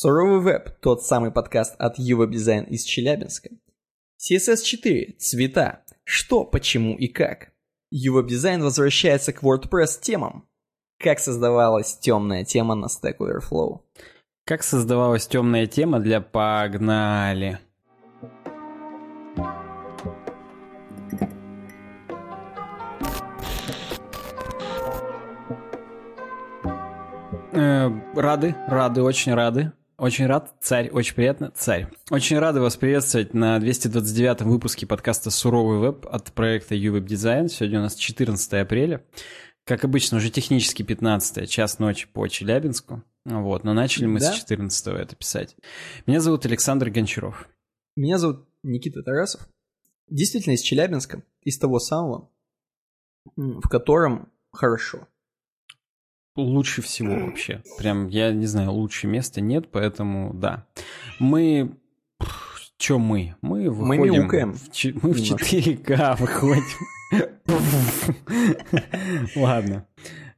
Суровый веб – тот самый подкаст от Ювеб Дизайн из Челябинска. CSS4 – цвета. Что, почему и как. Ювеб Дизайн возвращается к WordPress темам. Как создавалась темная тема на Stack Overflow. Как создавалась темная тема для «Погнали». Э, рады, рады, очень рады. Очень рад, царь, очень приятно, царь. Очень рады вас приветствовать на 229-м выпуске подкаста «Суровый веб» от проекта UWeb Design. Сегодня у нас 14 апреля. Как обычно, уже технически 15 час ночи по Челябинску. Вот, но начали мы да? с 14 это писать. Меня зовут Александр Гончаров. Меня зовут Никита Тарасов. Действительно из Челябинска, из того самого, в котором хорошо лучше всего вообще. Прям, я не знаю, лучше места нет, поэтому да. Мы... Чё мы? Мы выходим... Мы мяукаем. В, мы в 4К выходим. Ладно.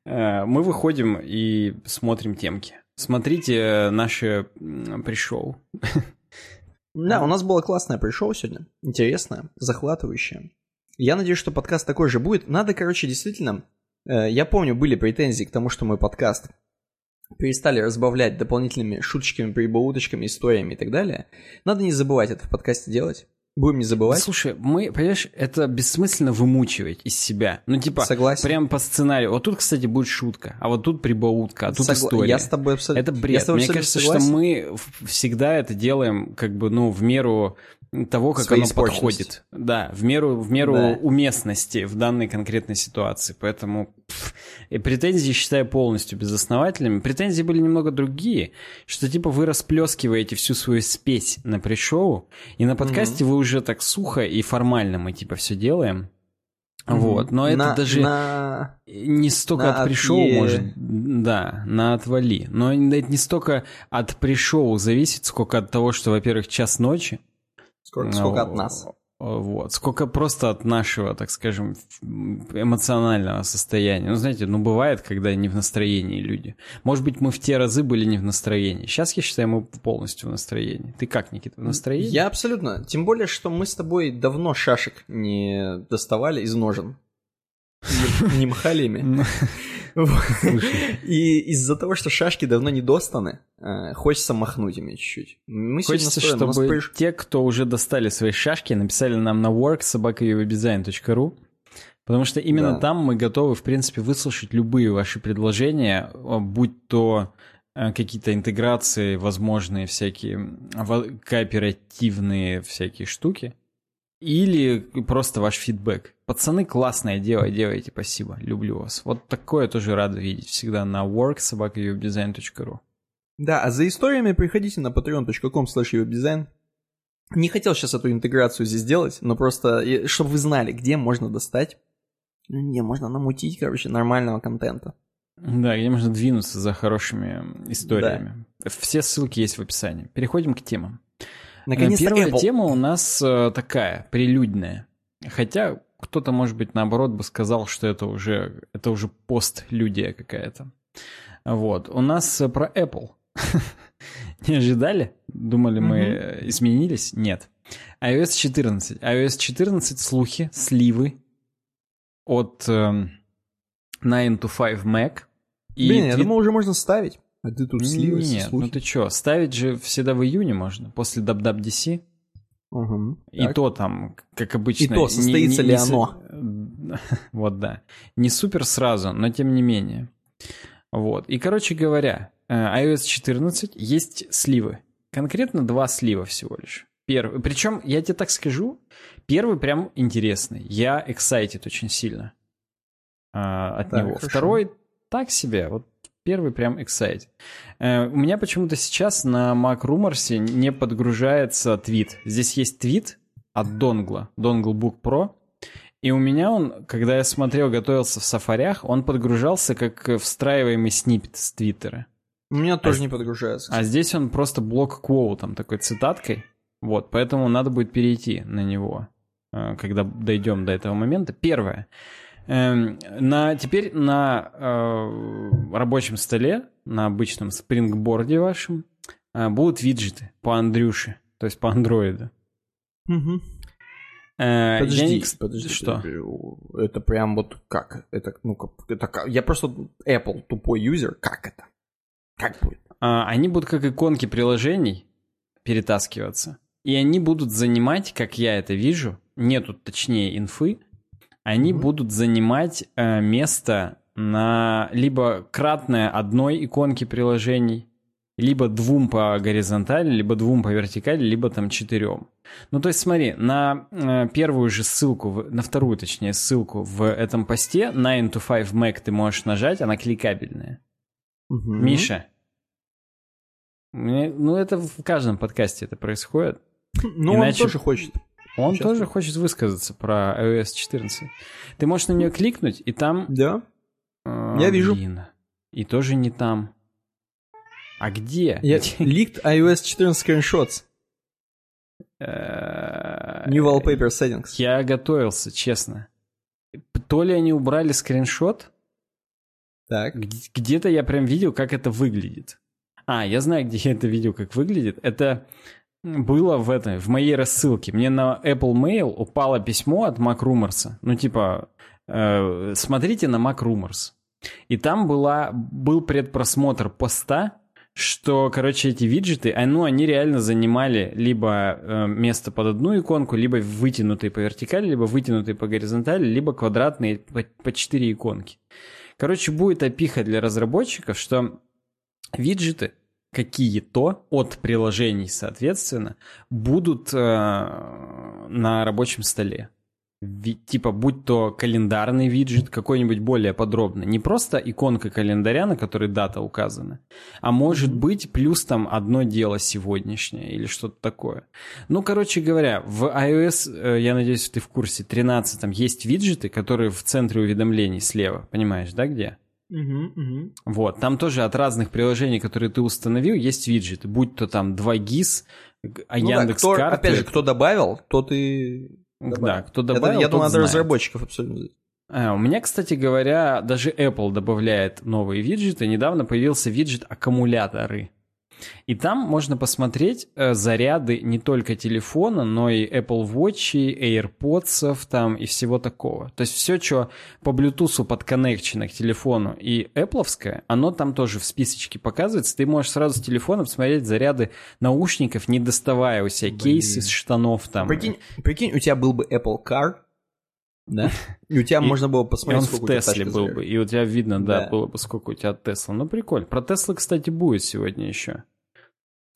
Э, мы выходим и смотрим темки. Смотрите наше пришоу. Да, у нас было классное пришоу сегодня. Интересное, захватывающее. Я надеюсь, что подкаст такой же будет. Надо, короче, действительно Э, я помню, были претензии к тому, что мой подкаст перестали разбавлять дополнительными шуточками, прибауточками, историями и так далее. Надо не забывать это в подкасте делать. Будем не забывать. Слушай, мы, понимаешь, это бессмысленно вымучивать из себя. Ну, типа, Согласен. прям по сценарию. Вот тут, кстати, будет шутка, а вот тут прибаутка, а тут Согла... история. Я с тобой абсолютно Это бред. Мне кажется, согласен. что мы всегда это делаем, как бы, ну, в меру того, как оно подходит. Да, в меру, в меру да. уместности в данной конкретной ситуации. Поэтому пф, и претензии считаю полностью безосновательными. Претензии были немного другие, что типа вы расплескиваете всю свою спесь на пришоу, и на подкасте mm-hmm. вы уже так сухо и формально мы типа все делаем. Вот, но это на, даже на... не столько на от пришоу, от... может, да, на отвали. Но это не столько от пришоу зависит, сколько от того, что, во-первых, час ночи, Сколько, сколько от нас? Вот. Сколько просто от нашего, так скажем, эмоционального состояния. Ну, знаете, ну, бывает, когда не в настроении люди. Может быть, мы в те разы были не в настроении. Сейчас, я считаю, мы полностью в настроении. Ты как, Никита, в настроении? Я абсолютно. Тем более, что мы с тобой давно шашек не доставали из ножен. Не махали ими. И из-за того, что шашки давно не достаны, э, хочется махнуть ими чуть-чуть. Мы хочется, чтобы приш... те, кто уже достали свои шашки, написали нам на work Потому что именно да. там мы готовы, в принципе, выслушать любые ваши предложения, будь то э, какие-то интеграции, возможные всякие кооперативные всякие штуки, или просто ваш фидбэк. Пацаны, классное дело делаете, спасибо, люблю вас. Вот такое тоже рад видеть всегда на work.sobakaubdesign.ru Да, а за историями приходите на patreon.com slash Не хотел сейчас эту интеграцию здесь делать, но просто, чтобы вы знали, где можно достать, где можно намутить, короче, нормального контента. Да, где можно двинуться за хорошими историями. Да. Все ссылки есть в описании. Переходим к темам. Наконец-то Первая Apple. тема у нас э, такая, прилюдная. Хотя кто-то, может быть, наоборот бы сказал, что это уже, это уже постлюдия какая-то. Вот. У нас э, про Apple. Не ожидали? Думали, мы изменились? Нет. iOS 14. iOS 14 слухи, сливы от э, эм, 9 to 5 Mac. И Блин, я думал, уже можно ставить. А ты тут сливаешься, Нет, ну ты чё, ставить же всегда в июне можно, после WWDC. Угу, и так. то там, как обычно... И то, состоится не, не, ли не, оно. Вот, да. Не супер сразу, но тем не менее. Вот. И, короче говоря, э, iOS 14 есть сливы. Конкретно два слива всего лишь. Первый. Причем, я тебе так скажу, первый прям интересный. Я excited очень сильно а, от так, него. Хорошо. Второй так себе. Вот первый прям excited. Э, у меня почему-то сейчас на Mac Rumors не подгружается твит. Здесь есть твит от Донгла, Dongle Book Pro. И у меня он, когда я смотрел, готовился в сафарях, он подгружался как встраиваемый снипет с Твиттера. У меня тоже а, не подгружается. А здесь он просто блок квоутом, такой цитаткой. Вот, поэтому надо будет перейти на него, э, когда дойдем до этого момента. Первое. Эм, на, теперь на э, рабочем столе, на обычном спрингборде вашем, а, будут виджеты по Андрюше, то есть по андроиду. Мгм. Э, я Подожди, не- подожди. Что? подожди. Это прям вот как? Это, ну, как, это как? Я просто Apple тупой юзер. Как это? Как будет? А, Они будут как иконки приложений перетаскиваться. И они будут занимать, как я это вижу, нету точнее инфы, они Мгм. будут занимать э, место на либо кратное одной иконки приложений, либо двум по горизонтали, либо двум по вертикали, либо там четырем. Ну, то есть смотри, на э, первую же ссылку, на вторую, точнее, ссылку в этом посте 9 to 5 Mac ты можешь нажать, она кликабельная. Мгм. Миша. Ну, это в каждом подкасте это происходит. Ну, Иначе- он тоже хочет. Он Сейчас тоже хочет высказаться про iOS 14. Ты можешь на нее кликнуть, и там... Да. э, Я вижу. блин, и тоже не там. А где? Я... Leaked iOS 14 screenshots. Э, New wallpaper settings. Я готовился, честно. То ли они убрали скриншот, Так. Где-то я прям видел, как это выглядит. А, я знаю, где я это видел, как выглядит. Это было в этой, в моей рассылке. Мне на Apple Mail упало письмо от MacRumors. Ну, типа, э, смотрите на MacRumors. И там была, был предпросмотр поста, что, короче, эти виджеты, ну, они реально занимали либо э, место под одну иконку, либо вытянутые по вертикали, либо вытянутые по горизонтали, либо квадратные по, по 4 иконки. Короче, будет опиха для разработчиков, что виджеты какие-то от приложений, соответственно, будут э, на рабочем столе. Ви- типа, будь то календарный виджет, какой-нибудь более подробный. Не просто иконка календаря, на которой дата указана, а может быть плюс там одно дело сегодняшнее или что-то такое. Ну, короче говоря, в iOS, э, я надеюсь, ты в курсе, 13 есть виджеты, которые в центре уведомлений слева. Понимаешь, да, где? Мгм, мгм. Вот, там тоже от разных приложений, которые ты установил, есть виджеты. Будь то там 2GIS, г- а Ну да, Яндекс кто- карты. опять же, кто добавил, тот и... Да, добавил. кто Я- добавил, я, тот думаю, надо знает. разработчиков абсолютно. А, у меня, кстати говоря, даже Apple добавляет новые виджеты. Недавно появился виджет аккумуляторы. И там можно посмотреть э, заряды не только телефона, но и Apple Watch, AirPods там и всего такого. То есть все, что по Bluetooth подконнекчено к телефону и Apple, оно там тоже в списочке показывается. Ты можешь сразу с телефона посмотреть заряды наушников, не доставая у себя кейс из штанов там. Прикинь, прикинь, у тебя был бы Apple Car, да? И у тебя И- можно было посмотреть, он сколько в Тесле был бы. И у тебя видно, да, Да. было бы, сколько у тебя Тесла. Ну, прикольно. Про Теслы, кстати, будет сегодня еще.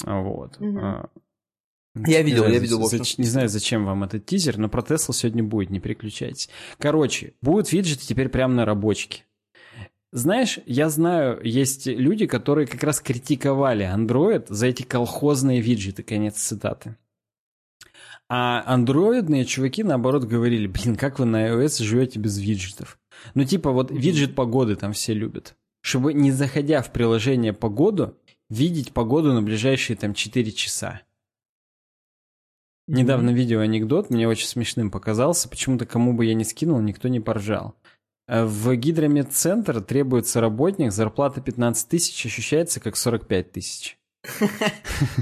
Вот. А, Я видел, знаю, я видел, зач- Не знаю, зачем вам этот тизер, но про Теслу сегодня будет, не переключайтесь. Короче, будут виджеты теперь прямо на рабочке. Знаешь, я знаю, есть люди, которые как раз критиковали Android за эти колхозные виджеты, конец цитаты. А андроидные чуваки, наоборот, говорили, блин, как вы на iOS живете без виджетов? Ну, типа, вот виджет погоды там все любят. Чтобы, не заходя в приложение погоду, видеть погоду на ближайшие там 4 часа. Недавно видел анекдот, мне очень смешным показался. Почему-то кому бы я не скинул, никто не поржал. Э, В гидромедцентр требуется работник, зарплата 15 тысяч, ощущается как 45 тысяч.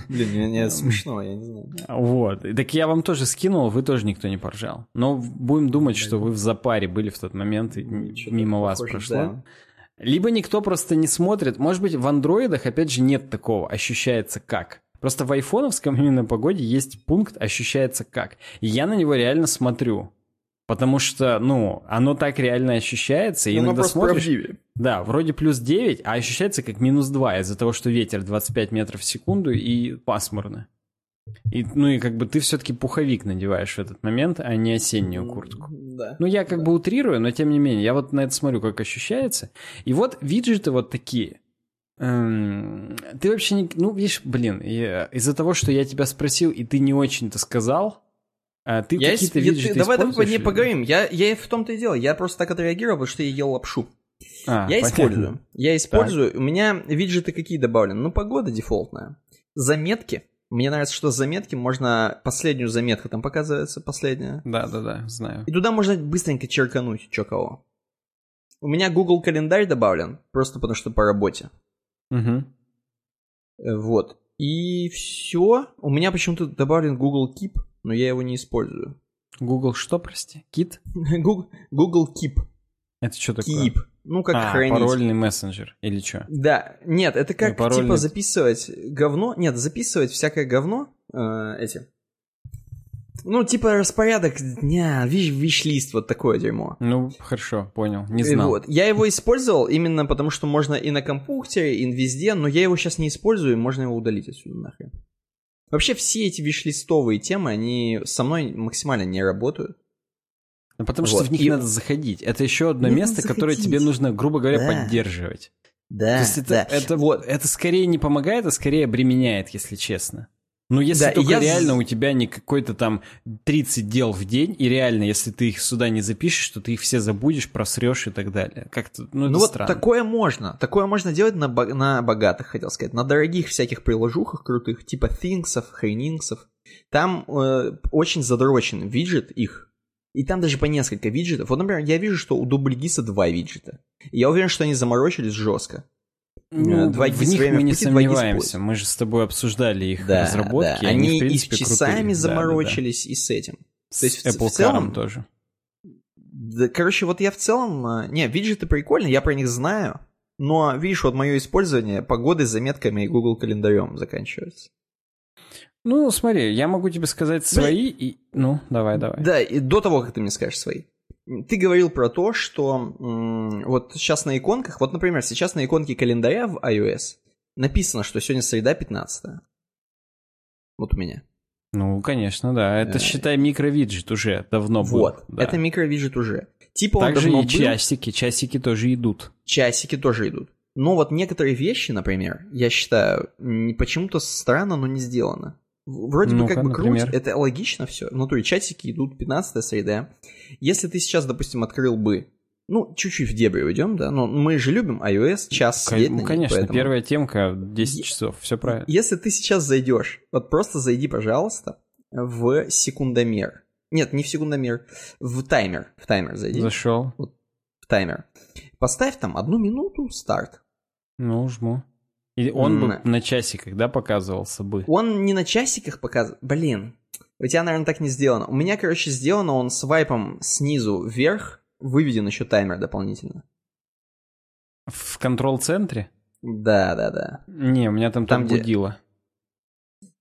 Блин, мне, мне смешно, я не знаю. Вот. Так я вам тоже скинул, вы тоже никто не поржал. Но будем думать, что вы в запаре были в тот момент, и Что-то мимо вас прошло. Либо никто просто не смотрит. Может быть, в андроидах, опять же, нет такого. Ощущается как. Просто в айфоновском именно погоде есть пункт «ощущается как». И я на него реально смотрю. Потому что, ну, оно так реально ощущается. И Ну, иногда смотришь... правдивее. Да, вроде плюс 9, а ощущается как минус 2 из-за того, что ветер 25 метров в секунду и пасмурно. И, ну и как бы ты все-таки пуховик надеваешь в этот момент, а не осеннюю куртку. Да. Ну, я как бы утрирую, но тем не менее, я вот на это смотрю, как ощущается. И вот виджеты вот такие. Эм, ты вообще не... Ну, видишь, блин, я- из-за того, что я тебя спросил, и ты не очень-то сказал, а ты какие-то ис- я- виджеты ты- давай, давай не поговорим. Я, я в том-то и дело. Я просто так отреагировал, потому что я ел лапшу. А, я понятно. использую. Я использую. У меня виджеты какие добавлены? Ну, погода дефолтная. Заметки. Мне нравится, что заметки можно... Последнюю заметку там показывается, последняя. Да-да-да, знаю. И туда можно быстренько черкануть, чё кого. У меня Google календарь добавлен, просто потому что по работе. Э, Вот. И все. У меня почему-то добавлен Google Keep, но я его не использую. Google что, прости? Кит? Google, Google Keep. Это что такое? Keep. Ну, как а, хранить. парольный мессенджер или что? Да, нет, это как, Ну, парольный- типа, записывать говно. Нет, записывать всякое говно, э, эти. Ну, типа, распорядок дня, виш, виш-лист, вот такое дерьмо. Ну, хорошо, понял. Не И знал. Вот. Я его использовал именно потому, что можно и на компьютере, и везде, но я его сейчас не использую, и можно его удалить отсюда нахрен. Вообще все эти виш-листовые темы, они со мной максимально не работают. Ну, потому Вот. что в них И- надо заходить. Это еще одно Нужно место, которое тебе нужно, грубо говоря, Да. поддерживать. Да, То есть это, да. это, вот. это скорее не помогает, а скорее обременяет, если честно. Ну, если Да, только я реально у тебя не какой-то там 30 дел в день, и реально, если ты их сюда не запишешь, то ты их все забудешь, просрешь и так далее. Как-то, ну, это Ну вот странно. такое можно. Такое можно делать на, бо- на богатых, хотел сказать. На дорогих всяких приложухах крутых, типа Thingsов, Хейнингсов. Там э, очень задрочен виджет их. И там даже по несколько виджетов. Вот, например, я вижу, что у Дубльгиса два виджета. И я уверен, что они заморочились жестко. Ну, Два в них время мы не сомневаемся. Мы же с тобой обсуждали их Да, разработки. да. Они, Они в и принципе, с часами крутые. Да, да, да. заморочились, и с этим. То есть С в- в Apple целом- Car'ом тоже. Да, короче, вот я в целом... э, Не, виджеты прикольные, я про них знаю. Но, видишь, вот мое использование погоды, заметками и Google календарем заканчивается. Ну, смотри, я могу тебе сказать свои и... Ну, давай, давай. Да, и до того, как ты мне скажешь свои. Ты говорил про то, что м, вот сейчас на иконках, вот, например, сейчас на иконке календаря в iOS написано, что сегодня среда 15 Вот у меня. Ну, конечно, да. Это, Да. считай, микровиджет уже давно был. вот. да. Это микровиджет уже. Типа он Также давно и был, часики. Часики тоже идут. часики тоже идут. Но вот некоторые вещи, например, я считаю, почему-то странно, но не сделано. Вроде бы Ну-ка, как бы например? круть, это логично все. Внутри часики идут 15 среда. Если ты сейчас, допустим, открыл бы, ну, чуть-чуть в дебри уйдем, да, но мы же любим iOS, час Ко- сидеть на ну, ней, конечно, поэтому- первая темка 10 Е- часов. Все правильно. Если ты сейчас зайдешь, вот просто зайди, пожалуйста, в секундомер. Нет, не в секундомер, в таймер. В таймер зайди. Зашел. В таймер. Поставь там одну минуту старт. Ну, жму. И он бы на часиках, да, показывался бы. Он не на часиках показывает. Блин, у тебя, наверное, так не сделано. У меня, короче, сделано он свайпом снизу вверх, выведен еще таймер дополнительно. В контрол-центре? Да, да, да. Не, у меня там, Там, там где- будило.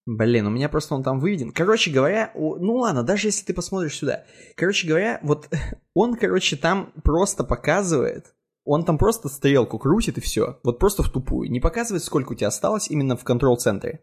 Блин, у меня просто он там выведен. Короче говоря, у- ну ладно, даже если ты посмотришь сюда. Короче говоря, вот он, короче, там просто показывает. Он там просто стрелку крутит и все. Вот просто в тупую. Не показывает, сколько у тебя осталось именно в контрол-центре.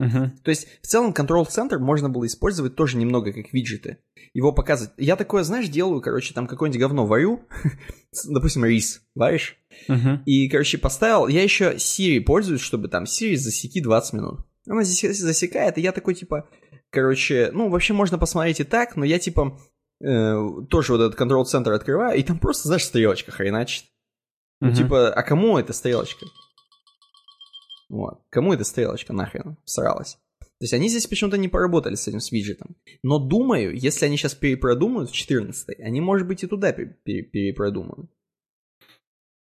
Мгм. То есть, в целом, контрол-центр можно было использовать тоже немного как виджеты. Его показывать. Я такое, знаешь, делаю, короче, там какое-нибудь говно варю. Допустим, рис варишь. Мгм. И, короче, поставил... Я еще Siri пользуюсь, чтобы там Siri засеки 20 минут. Она засе- засекает, и я такой, типа... Короче, ну, вообще можно посмотреть и так, но я, типа, э, тоже вот этот контрол-центр открываю, и там просто, знаешь, стрелочка хреначит. Ну, Мгм. типа, а кому эта стрелочка? Вот. Кому эта стрелочка нахрен сралась? То есть они здесь почему-то не поработали с этим с виджетом. Но думаю, если они сейчас перепродумают в 14 они, может быть, и туда пе- пере- перепродумают.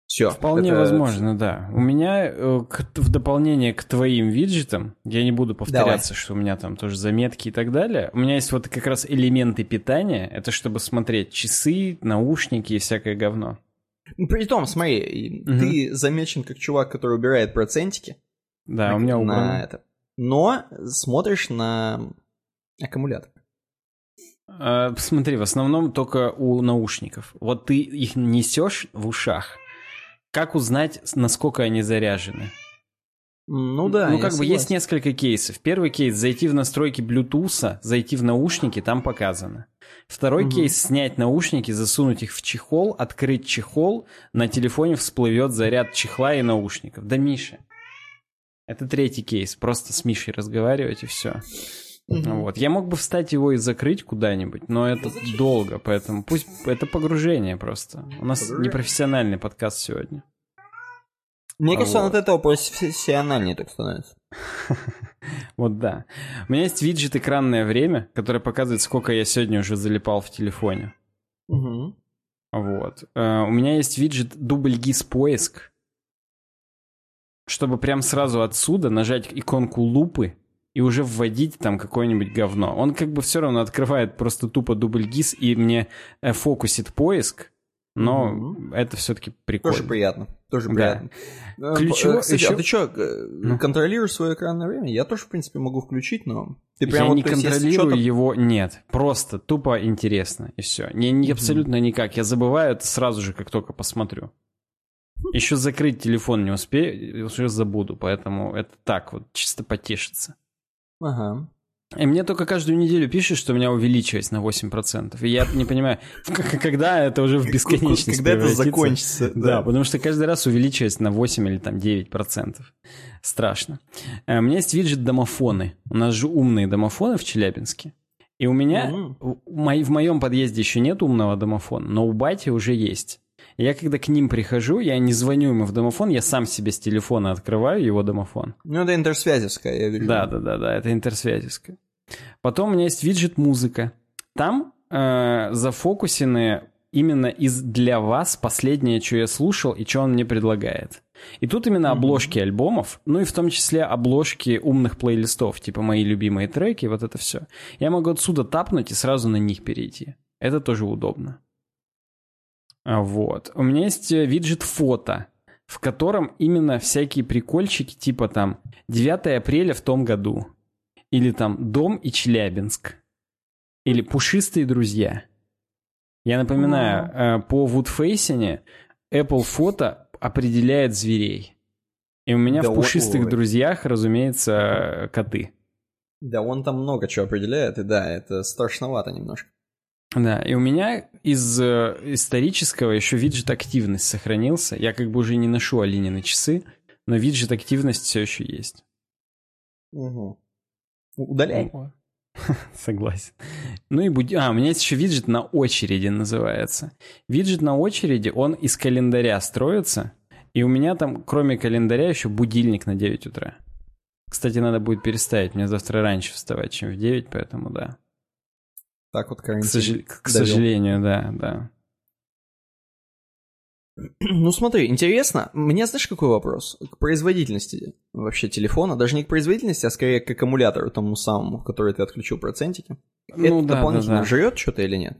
Все. Вполне возможно, да. У меня э, в дополнение к твоим виджетам, я не буду повторяться, что у меня там тоже заметки и так далее. У меня есть вот как раз элементы питания. Это чтобы смотреть часы, наушники и всякое говно. Ну, При том, смотри, Мгм. ты замечен как чувак, который убирает процентики. Да, на, у меня на убрано. это. Но смотришь на аккумулятор. А, Смотри, в основном только у наушников. Вот ты их несешь в ушах. Как узнать, насколько они заряжены? Ну да, ну я как бы есть согласен. несколько кейсов. Первый кейс зайти в настройки Bluetooth, зайти в наушники, там показано. Второй Мгм. кейс снять наушники, засунуть их в чехол, открыть чехол, на телефоне всплывет заряд чехла и наушников. Да, Миша. Это третий кейс. Просто с Мишей разговаривать и все. Мгм. Вот. Я мог бы встать его и закрыть куда-нибудь, но это долго, поэтому пусть это погружение просто. У нас Погружение. непрофессиональный подкаст сегодня. Мне А кажется, он вот. от этого профессиональнее так становится. Вот да. У меня есть виджет экранное время, который показывает, сколько я сегодня уже залипал в телефоне. Мгм. Вот. Э, У меня есть виджет дубль гис поиск. чтобы прям сразу отсюда нажать иконку лупы и уже вводить там какое-нибудь говно. Он как бы все равно открывает просто тупо дубль ГИС и мне э, фокусит поиск, но mm-hmm. это все-таки прикольно. Тоже приятно. Тоже Да. приятно. Э, Ключевое- Кстати, еще- а ты что, Ну. контролируешь свое экранное время? Я тоже, в принципе, могу включить, но... Ты я прям вот, не есть, контролирую что-то- его, нет. Просто тупо интересно, и все. Не, не абсолютно никак. Я забываю это сразу же, как только посмотрю. Еще закрыть телефон не успею, уже забуду, поэтому это так вот, чисто потешиться. Ага. И мне только каждую неделю пишут, что у меня увеличилось на 8%. И я не понимаю, когда это уже в бесконечность Когда это закончится. Да, потому что каждый раз увеличивается на 8 или там 9%. Страшно. Э, У меня есть виджет домофоны. У нас же умные домофоны в Челябинске. И у меня, в моем подъезде еще нет умного домофона, но у бати уже есть. Я когда к ним прихожу, я не звоню ему в домофон, я сам себе с телефона открываю его домофон. Ну, это интерсвязевская, я вижу. Да, да, да, да, это интерсвязевская. Потом у меня есть виджет музыка. Там э, зафокусены именно из для вас последнее, что я слушал и что он мне предлагает. И тут именно обложки альбомов, ну и в том числе обложки умных плейлистов, типа мои любимые треки, вот это все. Я могу отсюда тапнуть и сразу на них перейти. Это тоже удобно. А, Вот. У меня есть э, виджет фото, в котором именно всякие прикольчики, типа там 9 апреля в том году. Или там Дом и Челябинск. Или Пушистые друзья. Я напоминаю, э, по Woodfacing Apple фото определяет зверей. И у меня Да в пушистых ой. друзьях, разумеется, коты. Да, он там много чего определяет, и да, это страшновато немножко. Да, и у меня из э, исторического еще виджет активность сохранился. Я как бы уже не ношу Алинины часы, но виджет активность все еще есть. Угу. Удаляй. Согласен. Ну и буд... А, у меня есть еще виджет на очереди называется. Виджет на очереди, он из календаря строится. И у меня там, кроме календаря, еще будильник на 9 утра. Кстати, надо будет переставить. Мне завтра раньше вставать, чем в 9, поэтому да. Так вот К, карантин. к довел. сожалению, да, да. Ну смотри, интересно, мне знаешь какой вопрос? К производительности вообще телефона, даже не к производительности, а скорее к аккумулятору тому самому, который ты отключил процентики. Ну Это да, да, дополнительно да. жрет что-то или нет?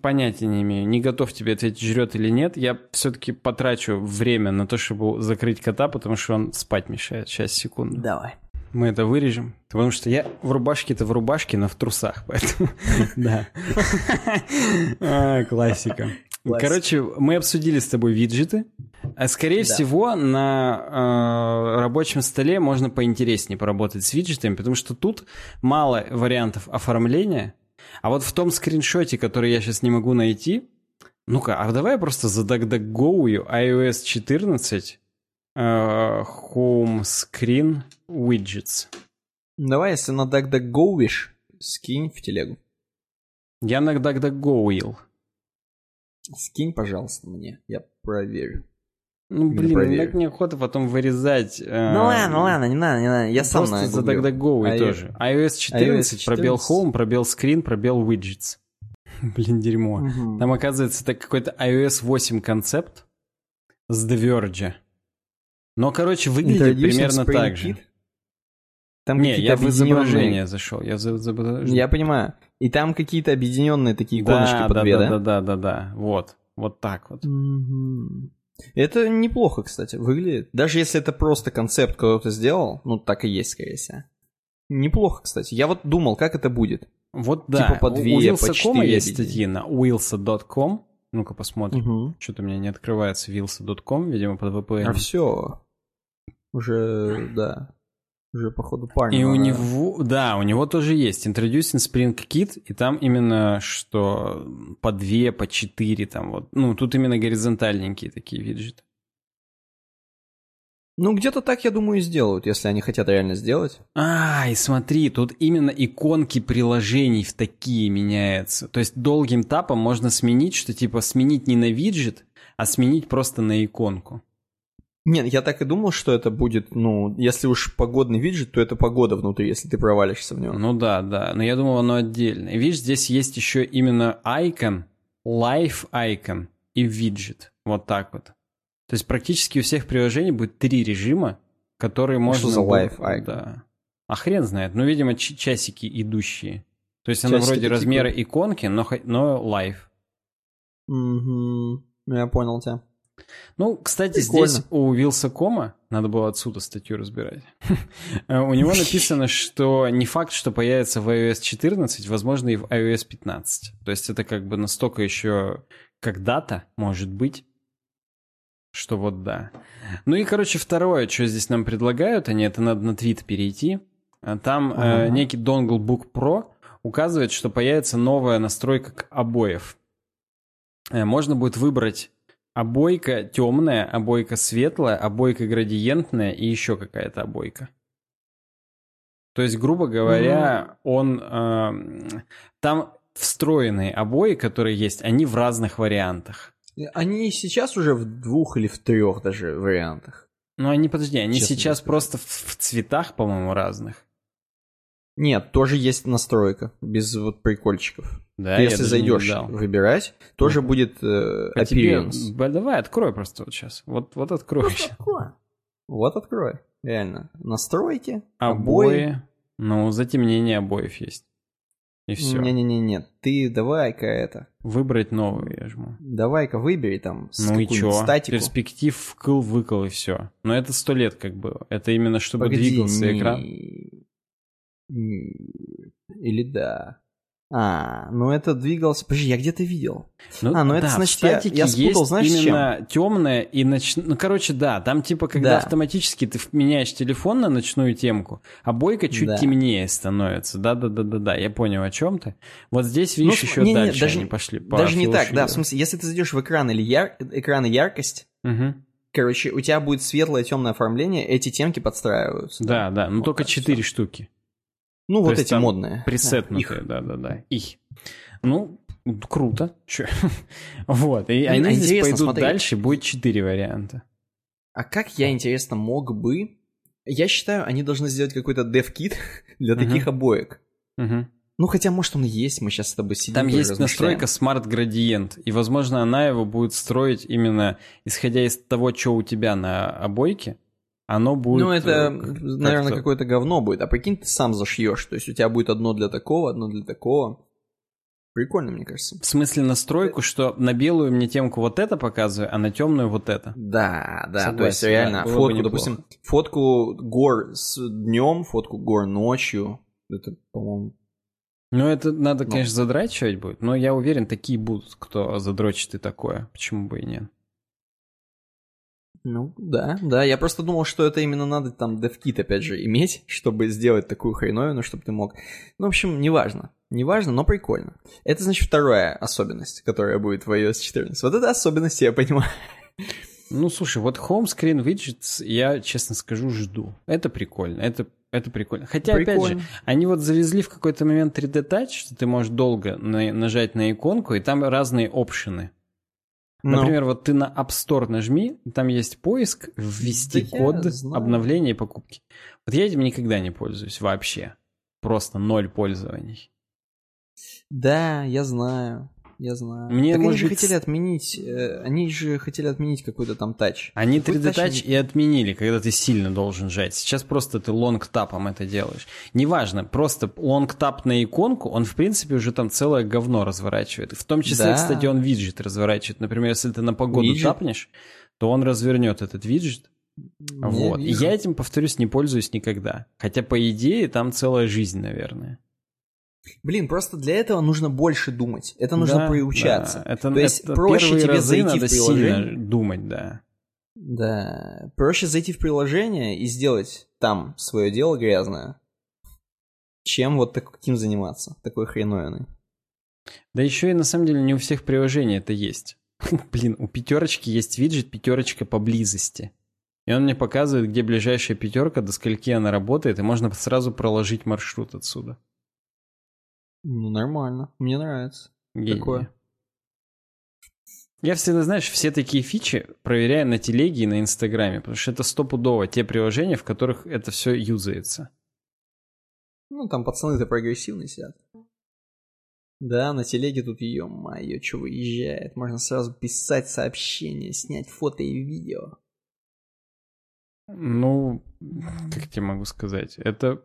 Понятия не имею. Не готов тебе ответить, жрет или нет. Я все-таки потрачу время на то, чтобы закрыть кота, потому что он спать мешает. Сейчас, секунду. Давай. Мы это вырежем. Потому что я в рубашке-то в рубашке, но в трусах, поэтому... Да. А, Классика. Короче, мы обсудили с тобой виджеты. А Скорее Да. всего, на э, рабочем столе можно поинтереснее поработать с виджетами, потому что тут мало вариантов оформления. А вот в том скриншоте, который я сейчас не могу найти, ну-ка, а давай я просто задагдагоую iOS 14 э, Home Screen Widgets. Давай, если на DuckDuckGo скинь в телегу. Я на дагдагоуил. Скинь, пожалуйста, мне, я проверю. Ну, блин, проверю. так неохота потом вырезать. э, Ну ладно, ладно, не надо, не надо, я сам Просто за DuckDuckGo и I- тоже. iOS 14, пробел 14. Home, пробел Screen, пробел Widgets. Блин, дерьмо. Там, оказывается, это какой-то iOS 8 концепт с The Verge. Но, короче, выглядит примерно так же. Там Не, я в изображение зашел. Я в изображение. Я понимаю. И там какие-то объединенные такие иконочки да, по да, две, да, да? да, да, да. Вот. Вот так вот. Это неплохо, кстати, выглядит. Даже если это просто концепт кто-то сделал, ну так и есть, скорее всего. Неплохо, кстати. Я вот думал, как это будет. Вот да. Типа по две, У по четыре есть статьи на wilsa.com. Ну-ка посмотрим. Мгм. Что-то у меня не открывается wilsa.com, видимо, под VPN. А все. Уже, да. Уже, походу, парня. И у него, да, у него тоже есть Introducing Spring Kit, и там именно что по две, по четыре, там вот, ну, тут именно горизонтальненькие такие виджеты. Ну, где-то так, я думаю, и сделают, если они хотят реально сделать. А, и смотри, тут именно иконки приложений в такие меняются. То есть долгим тапом можно сменить, что типа сменить не на виджет, а сменить просто на иконку. Нет, я так и думал, что это будет, ну, если уж погодный виджет, то это погода внутри, если ты провалишься в него. Ну да, да, но я думал, оно отдельно. И видишь, здесь есть еще именно icon, live icon и виджет. Вот так вот. То есть практически у всех приложений будет три режима, которые можно... Что за будет- Wi-Fi? Да. А хрен знает. Ну, видимо, часики идущие. То есть оно Часики вроде размера иконки, но, но live. Угу. Я понял тебя. Ну, кстати, Прикольно. здесь у Wylsacom а, надо было отсюда статью разбирать, Э, у него написано, что не факт, что появится в iOS 14, возможно, и в iOS 15. То есть это как бы настолько еще когда-то, может быть, что вот да. Ну и, короче, второе, что здесь нам предлагают, они это надо на твит перейти. А Там э, Ага. некий Dongle Book Pro указывает, что появится новая настройка к обоев. Э, Можно будет выбрать обойка темная, обойка светлая, обойка градиентная и еще какая-то обойка. То есть, грубо говоря, он эм, там встроенные обои, которые есть, они в разных вариантах. Они сейчас уже в двух или в трех даже вариантах. Ну, они, подожди, они Честно сейчас тебе просто в, в цветах, по-моему, разных. Нет, тоже есть настройка, без вот прикольчиков. Да, Ты если зайдешь выбирать, тоже Мгм. будет э, А тебе- appearance. Б- Давай, открой просто вот сейчас. Вот, вот открой. щас. Открой. Вот открой. Реально. Настройки, Обои. Ну, затемнение обоев есть. И все. Не-не-не, ты давай-ка это. Выбрать новую я жму. Давай-ка выбери там с Ну и чё? статику. Перспектив вкл, выкл и все. Но это сто лет как было. Это именно чтобы Погоди, двигался не- экран. Не- Или да. А, ну это двигался... Подожди, я где-то видел. А, ну это да, значит, в я- я спутал, есть знаешь, с чем? именно темное и ноч... Ну, короче, да, там типа, когда Да. автоматически ты меняешь телефон на ночную темку, а бойка чуть Да. темнее становится. Да-да-да-да-да, я понял, о чем ты. Вот здесь, видишь, Ну, еще не-не, дальше даже- они пошли. по Даже не так, да, в смысле, если ты зайдешь в экран или яр... экран и яркость, Мгм. короче, у тебя будет светлое темное оформление, эти темки подстраиваются. Да, да, ну Вот только четыре штуки. Ну, То вот эти модные. Пресетнутые, Их. да-да-да. Их. Ну, круто. Вот, и они здесь пойдут дальше, будет четыре варианта. А как я, интересно, мог бы... Я считаю, они должны сделать какой-то dev-кит для таких обоек. Ну, хотя, может, он и есть, мы сейчас с тобой сидим Там есть настройка Smart Gradient, и, возможно, она его будет строить именно исходя из того, что у тебя на обойке, оно будет... Ну, это, э, наверное, как-то- какое-то говно будет. А прикинь, ты сам зашьешь. То есть у тебя будет одно для такого, одно для такого. Прикольно, мне кажется. В смысле настройку, что на белую мне темку вот это показываю, а на темную вот это. Да, да, то есть Согласен, реально да, фотку, допустим, фотку гор с днем, фотку гор ночью. Это, по-моему, Ну, это надо, Ну. конечно, задрачивать будет, но я уверен, такие будут, кто задрочит и такое. Почему бы и нет? Ну да, да. Я просто думал, что это именно надо там DevKit, опять же, иметь, чтобы сделать такую хреновину, чтобы ты мог. Ну, в общем, неважно. Неважно, но прикольно. Это, значит, вторая особенность, которая будет в iOS 14. Вот это особенности я понимаю. Ну, слушай, вот Home Screen Widgets я, честно скажу, жду. Это прикольно, это, это прикольно. Хотя, опять Прикольно. же, они вот завезли в какой-то момент 3D Touch, что ты можешь долго на- нажать на иконку, и там разные опшены. Ну, Например, вот ты на App Store нажми, там есть поиск, ввести Да код обновления и покупки. Вот я этим никогда не пользуюсь вообще. Просто ноль пользований. Да, я знаю. Я знаю. Мне, так они может же быть, хотели отменить. э, они же хотели отменить какой-то там тач. Они Какой 3D Touch Touch и отменили, когда ты сильно должен жать. Сейчас просто ты long tap ом это делаешь. Неважно, просто long tap на иконку, он, в принципе, уже там целое говно разворачивает. В том числе, Да. кстати, он виджет разворачивает. Например, если ты на погоду Виджет? тапнешь, то он развернет этот виджет. Я вот. И вижу. я этим, повторюсь, не пользуюсь никогда. Хотя, по идее, там целая жизнь, наверное. Блин, просто для этого нужно больше думать. Это нужно Да, приучаться. да. Это, То есть это проще тебе зайти в приложение. думать, да. Да. Проще зайти в приложение и сделать там свое дело грязное, чем вот таким заниматься, такой хреновиной. Да еще и на самом деле не у всех приложений это есть. Блин, у пятерочки есть виджет пятерочка поблизости. И он мне показывает, где ближайшая пятерка, до скольки она работает, и можно сразу проложить маршрут отсюда. Ну, нормально. Мне нравится. Гений. Такое. Я всегда, знаешь, все такие фичи проверяю на телеге и на инстаграме, потому что это стопудово те приложения, в которых это все юзается. Ну, там пацаны-то прогрессивные сидят. Да, на телеге тут, ё-моё, что выезжает. Можно сразу писать сообщения, снять фото и видео. Ну, как тебе могу сказать? Это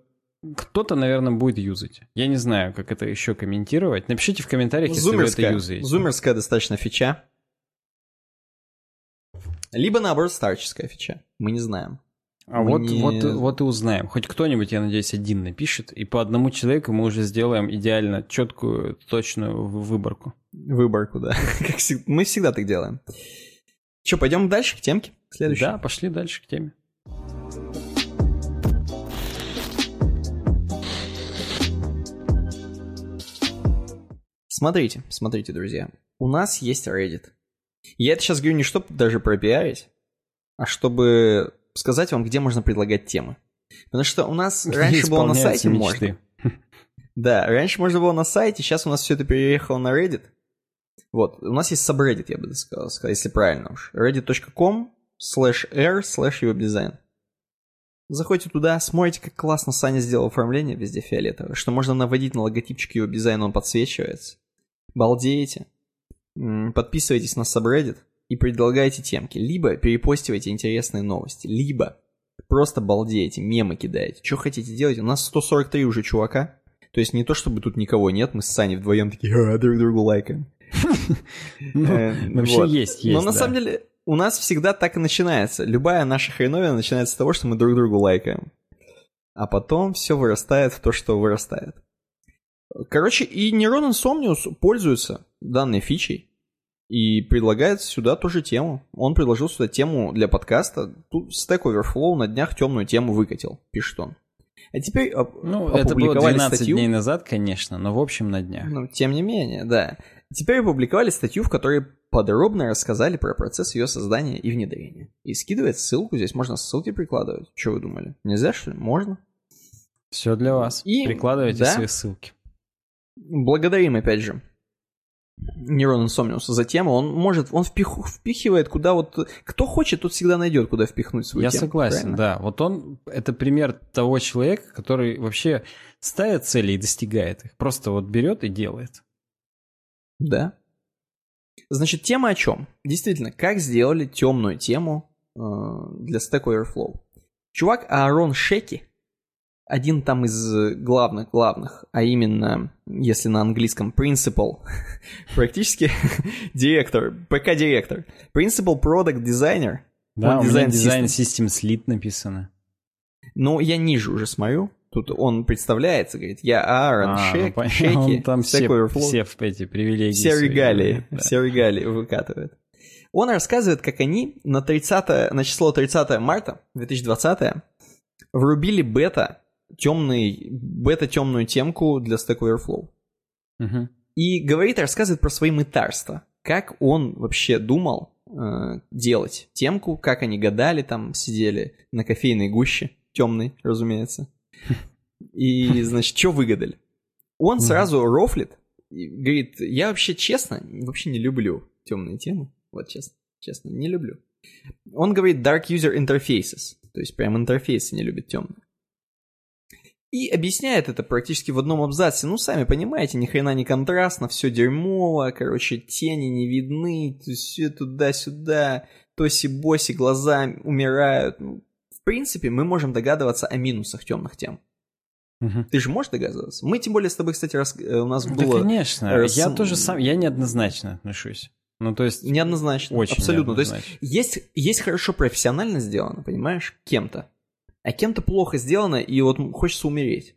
кто-то, наверное, будет юзать. Я не знаю, как это еще комментировать. Напишите в комментариях, если вы это юзаете. Зумерская достаточно фича. Либо, наоборот, старческая фича. Мы не знаем. А вот, не... вот, вот и узнаем. Хоть кто-нибудь, я надеюсь, один напишет, и по одному человеку мы уже сделаем идеально четкую, точную выборку. Выборку, да. Как мы всегда так делаем. Че, пойдем дальше к темке? Следующей? Да, пошли дальше к теме. Смотрите, смотрите, друзья. У нас есть Reddit. Я это сейчас говорю не чтобы даже пропиарить, а чтобы сказать вам, где можно предлагать темы. Потому что у нас раньше было на сайте мечты. можно. Да, раньше можно было на сайте, сейчас у нас все это переехало на Reddit. Вот, у нас есть subreddit, я бы сказал, если правильно уж. reddit.com slash r slash webdesign. Заходите туда, смотрите, как классно Саня сделал оформление везде фиолетовое, что можно наводить на логотипчик его дизайна, он подсвечивается. Балдеете. Подписывайтесь на subreddit и предлагайте темки. Либо перепостивайте интересные новости, либо просто балдеете, мемы кидаете. Что хотите делать? У нас 143 уже чувака. То есть не то, чтобы тут никого нет, мы с Саней вдвоем такие друг другу лайкаем. Ну, э, вообще есть, есть. Но на самом деле у нас всегда так и начинается. Любая наша хреновина начинается с того, что мы друг другу лайкаем. А потом все вырастает в то, что вырастает. Короче, и Neuron Insomnius пользуется данной фичей и предлагает сюда тоже тему. Он предложил сюда тему для подкаста. Тут Stack Overflow на днях темную тему выкатил, пишет он. А теперь Ну, это было 12 статью. дней назад, конечно, но в общем на днях. Ну, тем не менее, да. Теперь опубликовали статью, в которой подробно рассказали про процесс ее создания и внедрения. И скидывает ссылку, здесь можно ссылки прикладывать. Что вы думали? Нельзя, что ли? Можно. Все для вас. И, Прикладывайте да, свои ссылки. Благодарим, опять же, Нейрон Insomnius за тему. Он может, он впих, впихивает куда вот... Кто хочет, тот всегда найдет, куда впихнуть свою Я тему. Я согласен, правильно? да. Вот он, это пример того человека, который вообще ставит цели и достигает их. Просто вот берет и делает. Да. Значит, тема о чем? Действительно, как сделали темную тему э, для Stack Overflow. Чувак Аарон Шеки, один там из главных-главных, а именно, если на английском, principal, практически директор, ПК-директор, principal product designer. Да, у меня дизайн System Lead написано. Ну, я ниже уже смотрю. Тут он представляется, говорит, я Аарон а, Шек, ну, Шеки, он там все, все эти привилегии. Все регалии, да. все регалии выкатывает. Он рассказывает, как они на, 30, на число 30 марта 2020 врубили бета темный, бета-темную темку для Stack Overflow. Угу. И говорит, рассказывает про свои мытарства. Как он вообще думал э, делать темку, как они гадали, там сидели на кофейной гуще, темной, разумеется. И, значит, что выгадали? Он сразу рофлит и говорит, я вообще честно, вообще не люблю темные темы. Вот честно, честно, не люблю. Он говорит Dark User Interfaces, то есть прям интерфейсы не любит темные. И объясняет это практически в одном абзаце. Ну, сами понимаете, ни хрена не контрастно, все дерьмово, короче, тени не видны, все туда-сюда, тоси-боси, глаза умирают. Ну, в принципе, мы можем догадываться о минусах темных тем. Угу. Ты же можешь догадываться? Мы, тем более, с тобой, кстати, раз, э, у нас да, было... конечно. Раз... Я тоже сам... Я неоднозначно отношусь. Ну, то есть... Неоднозначно. Очень Абсолютно. Неоднозначно. То есть, есть, есть хорошо профессионально сделано, понимаешь, кем-то а кем-то плохо сделано, и вот хочется умереть.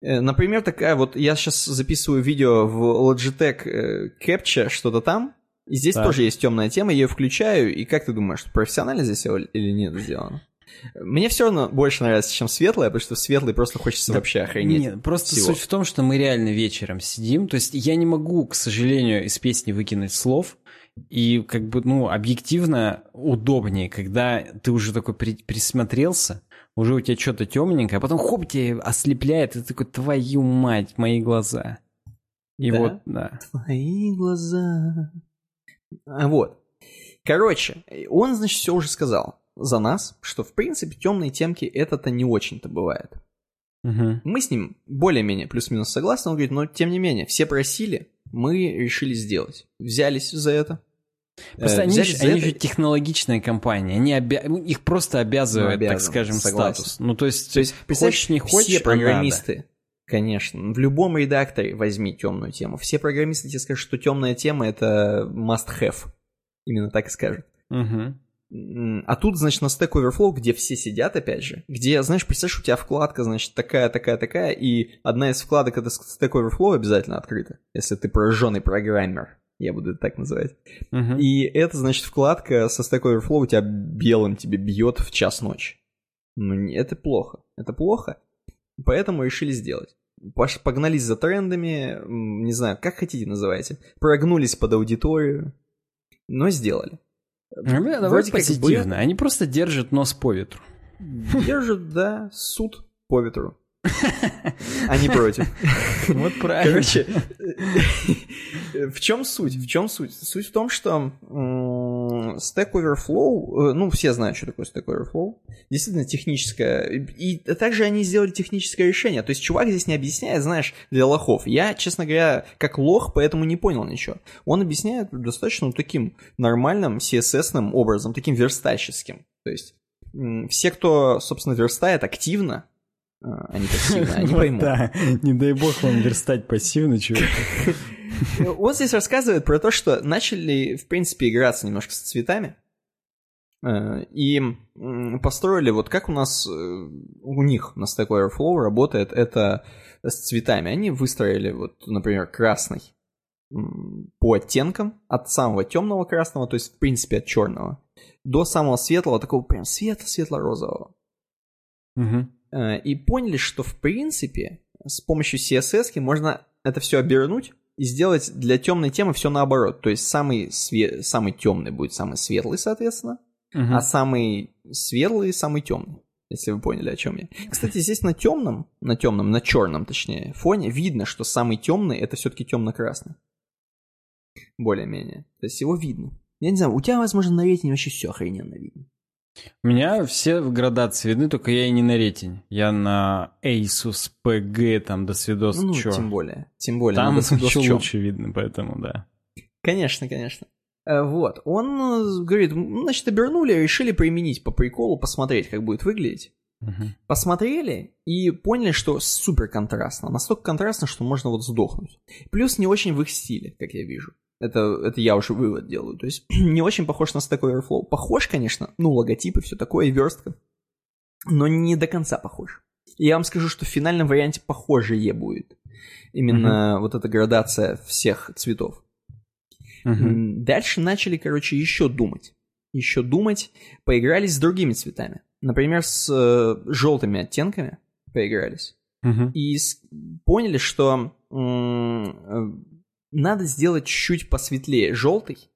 Э, например, такая вот, я сейчас записываю видео в Logitech э, Capture, что-то там, и здесь так. тоже есть темная тема, я ее включаю, и как ты думаешь, профессионально здесь или нет сделано? Мне все равно больше нравится, чем светлое, потому что светлый просто хочется да, вообще охренеть. Нет, просто всего. суть в том, что мы реально вечером сидим. То есть я не могу, к сожалению, из песни выкинуть слов. И как бы, ну, объективно удобнее, когда ты уже такой при, присмотрелся, уже у тебя что-то темненькое, а потом хоп, тебе ослепляет, и ты такой, твою мать, мои глаза. И да? вот, да. Твои глаза. А вот. Короче, он, значит, все уже сказал за нас, что, в принципе, темные темки это-то не очень-то бывает. Мгм. Мы с ним более-менее плюс-минус согласны, он говорит, но тем не менее, все просили, мы решили сделать. Взялись за это. Просто Э, они, же, они это. же технологичная компания, они обя... их просто обязывает, Ну, обязан, так скажем, согласен. статус. Ну, то есть, То есть, хочешь, не хочешь, все программисты, конечно, в любом редакторе возьми темную тему. Все программисты тебе скажут, что темная тема это must have. Именно так и скажут. надо. М, А тут, значит, на Stack Overflow, где все сидят, опять же, где, знаешь, представляешь, у тебя вкладка, значит, такая, такая, такая, и одна из вкладок это Stack Overflow обязательно открыта, если ты прожженный программер, я буду это так называть. Мгм. И это, значит, вкладка со Stack Overflow у тебя белым тебе бьет в час ночи. Ну, это плохо. Это плохо. Поэтому решили сделать. Погнались за трендами, не знаю, как хотите называйте. Прогнулись под аудиторию, но сделали. Ну, бля, давай Вроде как бы- позитивно. Они просто держат нос по ветру. Держат, да, суд по ветру. Не против. Вот правильно. Короче, в чем суть? В чем суть? Суть в том, что Stack Overflow, э, ну, все знают, что такое Stack Overflow, действительно техническое, и также они сделали техническое решение, то есть чувак здесь не объясняет, знаешь, для лохов. Я, честно говоря, как лох, поэтому не понял ничего. Он объясняет достаточно таким нормальным CSS-ным образом, таким верстальщическим. То есть все, кто, собственно, верстает активно, э, а не пассивно, они поймут. да. Не дай бог вам верстать пассивно, чувак. Он здесь рассказывает про то, что начали, в принципе, играться немножко с цветами. э, И построили, вот как у нас, э, у них на Stack Overflow работает это с цветами. Они выстроили, вот, например, красный по оттенкам, от самого темного красного, то есть, в принципе, от черного, до самого светлого, такого прям светло-светло-розового. Мгм. Э, и поняли, что в принципе с помощью CSS можно это все обернуть и сделать для темной темы все наоборот. То есть самый, све- самый темный будет самый светлый, соответственно, Мгм. а самый светлый самый темный. Если вы поняли, о чем я. Кстати, здесь на темном, на темном, на черном, точнее, фоне видно, что самый темный это все-таки темно-красный. Более-менее. То есть его видно. Я не знаю, у тебя, возможно, на рейтине вообще все охрененно видно. У меня все градации видны, только я и не на ретень. Я на Asus PG, там, до свидос, Ну, чё. тем более. Тем более. Там надо с- еще лучше видно, поэтому да. Конечно, конечно. Э, Вот, он э, говорит, «М, значит, обернули, решили применить по приколу, посмотреть, как будет выглядеть. Мгм. Посмотрели и поняли, что супер контрастно. Настолько контрастно, что можно вот сдохнуть. Плюс не очень в их стиле, как я вижу. Это, это я уже вывод делаю. То есть не очень похож на Stack Overflow. Похож, конечно, ну, логотипы, все такое, и верстка. Но не до конца похож. И я вам скажу, что в финальном варианте похожее будет. Именно вот эта градация всех цветов. М, Дальше начали, короче, еще думать. Еще думать, поигрались с другими цветами. Например, с э, желтыми оттенками поигрались. Мгм. И с- поняли, что э, надо сделать чуть посветлее желтый,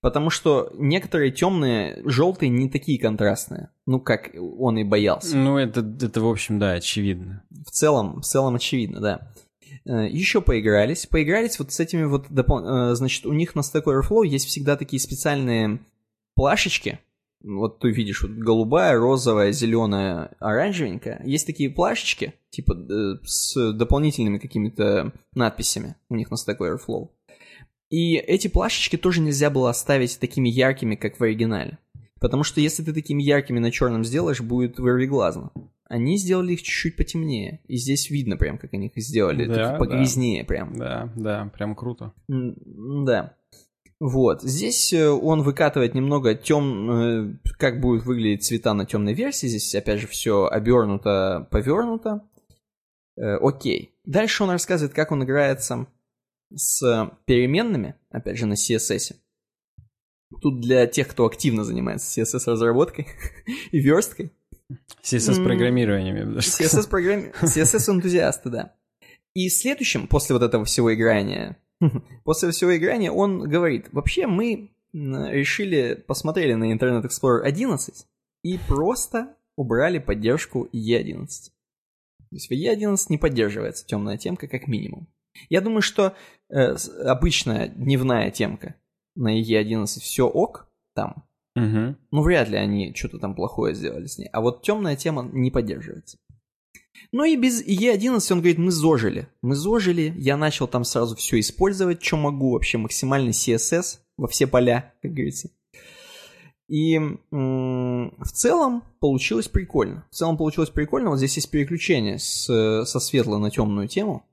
потому что некоторые темные желтые не такие контрастные. Ну, как он и боялся. Ну, это, это, в общем, да, очевидно. В целом, в целом очевидно, да. Еще поигрались. Поигрались вот с этими вот... э, Значит, у них на Stack Overflow есть всегда такие специальные плашечки. Вот ты видишь, вот голубая, розовая, зеленая, оранжевенькая. Есть такие плашечки, типа э, с дополнительными какими-то надписями у них на Stack Overflow. И эти плашечки тоже нельзя было оставить такими яркими, как в оригинале. Потому что если ты такими яркими на черном сделаешь, будет вырвиглазно. Они сделали их чуть-чуть потемнее. И здесь видно прям, как они их сделали. Да, да. погрязнее прям. Да, да, прям круто. Да. Вот. Здесь э, он выкатывает немного тем, э, как будут выглядеть цвета на темной версии. Здесь, опять же, все обернуто, повернуто. Э, Окей. Дальше он рассказывает, как он играется с переменными, опять же, на CSS. Тут для тех, кто активно занимается CSS-разработкой и версткой. CSS-программированием. CSS-энтузиасты, да. И следующим, после вот этого всего играния, после всего играния он говорит, вообще мы решили, посмотрели на Internet Explorer 11 и просто убрали поддержку E11. То есть в E11 не поддерживается темная темка как минимум. Я думаю, что э, обычная дневная темка на E11 все ок там, Мгм. ну, вряд ли они что-то там плохое сделали с ней. А вот темная тема не поддерживается. Ну и без E11 он говорит, мы зожили. Мы зожили, я начал там сразу все использовать, что могу, вообще максимальный CSS во все поля, как говорится. И в целом получилось прикольно. В целом получилось прикольно. Вот здесь есть переключение с, со светлой на темную тему.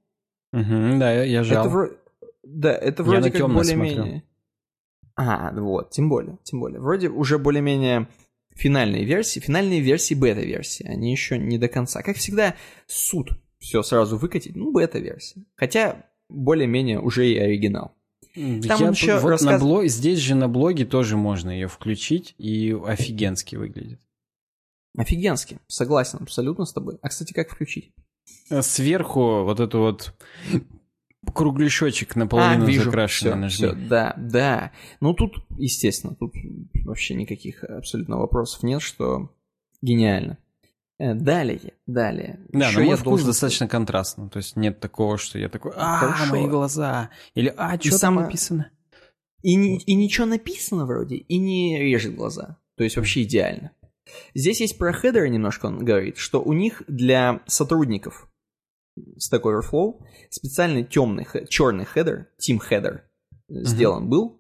Угу, да, я, я жал. Это, да, это вроде как более-менее... А, вот, тем более, тем более. Вроде уже более-менее финальные версии, финальные версии бета-версии, они еще не до конца. Как всегда, суд все сразу выкатить, ну, бета-версия. Хотя более-менее уже и оригинал. Там Я еще вот рассказ... на блог, здесь же на блоге тоже можно ее включить, и офигенски выглядит. Офигенски, согласен абсолютно с тобой. А, кстати, как включить? Сверху вот эту вот кругляшочек наполовину а, вижу. закрашенный все, все, да, да. Ну тут, естественно, тут вообще никаких абсолютно вопросов нет, что гениально. Э, далее, далее. Да, Еще но мой вкус должен... достаточно контрастный. То есть нет такого, что я такой, а, Хорошо. мои глаза. Или, а, что там написано? И, не, и ничего написано вроде, и не режет глаза. То есть вообще идеально. Здесь есть про хедеры немножко он говорит, что у них для сотрудников Stack Overflow специальный темный, черный хедер, Team Header сделан uh-huh. был.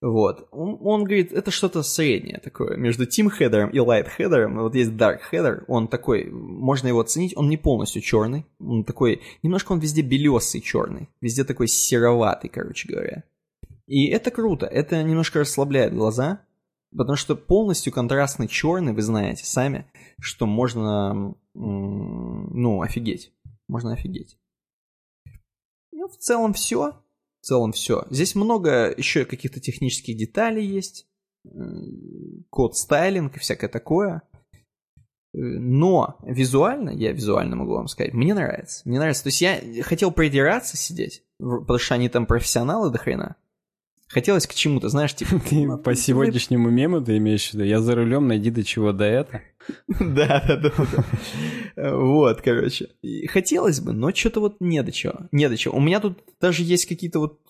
Вот. Он, он говорит, это что-то среднее такое между Team Header и Light Header. Вот есть Dark Header, он такой, можно его оценить, он не полностью черный, он такой, немножко он везде белесый черный, везде такой сероватый, короче говоря. И это круто, это немножко расслабляет глаза, потому что полностью контрастный черный, вы знаете сами, что можно, ну, офигеть можно офигеть. Ну, в целом все. В целом все. Здесь много еще каких-то технических деталей есть. Код стайлинг и всякое такое. Но визуально, я визуально могу вам сказать, мне нравится. Мне нравится. То есть я хотел придираться сидеть, потому что они там профессионалы до хрена. Хотелось к чему-то, знаешь, типа... Ты ну, по сегодняшнему мему ты имеешь в виду? Я за рулем, найди до чего до это. Да, да, да. Вот, короче. Хотелось бы, но что-то вот не до чего. Не до чего. У меня тут даже есть какие-то вот...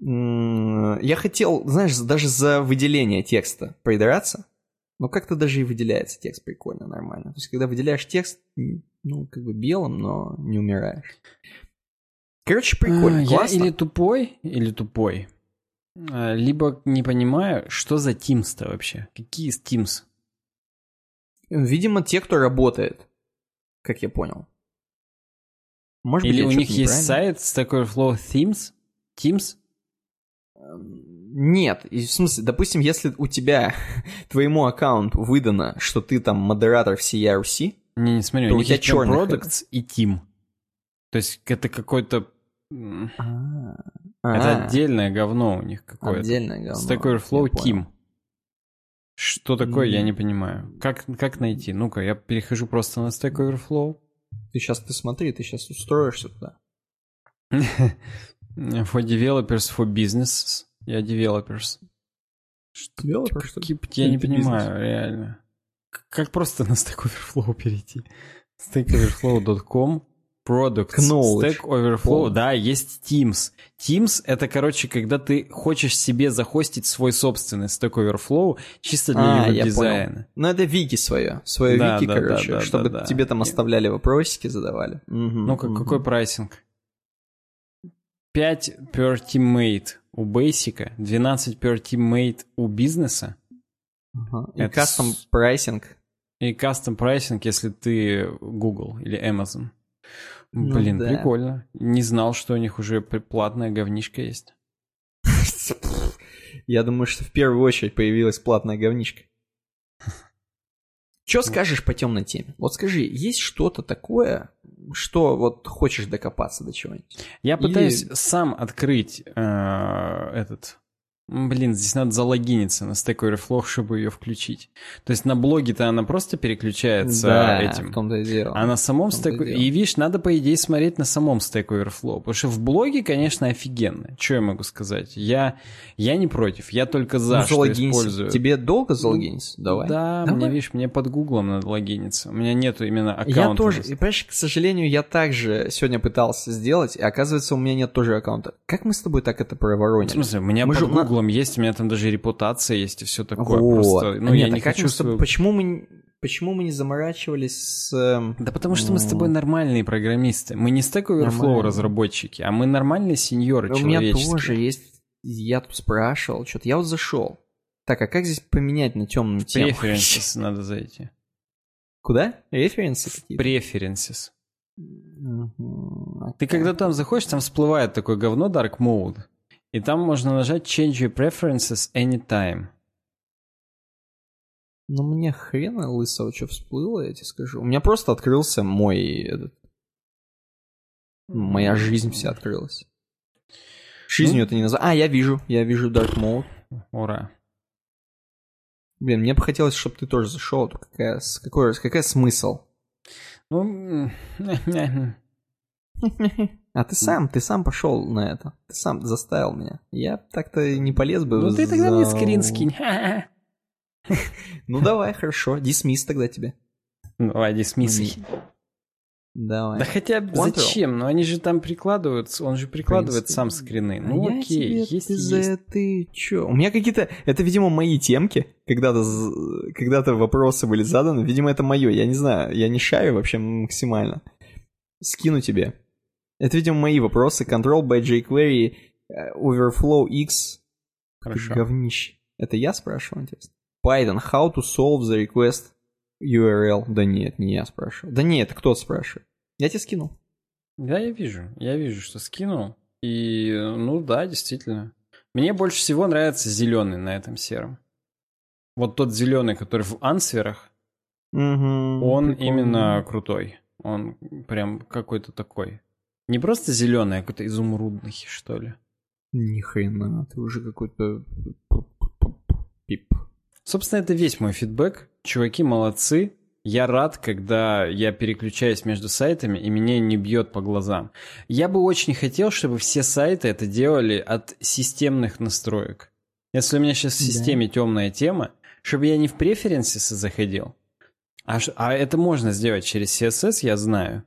Я хотел, знаешь, даже за выделение текста придраться, но как-то даже и выделяется текст прикольно, нормально. То есть, когда выделяешь текст, ну, как бы белым, но не умираешь. Короче, прикольно, а, Я или тупой, или тупой. А, либо не понимаю, что за Teams-то вообще? Какие из Teams? Видимо, те, кто работает, как я понял. Может Или быть, у них есть сайт с такой Flow Themes? Teams? Нет, в смысле, допустим, если у тебя твоему аккаунту выдано, что ты там модератор всей RC, не, не смотри, у них есть Products и Team. То есть это какой-то... А, это отдельное говно у них какое-то. Отдельное говно. Stack Overflow Team. Что такое, я не понимаю. Как, как найти? Ну-ка, я перехожу просто на Stack Overflow. Ты сейчас, ты смотри, ты сейчас устроишься туда. for developers, for business. Я developers. Что, developers? Что? Я не понимаю, реально. Как просто на Stack Overflow перейти? stackoverflow.com Product, Knowledge. Stack Overflow, oh. да, есть Teams. Teams — это, короче, когда ты хочешь себе захостить свой собственный Stack Overflow чисто для а, дизайна. Ну, это вики свое, свое да, вики, да, короче, да, да, чтобы да, да. тебе там оставляли вопросики, задавали. Угу, ну, угу. какой прайсинг? 5 per teammate у Basic, 12 per teammate у бизнеса. Ага. И это custom pricing. И custom pricing, если ты Google или Amazon. Ну, Блин, да. прикольно. Не знал, что у них уже платная говнишка есть. Я думаю, что в первую очередь появилась платная говнишка. Что скажешь по темной теме? Вот скажи, есть что-то такое, что вот хочешь докопаться до чего-нибудь? Я пытаюсь Или... сам открыть э, этот Блин, здесь надо залогиниться на Stack Overflow, чтобы ее включить. То есть на блоге-то она просто переключается да, этим. в том-то и дело. А на самом Stack... И, и видишь, надо, по идее, смотреть на самом Stack Overflow. Потому что в блоге, конечно, офигенно. Что я могу сказать? Я, я не против, я только за, ну, что использую. Тебе долго залогиниться? Давай. Да, Давай. мне, видишь, мне под гуглом надо логиниться. У меня нету именно аккаунта. Я тоже, и, понимаешь, к сожалению, я также сегодня пытался сделать, и оказывается, у меня нет тоже аккаунта. Как мы с тобой так это проворонили? В смысле, у меня мы под же... есть, у меня там даже репутация есть и все такое. Вот. Просто, ну, Нет, я не а хочу... Свою... Почему мы... Почему мы не заморачивались с... эм, Да потому что мы с тобой нормальные программисты. Мы не Stack Overflow разработчики, а мы нормальные сеньоры У меня человеческие. тоже есть... Я тут спрашивал, что-то. Я вот зашел. Так, а как здесь поменять на темную тему? Preferences надо зайти. Куда? Референсы какие-то? Preferences. Мгм. Ты когда там заходишь, там всплывает такое говно Dark Mode. И там можно нажать Change your preferences anytime. Ну, мне хрена лысого что всплыло, я тебе скажу. У меня просто открылся мой... Этот, моя жизнь вся открылась. Жизнью Ну. это не называется. А, я вижу, я вижу Dark Mode. Ура. Блин, мне бы хотелось, чтобы ты тоже зашел. Какая, какой, какая смысл? Ну, А ты сам, ты сам пошел на это. Ты сам заставил меня. Я так-то не полез бы. ну ты тогда мне за- скрин скинь. Ну давай, хорошо. Дисмисс тогда тебе. Давай, дисмисс. Давай. Да хотя Control. зачем? Ну они же там прикладывают, он же прикладывает сам скрины. А Ну я окей, тебе- есть ты за ты чё? У меня какие-то... Это, видимо, мои темки. Когда-то когда вопросы были заданы. Видимо, это мое. Я не знаю. Я не шарю вообще максимально. Скину тебе. Это, видимо, мои вопросы. Control by jQuery, э, Overflow X. Хорошо. Говнище. Это я спрашиваю, интересно? Python, how to solve the request URL? Да нет, не я спрашиваю. Да нет, кто спрашивает? Я тебе скинул. Да, я вижу. Я вижу, что скинул. И, ну да, действительно. Мне больше всего нравится зеленый на этом сером. Вот тот зеленый, который в ансверах, Мгм, он прикольно. именно крутой. Он прям какой-то такой. Не просто зеленый, а какой-то изумрудный, что ли. Ни хрена, ты уже какой-то пип. Собственно, это весь мой фидбэк. Чуваки молодцы. Я рад, когда я переключаюсь между сайтами и меня не бьет по глазам. Я бы очень хотел, чтобы все сайты это делали от системных настроек. Если у меня сейчас в Да. системе темная тема, чтобы я не в преференсисы заходил, а, а это можно сделать через CSS, я знаю.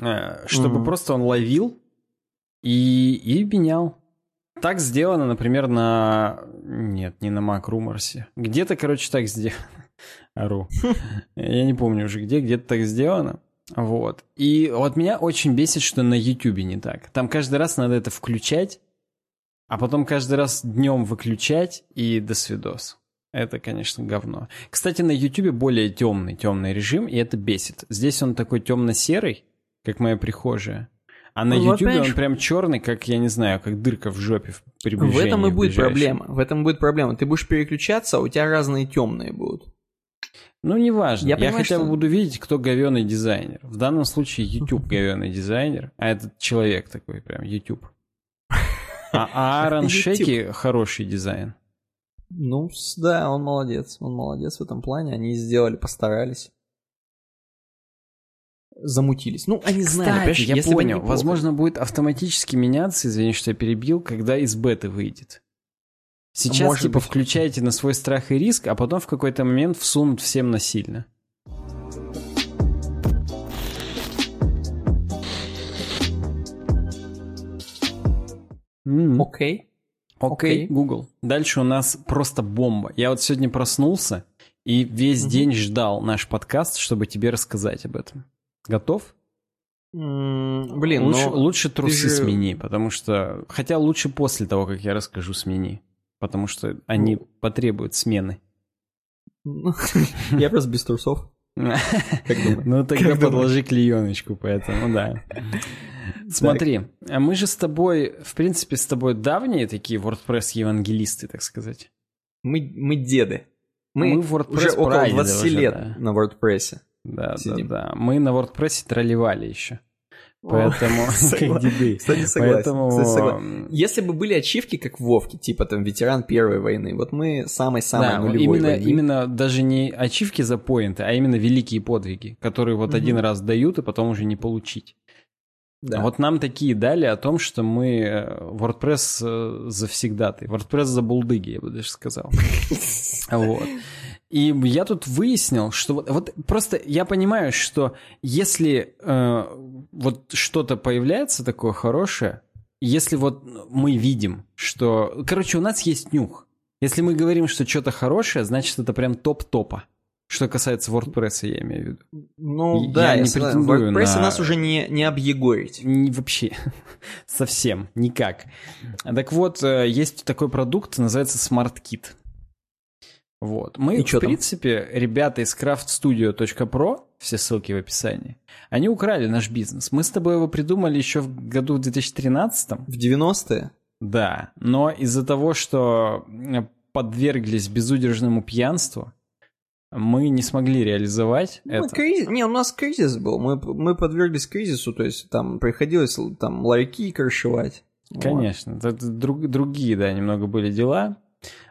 Э, Чтобы Мгм. просто он ловил и, и менял. Так сделано, например, на... Нет, не на Mac Rumors. Где-то, короче, так сделано. Ору. Я не помню уже где, где-то так сделано. Вот. И вот меня очень бесит, что на YouTube не так. Там каждый раз надо это включать, а потом каждый раз днем выключать и до свидос. Это, конечно, говно. Кстати, на YouTube более темный, темный режим, и это бесит. Здесь он такой темно-серый, как моя прихожая. А на Ну, вот YouTube он прям черный, как, я не знаю, как дырка в жопе в В приближении. этом и будет проблема. В этом будет проблема. Ты будешь переключаться, а у тебя разные темные будут. Ну, неважно. Я Я, понимаю, хотя бы что- буду видеть, кто говеный дизайнер. В данном случае YouTube говеный дизайнер, а этот человек такой прям YouTube. А, Аарон. Шеки хороший дизайн. Ну, да, он молодец. Он молодец в этом плане. Они сделали, постарались. Замутились. Ну, они знали, Кстати, я если бы понял. они Возможно, будет автоматически меняться, извини, что я перебил, когда из беты выйдет. Сейчас, Может типа, быть. включайте на свой страх и риск, а потом в какой-то момент всунут всем насильно. Окей. Окей. Google. Дальше у нас просто бомба. Я вот сегодня проснулся и весь Мгм. день ждал наш подкаст, чтобы тебе рассказать об этом. Готов? Блин, лучше, ну... лучше трусы же- смени, потому что... Хотя лучше после того, как я расскажу, смени. Потому что они Ну. потребуют смены. ну, Я просто без трусов. Ну тогда подложи клееночку, поэтому да. Смотри, а мы же с тобой, в принципе, с тобой давние такие WordPress-евангелисты, так сказать. Мы, мы деды. Мы, Мы WordPress уже около прадеды 20 уже, лет на WordPress. Да, Сидим. да, да. Мы на WordPress тролливали еще. Поэтому, как деды. Кстати, согласен. Поэтому... Кстати, согласен. Если бы были ачивки, как в Вовке, типа там ветеран Первой войны, вот мы самой-самой Да, нулевой именно, войны. именно даже не ачивки за поинты, а именно великие подвиги, которые вот один раз дают и потом уже не получить. Да. А Вот нам такие дали о том, что мы э, WordPress э, завсегдатый, WordPress за булдыги, я бы даже сказал. Вот. И я тут выяснил, что вот, вот просто я понимаю, что если э, вот что-то появляется такое хорошее, если вот мы видим, что... Короче, у нас есть нюх. Если мы говорим, что что-то хорошее, значит, это прям топ-топа. Что касается WordPress, я имею в виду. Ну Я да, не если претендую WordPress на- нас уже не, не объегорить. Не вообще. Совсем. Никак. Так вот, э, есть такой продукт, называется SmartKit. Вот. Мы, И в там? принципе, ребята из craftstudio.pro, все ссылки в описании, они украли наш бизнес. Мы с тобой его придумали еще в году в 2013 В 90-е? Да, но из-за того, что э, подверглись безудержному пьянству, мы не смогли реализовать Ну, это. кризис- Не, у нас кризис был. Мы, мы подверглись кризису, то есть там приходилось там ларьки крышевать. Вот. Конечно, это друг- другие, да, немного были дела.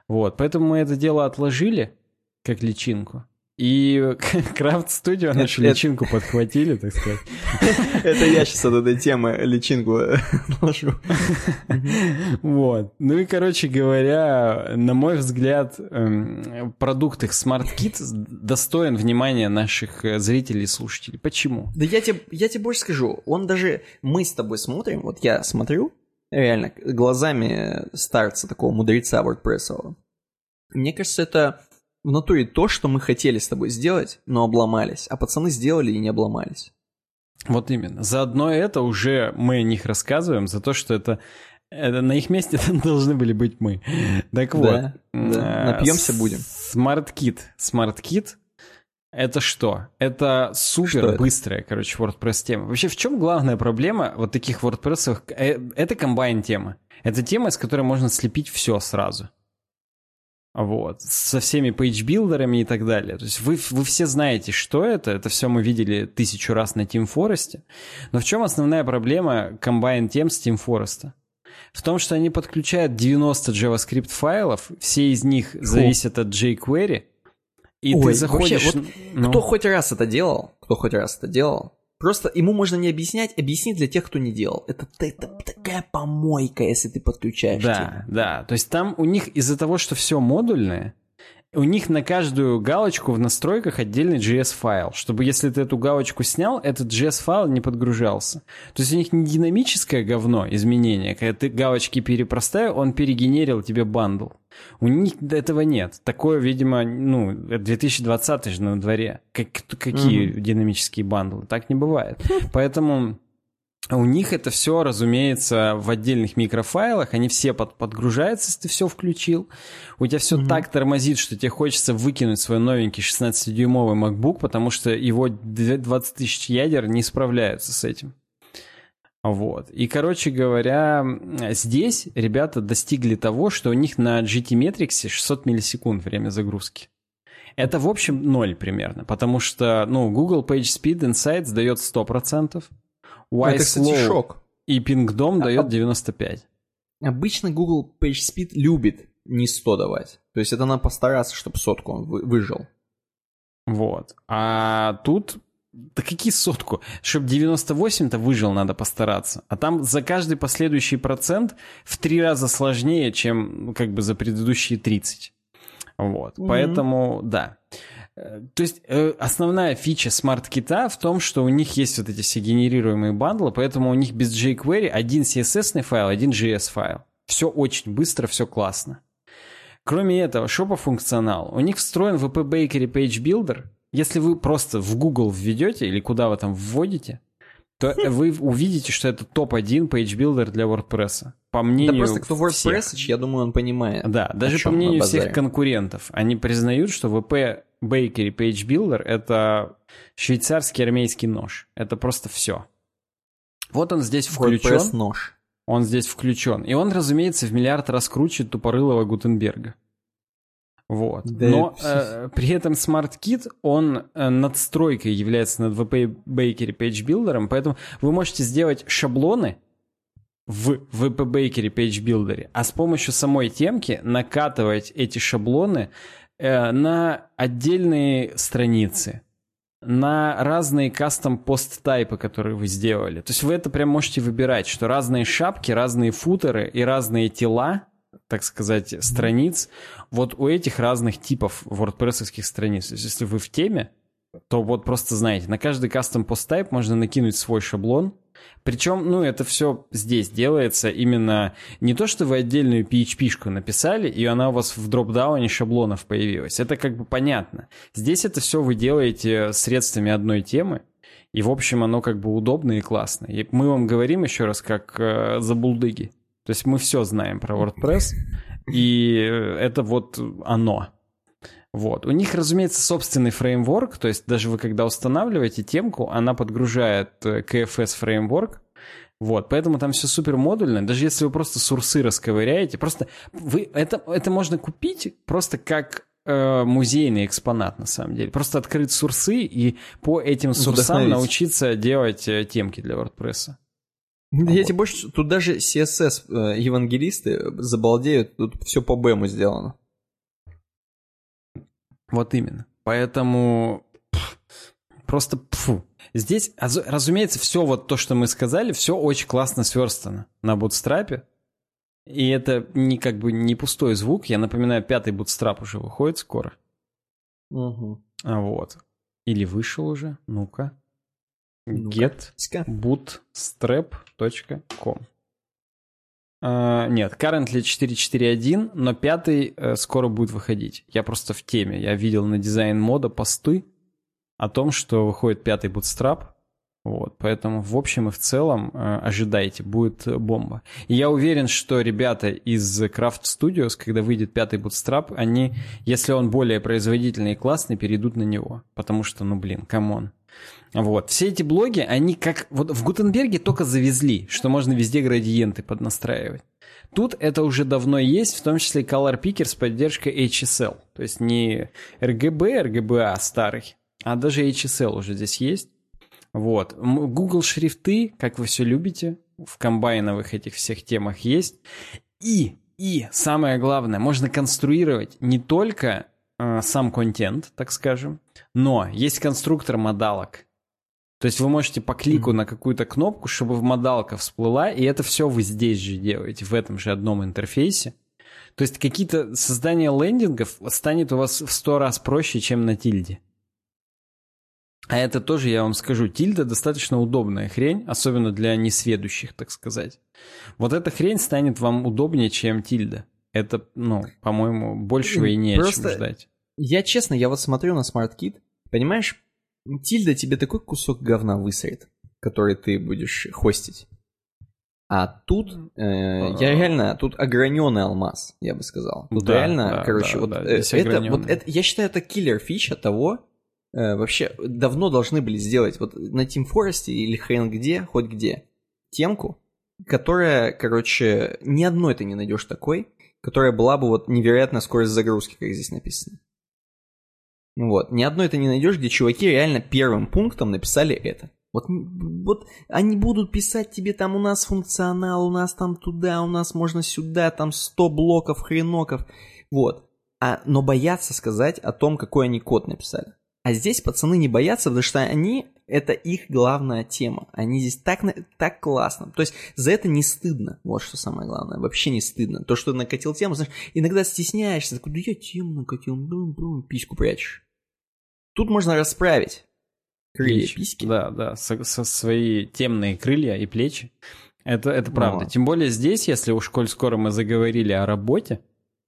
Вот, поэтому мы это дело отложили как личинку. И Крафт Studio нашу это- личинку подхватили, так сказать. Это я сейчас от этой темы личинку ложу. Вот. Ну и, короче говоря, на мой взгляд, эм, продукт их SmartKit достоин внимания наших э, зрителей и слушателей. Почему? Да я тебе, я тебе больше скажу. Он даже... Мы с тобой смотрим, вот я смотрю, реально, глазами старца такого мудреца WordPress. Мне кажется, это в натуре то, что мы хотели с тобой сделать, но обломались. А пацаны сделали и не обломались. Вот именно. Заодно это уже мы о них рассказываем, за то, что это, это на их месте должны были быть мы. Так вот. Да, да. э, Напьемся будем. SmartKit. SmartKit это что? Это супер быстрая, короче, WordPress тема. Вообще, в чем главная проблема вот таких WordPress? Это комбайн тема. Это тема, из которой можно слепить все сразу. Вот. Со всеми page builder ами и так далее. То есть вы, вы все знаете, что это. Это все мы видели тысячу раз на ThemeForest. Но в чем основная проблема комбайн тем с Team Forest? В том, что они подключают 90 JavaScript файлов, все из них зависят от jQuery, и Ой, ты заходишь... вообще, вот ну, Кто хоть раз это делал, кто хоть раз это делал, просто ему можно не объяснять, объяснить для тех, кто не делал. Это, это такая помойка, если ты подключаешь. Да, тему. да. То есть там у них из-за того, что все модульное, у них на каждую галочку в настройках отдельный JS-файл, чтобы если ты эту галочку снял, этот JS-файл не подгружался. То есть у них не динамическое говно изменение, когда ты галочки перепроставил, он перегенерил тебе бандл. У них этого нет. Такое, видимо, ну, 2020 же на дворе. Как, какие динамические бандлы? Так не бывает. Поэтому у них это все, разумеется, в отдельных микрофайлах, они все под, подгружаются, если ты все включил. У тебя все так тормозит, что тебе хочется выкинуть свой новенький 16-дюймовый MacBook, потому что его 20 тысяч ядер не справляются с этим. Вот. И, короче говоря, здесь ребята достигли того, что у них на GT-метриксе 600 миллисекунд время загрузки. Это, в общем, ноль примерно, потому что, ну, Google PageSpeed Insights дает 100%, Ну, Это, кстати, шок. и Pingdom А- дает а- 95. Обычно Google PageSpeed любит не 100 давать. То есть это надо постараться, чтобы сотку он вы- выжил. Вот. А тут... Да какие сотку? Чтобы 98-то выжил, надо постараться. А там за каждый последующий процент в три раза сложнее, чем ну, как бы за предыдущие 30. Вот. Мгм. Поэтому, да. Э, То есть э, основная фича смарт-кита в том, что у них есть вот эти все генерируемые бандлы, поэтому у них без jQuery один CSS файл, один JS файл. Все очень быстро, все классно. Кроме этого, шопа функционал. У них встроен WP Bakery Page Builder. Если вы просто в Google введете или куда вы там вводите, то вы увидите, что это топ-1 Page Builder для WordPress. По мнению да просто кто всех. WordPress, я думаю, он понимает. Да, даже по мнению всех конкурентов, они признают, что VP Bakery Page Builder это швейцарский армейский нож. Это просто все. Вот он здесь включен. WordPress нож. Он здесь включен. И он, разумеется, в миллиард раскруче тупорылого Гутенберга. Вот. Да Но э, при этом SmartKit, он э, надстройкой является над VP Bakery Page Builder, поэтому вы можете сделать шаблоны в VP Bakery Page Builder, а с помощью самой темки накатывать эти шаблоны на отдельные страницы, на разные кастом пост тайпы, которые вы сделали. То есть вы это прям можете выбирать, что разные шапки, разные футеры и разные тела, так сказать, страниц, вот у этих разных типов wordpress страниц. То есть если вы в теме, то вот просто знаете, на каждый кастом пост тайп можно накинуть свой шаблон, Причем, ну, это все здесь делается именно не то, что вы отдельную PHP-шку написали, и она у вас в дропдауне шаблонов появилась. Это как бы понятно. Здесь это все вы делаете средствами одной темы, и, в общем, оно как бы удобно и классно. И мы вам говорим еще раз, как э, за булдыги. То есть мы все знаем про WordPress, и это вот оно. Вот. У них, разумеется, собственный фреймворк, то есть даже вы когда устанавливаете темку, она подгружает KFS э, фреймворк, вот, поэтому там все супер модульно. Даже если вы просто сурсы расковыряете, просто вы это это можно купить просто как э, музейный экспонат на самом деле. Просто открыть сурсы и по этим сурсам научиться делать э, темки для WordPress. Я вот. тебе больше, тут даже CSS э, евангелисты забалдеют, тут все по бэму сделано. Вот именно. Поэтому просто пфу. Здесь, разумеется, все вот то, что мы сказали, все очень классно сверстано на бутстрапе. И это не как бы не пустой звук. Я напоминаю, пятый бутстрап уже выходит скоро. Угу. А вот. Или вышел уже. Ну-ка. Ну getbootstrap.com Uh, нет, currently 4.4.1, но пятый uh, скоро будет выходить. Я просто в теме. Я видел на дизайн мода посты о том, что выходит пятый Bootstrap. Вот, поэтому в общем и в целом uh, ожидайте, будет бомба. И я уверен, что ребята из Craft Studios, когда выйдет пятый Bootstrap, они, если он более производительный и классный, перейдут на него. Потому что, ну блин, come on. Вот. Все эти блоги, они как... Вот в Гутенберге только завезли, что можно везде градиенты поднастраивать. Тут это уже давно есть, в том числе Color Picker с поддержкой HSL. То есть не RGB, RGBA старый, а даже HSL уже здесь есть. Вот. Google шрифты, как вы все любите, в комбайновых этих всех темах есть. И, и самое главное, можно конструировать не только э, сам контент, так скажем, но есть конструктор модалок. То есть вы можете по клику mm-hmm. на какую-то кнопку, чтобы в модалка всплыла, и это все вы здесь же делаете, в этом же одном интерфейсе. То есть какие-то создание лендингов станет у вас в сто раз проще, чем на тильде. А это тоже, я вам скажу, тильда достаточно удобная хрень, особенно для несведущих, так сказать. Вот эта хрень станет вам удобнее, чем тильда. Это, ну, по-моему, большего и не Просто... чем ждать. Я честно, я вот смотрю на SmartKit, понимаешь, Тильда тебе такой кусок говна высрет, который ты будешь хостить. А тут э, я реально тут ограненный алмаз, я бы сказал. Тут да, реально, да, короче, да, вот, да, э, это, вот это, я считаю, это киллер фича того, э, вообще давно должны были сделать вот на Team Forest или хрен где, хоть где, темку, которая, короче, ни одной ты не найдешь такой, которая была бы вот невероятная скорость загрузки, как здесь написано. Вот. Ни одной ты не найдешь, где чуваки реально первым пунктом написали это. Вот, вот они будут писать тебе там у нас функционал, у нас там туда, у нас можно сюда, там 100 блоков, хреноков. Вот. А, но боятся сказать о том, какой они код написали. А здесь пацаны не боятся, потому что они, это их главная тема. Они здесь так, так классно. То есть за это не стыдно. Вот что самое главное. Вообще не стыдно. То, что накатил тему, знаешь, иногда стесняешься. Такой, да я тему накатил, ну, письку прячешь. Тут можно расправить крылья плечи. письки. Да, да, со, со свои темные крылья и плечи. Это, это правда. Но. Тем более здесь, если уж коль скоро мы заговорили о работе,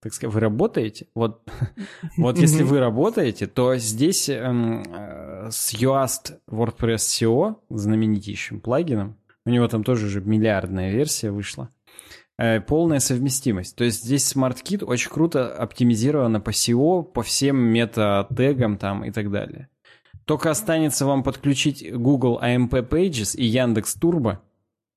так сказать, вы работаете, вот, вот если вы работаете, то здесь эм, э, с Yoast WordPress SEO, знаменитейшим плагином, у него там тоже уже миллиардная версия вышла, полная совместимость. То есть здесь SmartKit очень круто оптимизировано по SEO, по всем мета-тегам там и так далее. Только останется вам подключить Google AMP Pages и Яндекс Turbo,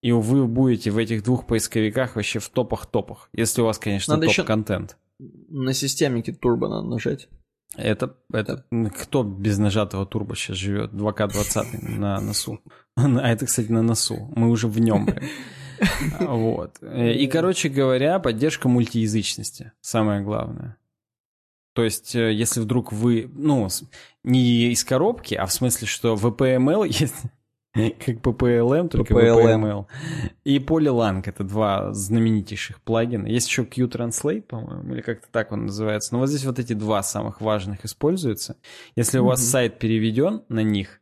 и вы будете в этих двух поисковиках вообще в топах-топах. Если у вас, конечно, топ-контент. На системнике Turbo надо нажать. Это, это кто без нажатого турбо сейчас живет? 2К20 на носу. А это, кстати, на носу. Мы уже в нем. Вот. И, короче говоря, поддержка мультиязычности. Самое главное. То есть, э, если вдруг вы, ну, не из коробки, а в смысле, что VPML есть, как PPLM, только PPLM. VPML. И Polylang — это два знаменитейших плагина. Есть еще Q-Translate, по-моему, или как-то так он называется. Но вот здесь вот эти два самых важных используются. Если у вас сайт переведен на них,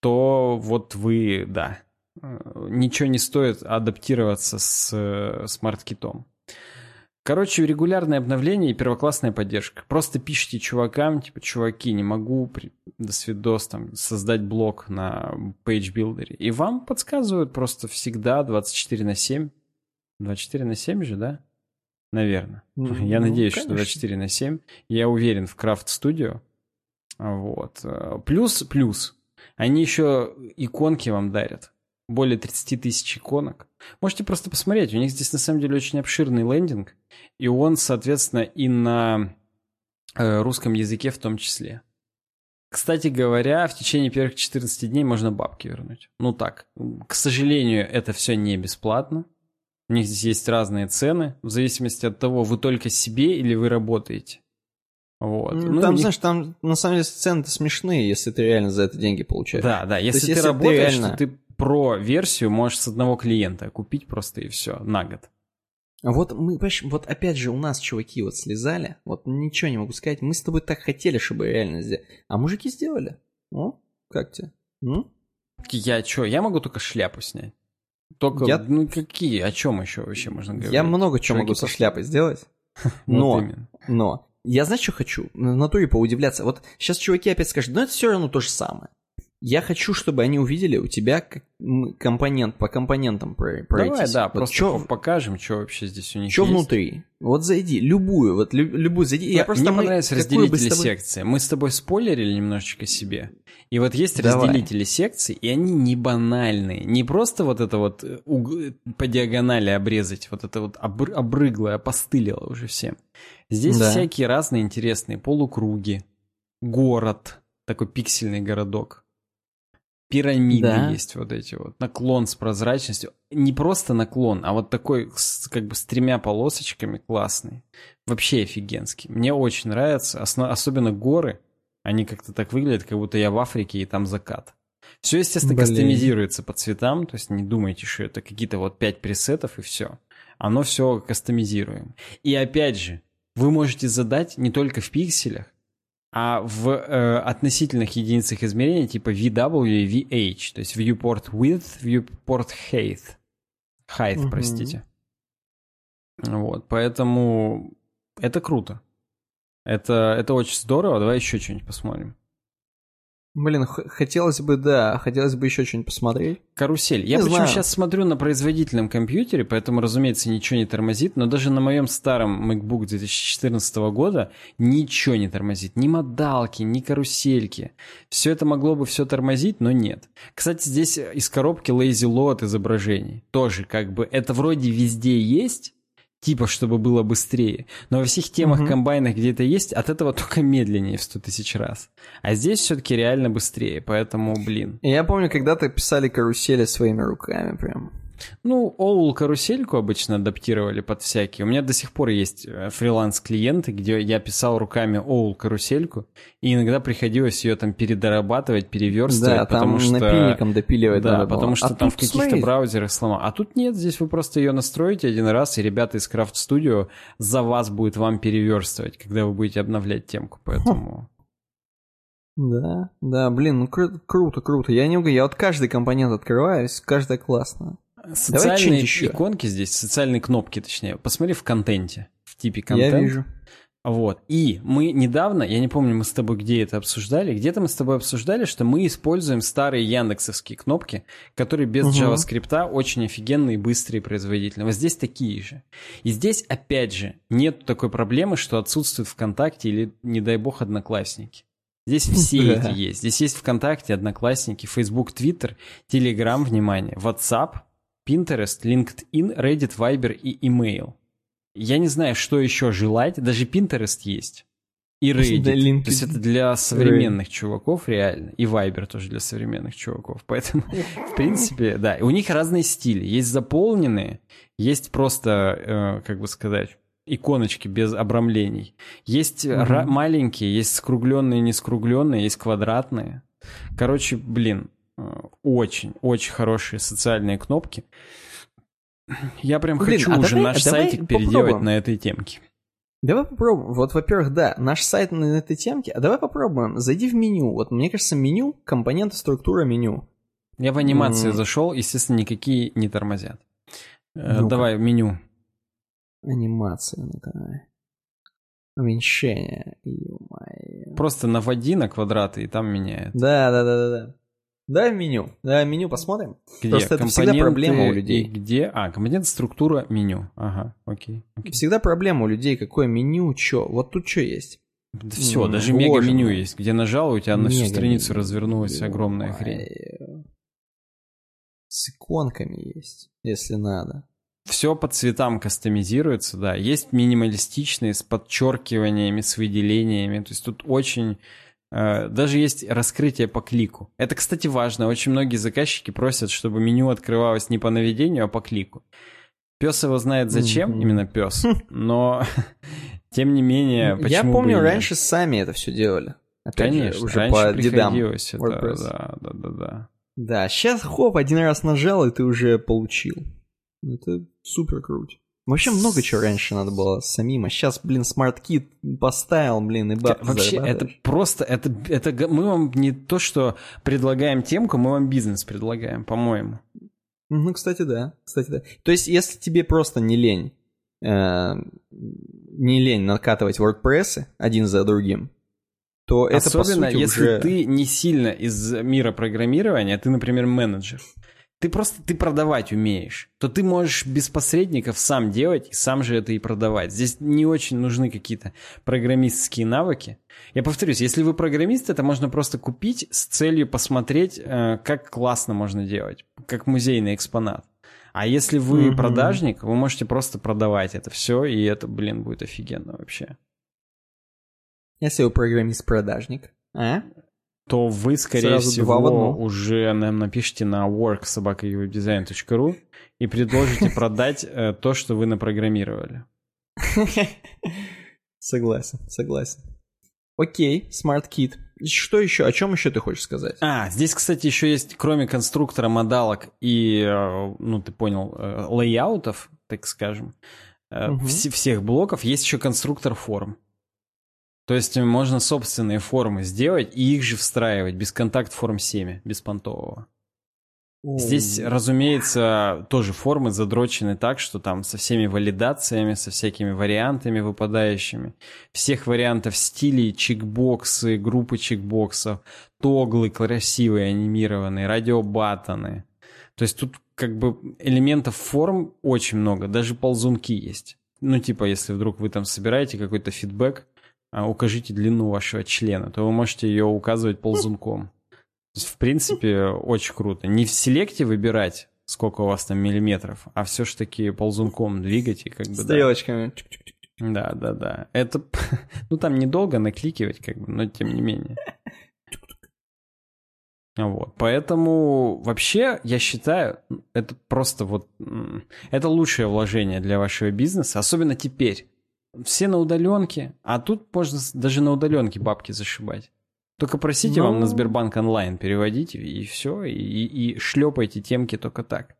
то вот вы, да, Э, ничего не стоит адаптироваться с э, SmartKit ом. Короче, регулярное обновление и первоклассная поддержка. Просто пишите чувакам, типа, чуваки, не могу, при... до свидос, там, создать блок на Page Builder. И вам подсказывают просто всегда 24 на 7. 24 на 7 же, да? Наверное. Ну, Я надеюсь, конечно. что 24 на 7. Я уверен в Craft Studio. Вот. Плюс, плюс. Они еще иконки вам дарят более 30 тысяч иконок. Можете просто посмотреть, у них здесь на самом деле очень обширный лендинг, и он, соответственно, и на э, русском языке в том числе. Кстати говоря, в течение первых 14 дней можно бабки вернуть. Ну так, к сожалению, это все не бесплатно. У них здесь есть разные цены, в зависимости от того, вы только себе или вы работаете. Вот. Ну, там, них... знаешь, там на самом деле цены-то смешные, если ты реально за это деньги получаешь. Да, да, если, есть, ты если работаешь, ты реально... то ты про версию можешь с одного клиента купить просто и все на год. Вот мы, вот опять же у нас чуваки вот слезали, вот ничего не могу сказать, мы с тобой так хотели, чтобы реально сделать, а мужики сделали. Ну, как тебе? Ну? Я что, я могу только шляпу снять. Только, я... ну какие, о чем еще вообще можно говорить? Я много чего могу со шляпой сделать, но, но, я знаю, что хочу, на натуре поудивляться. Вот сейчас чуваки опять скажут, ну это все равно то же самое. Я хочу, чтобы они увидели у тебя компонент по компонентам пройтись. Давай, да, вот просто чё, покажем, что вообще здесь у них Что внутри. Вот зайди, любую, вот любую зайди. Да, я просто мне понравились разделители тобой... секции. Мы с тобой спойлерили немножечко себе. И вот есть Давай. разделители секций, и они не банальные. Не просто вот это вот э, уг... по диагонали обрезать, вот это вот обр... обрыгло, опостылило уже всем. Здесь да. всякие разные интересные полукруги, город, такой пиксельный городок пирамиды да. есть вот эти вот. Наклон с прозрачностью. Не просто наклон, а вот такой с, как бы с тремя полосочками классный. Вообще офигенский. Мне очень нравится. Осно, особенно горы. Они как-то так выглядят, как будто я в Африке и там закат. Все, естественно, Блин. кастомизируется по цветам. То есть не думайте, что это какие-то вот пять пресетов и все. Оно все кастомизируем. И опять же, вы можете задать не только в пикселях, а в э, относительных единицах измерения типа VW и VH, то есть viewport width, viewport height. Height, угу. простите. Вот, поэтому это круто. Это, это очень здорово. Давай еще что-нибудь посмотрим. Блин, хотелось бы, да, хотелось бы еще что-нибудь посмотреть. Карусель. Я почему сейчас смотрю на производительном компьютере, поэтому, разумеется, ничего не тормозит, но даже на моем старом MacBook 2014 года ничего не тормозит. Ни модалки, ни карусельки. Все это могло бы все тормозить, но нет. Кстати, здесь из коробки lazy load изображений. Тоже как бы это вроде везде есть, типа, чтобы было быстрее. Но во всех темах угу. комбайнах, где это есть, от этого только медленнее в 100 тысяч раз. А здесь все-таки реально быстрее, поэтому, блин. Я помню, когда-то писали карусели своими руками прям. Ну, Оул карусельку обычно адаптировали под всякие. У меня до сих пор есть э, фриланс-клиенты, где я писал руками Оул карусельку, и иногда приходилось ее там передорабатывать, переверстывать, да, потому там что... напильником допиливать Да, надо потому было. что а там в каких-то смотри. браузерах сломал. А тут нет, здесь вы просто ее настроите один раз, и ребята из Craft Studio за вас будет вам переверстывать, когда вы будете обновлять темку, поэтому... Да, да, блин, ну кру- круто, круто. Я не угу, я вот каждый компонент открываюсь, каждая классная. Социальные иконки здесь, социальные кнопки, точнее. Посмотри в контенте, в типе контент. Я вижу. Вот. И мы недавно, я не помню, мы с тобой где это обсуждали, где-то мы с тобой обсуждали, что мы используем старые яндексовские кнопки, которые без угу. JavaScript очень офигенные, быстрые, производительные. Вот здесь такие же. И здесь, опять же, нет такой проблемы, что отсутствует ВКонтакте или, не дай бог, Одноклассники. Здесь все эти есть. Здесь есть ВКонтакте, Одноклассники, Facebook, Twitter, Telegram, внимание, WhatsApp, Pinterest, LinkedIn, Reddit, Viber и email. Я не знаю, что еще желать. Даже Pinterest есть. И Reddit. Да, LinkedIn. То есть это для современных Reddit. чуваков реально. И Viber тоже для современных чуваков. Поэтому, в принципе, да. У них разные стили. Есть заполненные, есть просто, э, как бы сказать, иконочки без обрамлений. Есть mm-hmm. маленькие, есть скругленные, не скругленные, есть квадратные. Короче, блин, очень-очень хорошие социальные кнопки. Я прям Блин, хочу а уже давай, наш давай сайтик переделать попробуем. на этой темке. Давай попробуем. Вот, во-первых, да, наш сайт на этой темке. А давай попробуем. Зайди в меню. Вот мне кажется, меню, компоненты, структура меню. Я в анимации mm. зашел, естественно, никакие не тормозят. ну Давай меню. Анимация, ну давай. Уменьшение. Просто наводи на квадраты и там меняет. Да, да, да, да, да. Давай меню. Давай меню посмотрим. Где? Просто это всегда проблема у людей. Где? А, компонент, структура, меню. Ага, окей, окей. Всегда проблема у людей, какое меню, что. Вот тут что есть. Да все, mm, даже мега-меню есть, где нажал, у тебя на всю страницу развернулась огромная хрень. С иконками есть, если надо. Все по цветам кастомизируется, да. Есть минималистичные с подчеркиваниями, с выделениями. То есть тут очень даже есть раскрытие по клику. Это, кстати, важно. Очень многие заказчики просят, чтобы меню открывалось не по наведению, а по клику. Пес его знает зачем, mm-hmm. именно пес, но тем не менее, почему Я помню, раньше сами это все делали. Опять Конечно, же, уже раньше по дедам. Это, да, да, да, да. Да, сейчас хоп, один раз нажал, и ты уже получил. Это супер круто. Вообще много чего раньше надо было самим, а сейчас, блин, Smart Kit поставил, блин, и бабки Вообще, это просто, это, это мы вам не то, что предлагаем темку, мы вам бизнес предлагаем, по-моему. Ну, кстати, да, кстати, да. То есть, если тебе просто не лень, э, не лень накатывать WordPress один за другим, то это, Особенно, по сути, если уже... ты не сильно из мира программирования, ты, например, менеджер ты просто ты продавать умеешь, то ты можешь без посредников сам делать и сам же это и продавать. Здесь не очень нужны какие-то программистские навыки. Я повторюсь, если вы программист, это можно просто купить с целью посмотреть, э, как классно можно делать, как музейный экспонат. А если вы mm-hmm. продажник, вы можете просто продавать это все, и это, блин, будет офигенно вообще. Если вы программист-продажник, а? То вы, скорее Сразу всего, уже нам напишите на worksobakawebdesign.ru и предложите продать э, то, что вы напрограммировали. Согласен, согласен. Окей, Smart Kit. Что еще? О чем еще ты хочешь сказать? А, здесь, кстати, еще есть, кроме конструктора, модалок и, э, ну, ты понял, э, лейаутов, так скажем, угу. всех блоков, есть еще конструктор форм. То есть можно собственные формы сделать и их же встраивать без контакт форм 7, беспонтового. Здесь, разумеется, тоже формы задрочены так, что там со всеми валидациями, со всякими вариантами выпадающими, всех вариантов стилей, чекбоксы, группы чекбоксов, тоглы красивые, анимированные, радиобаттоны. То есть тут как бы элементов форм очень много, даже ползунки есть. Ну, типа, если вдруг вы там собираете какой-то фидбэк, укажите длину вашего члена, то вы можете ее указывать ползунком. То есть, в принципе, очень круто. Не в селекте выбирать, сколько у вас там миллиметров, а все ж таки ползунком двигать и как бы... Стрелочками. Да, да, да. Это, ну там недолго накликивать, как бы, но тем не менее. Вот. Поэтому вообще, я считаю, это просто вот... Это лучшее вложение для вашего бизнеса, особенно теперь все на удаленке, а тут можно даже на удаленке бабки зашибать. Только просите Но... вам на ну. Сбербанк онлайн переводить, и все, и, и шлепайте темки только так.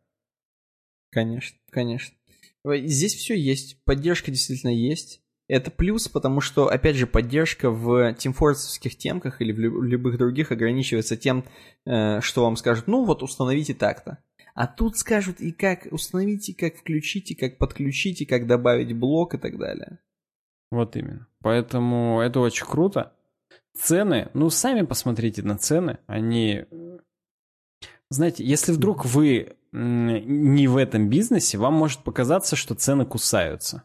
Конечно, конечно. Здесь все есть, поддержка действительно есть. Это плюс, потому что, опять же, поддержка в тимфорсовских темках или в любых других ограничивается тем, э, что вам скажут, ну вот установите так-то. А тут скажут и как установить, и как включить, и как подключить, и как добавить блок и так далее. Вот именно. Поэтому это очень круто. Цены, ну, сами посмотрите на цены. Они... Знаете, если вдруг вы не в этом бизнесе, вам может показаться, что цены кусаются.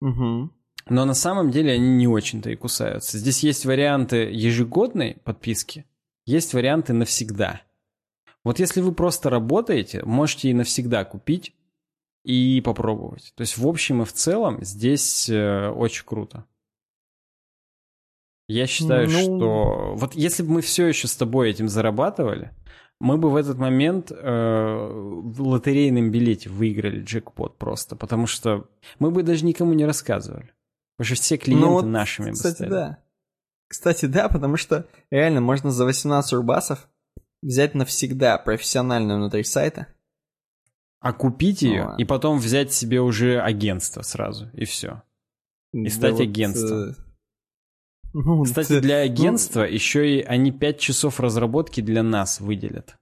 Угу. Но на самом деле они не очень-то и кусаются. Здесь есть варианты ежегодной подписки, есть варианты навсегда. Вот если вы просто работаете, можете и навсегда купить и попробовать. То есть в общем и в целом здесь э, очень круто. Я считаю, ну... что вот если бы мы все еще с тобой этим зарабатывали, мы бы в этот момент э, в лотерейном билете выиграли джекпот просто, потому что мы бы даже никому не рассказывали. Потому что все клиенты ну, вот, нашими кстати, бы стали. да. Кстати, да, потому что реально можно за 18 рубасов взять навсегда профессиональную внутри сайта а купить ее ну, и потом взять себе уже агентство сразу, и все. И да стать вот, агентством. Э... Ну, Кстати, для ну, агентства ну... еще и они 5 часов разработки для нас выделят.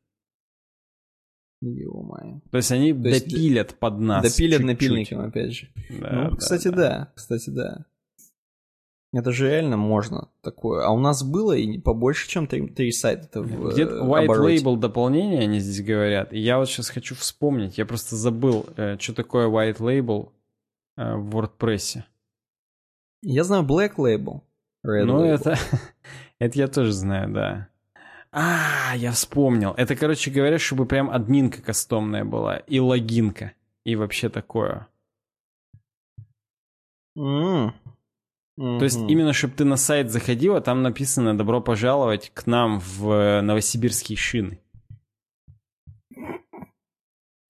Ё-моё. То есть они То есть допилят под нас. Допилят чуть-чуть. напильником, опять же. Да, ну, да, кстати, да. да. Кстати, да. Это же реально можно такое. А у нас было и побольше, чем три, три сайта в Где-то э, white обороте. label дополнение они здесь говорят. И я вот сейчас хочу вспомнить. Я просто забыл, э, что такое white label э, в WordPress. Я знаю Black Label. Red ну, Label. это, это я тоже знаю, да. А, я вспомнил. Это, короче говоря, чтобы прям админка кастомная была. И логинка. И вообще такое. М. То есть именно, чтобы ты на сайт заходил, а там написано «Добро пожаловать к нам в э, новосибирские шины».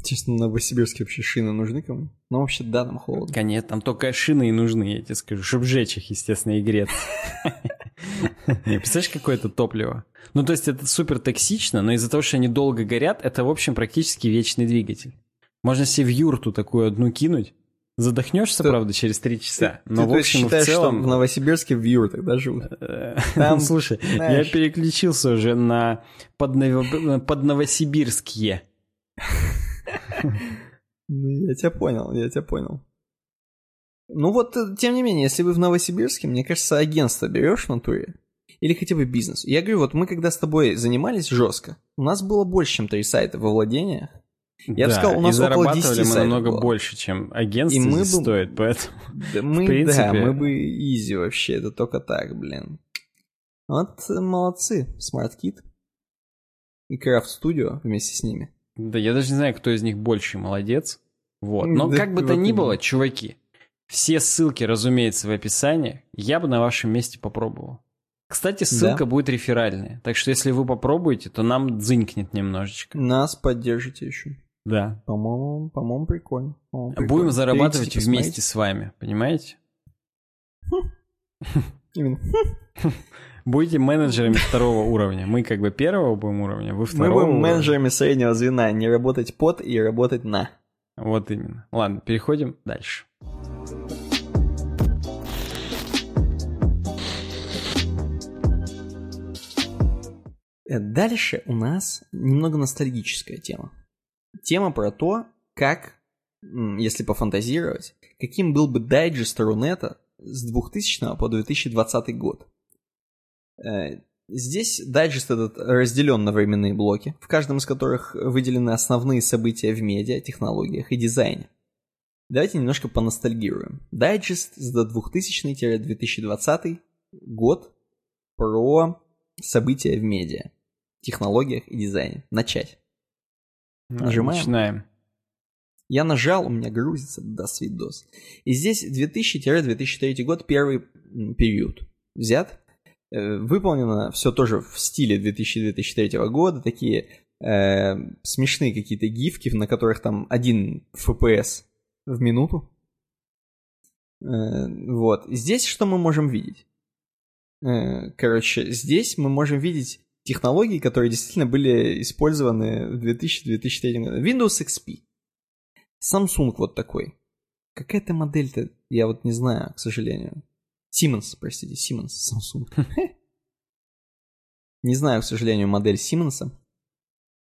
Честно, новосибирские вообще шины нужны кому? Ну, вообще, да, там холодно. Конечно, там только шины и нужны, я тебе скажу, чтобы сжечь их, естественно, и греться. Представляешь, какое это топливо? Ну, то есть это супер токсично, но из-за того, что они долго горят, это, в общем, практически вечный двигатель. Можно себе в юрту такую одну кинуть, задохнешься, Ты- правда, через три часа, Ты, но, в то есть, общем, и в считаешь, целом... что в Новосибирске в юртах да, живут? Там, Слушай, знаешь- я переключился уже на подново- подновосибирские. Ну, Я тебя понял, я тебя понял. Ну вот, э, тем не менее, если вы в Новосибирске, мне кажется, агентство берешь в натуре. Или хотя бы бизнес. Я говорю, вот мы когда с тобой занимались жестко, у нас было больше, чем три сайта во владениях. Я бы Да, сказал, у нас и около зарабатывали 10 мы сайтов намного было. больше, чем агентство И мы бы- стоит, поэтому... Да мы, принципе- да, мы бы изи вообще, это только так, блин. Вот э, молодцы, SmartKit и Craft Studio вместе с ними. Да, я даже не знаю, кто из них больше молодец. Вот. Но да, как бы то ни было, чуваки, все ссылки, разумеется, в описании. Я бы на вашем месте попробовал. Кстати, ссылка будет реферальная. Так что если вы попробуете, то нам дзынькнет немножечко. Нас поддержите еще. Да. По-моему, по-моему, прикольно. По-моему, Будем прикольно. зарабатывать Перейдите, вместе с вами, понимаете? Именно. Будете менеджерами второго уровня. Мы как бы первого будем уровня, вы Мы второго будем уровня. менеджерами среднего звена, не работать под и работать на. Вот именно. Ладно, переходим дальше. Э, Дальше у нас немного ностальгическая тема. Тема про то, как, если пофантазировать, каким был бы дайджест Рунета с 2000 по 2020 год. Э, Здесь дайджест этот разделен на временные блоки, в каждом из которых выделены основные события в медиа, технологиях и дизайне. Давайте немножко поностальгируем. Дайджест за 2000-2020 год про события в медиа, технологиях и дизайне. Начать. Нажимаем? Начинаем. Я нажал, у меня грузится, да, свидос. И здесь 2000-2003 год, первый период взят. Э, Выполнено все тоже в стиле 2000-2003 года, такие э, смешные какие-то гифки, на которых там один FPS в минуту. Э, вот. Здесь что мы можем видеть? Э, Короче, здесь мы можем видеть технологии, которые действительно были использованы в 2000-2003 году. Windows XP. Samsung вот такой. Какая-то модель-то, я вот не знаю, к сожалению. Siemens, простите, Siemens, Samsung. Не знаю, к сожалению, модель Siemens. Э,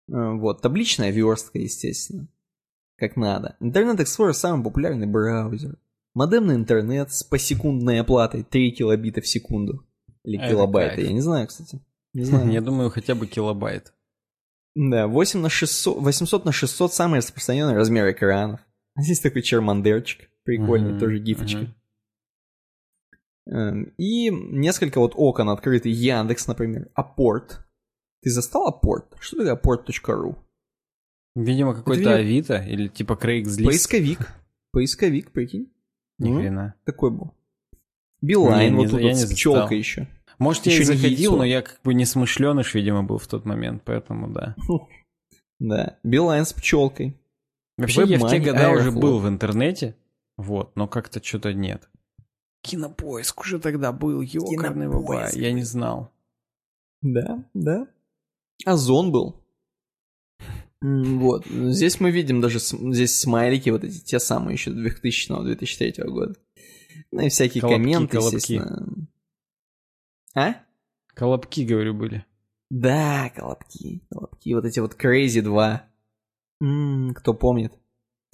Вот, табличная верстка, естественно. Как надо. Internet Explorer самый популярный браузер. Модемный интернет с посекундной оплатой 3 килобита в секунду. Или Это килобайта, я не знаю, кстати. Не знаю. Я думаю, хотя бы килобайт. Да, 8 на 600, 800 на 600 самый распространенный размер экранов. А Здесь такой чермандерчик, прикольный, Мгм, тоже гифочка. Эм, И несколько вот окон открыты. Яндекс, например. Апорт. Ты застал Апорт? Что такое апорт.ру? Видимо, какой-то Авито или типа Craigslist. Поисковик. Поисковик, прикинь. Ни Ну, хрена. Такой был. Билайн, вот тут вот с пчелкой еще. Может, я и заходил, яйцо. но я как бы не смышленыш, видимо, был в тот момент, поэтому да. Да, Билайн с пчелкой. Вообще, я в те года уже был в интернете, вот, но как-то что-то нет. Кинопоиск уже тогда был, ёкарный баба, я не знал. Да, да. Озон был. Вот. Здесь мы видим даже здесь смайлики, вот эти те самые еще 2000-2003 года. Ну и всякие Колобки, комменты, колобки. естественно. А? Колобки, говорю, были. Да, колобки, колобки. Вот эти вот Crazy 2. М, кто помнит.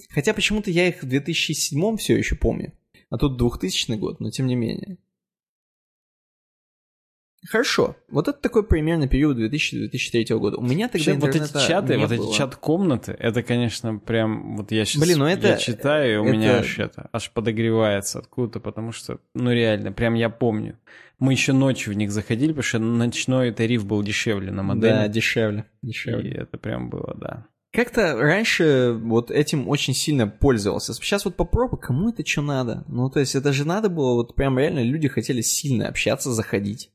Хотя почему-то я их в 2007 все еще помню. А тут 2000 год, но тем не менее. Хорошо. Вот это такой примерно период 2000-2003 года. У меня тогда Вообще, вот эти интернета чаты, не вот было. эти чат-комнаты, это, конечно, прям, вот я сейчас Блин, ну это- я читаю, и у меня это- аж это, аж подогревается откуда-то, потому что, ну реально, прям я помню. Мы еще ночью в них заходили, потому что ночной тариф был дешевле на модели. Да, дешевле. и Дешевле. это прям было, да. Как-то раньше вот этим очень сильно пользовался. Сейчас вот попробуй, кому это что надо? Ну, то есть это же надо было, вот прям реально люди хотели сильно общаться, заходить.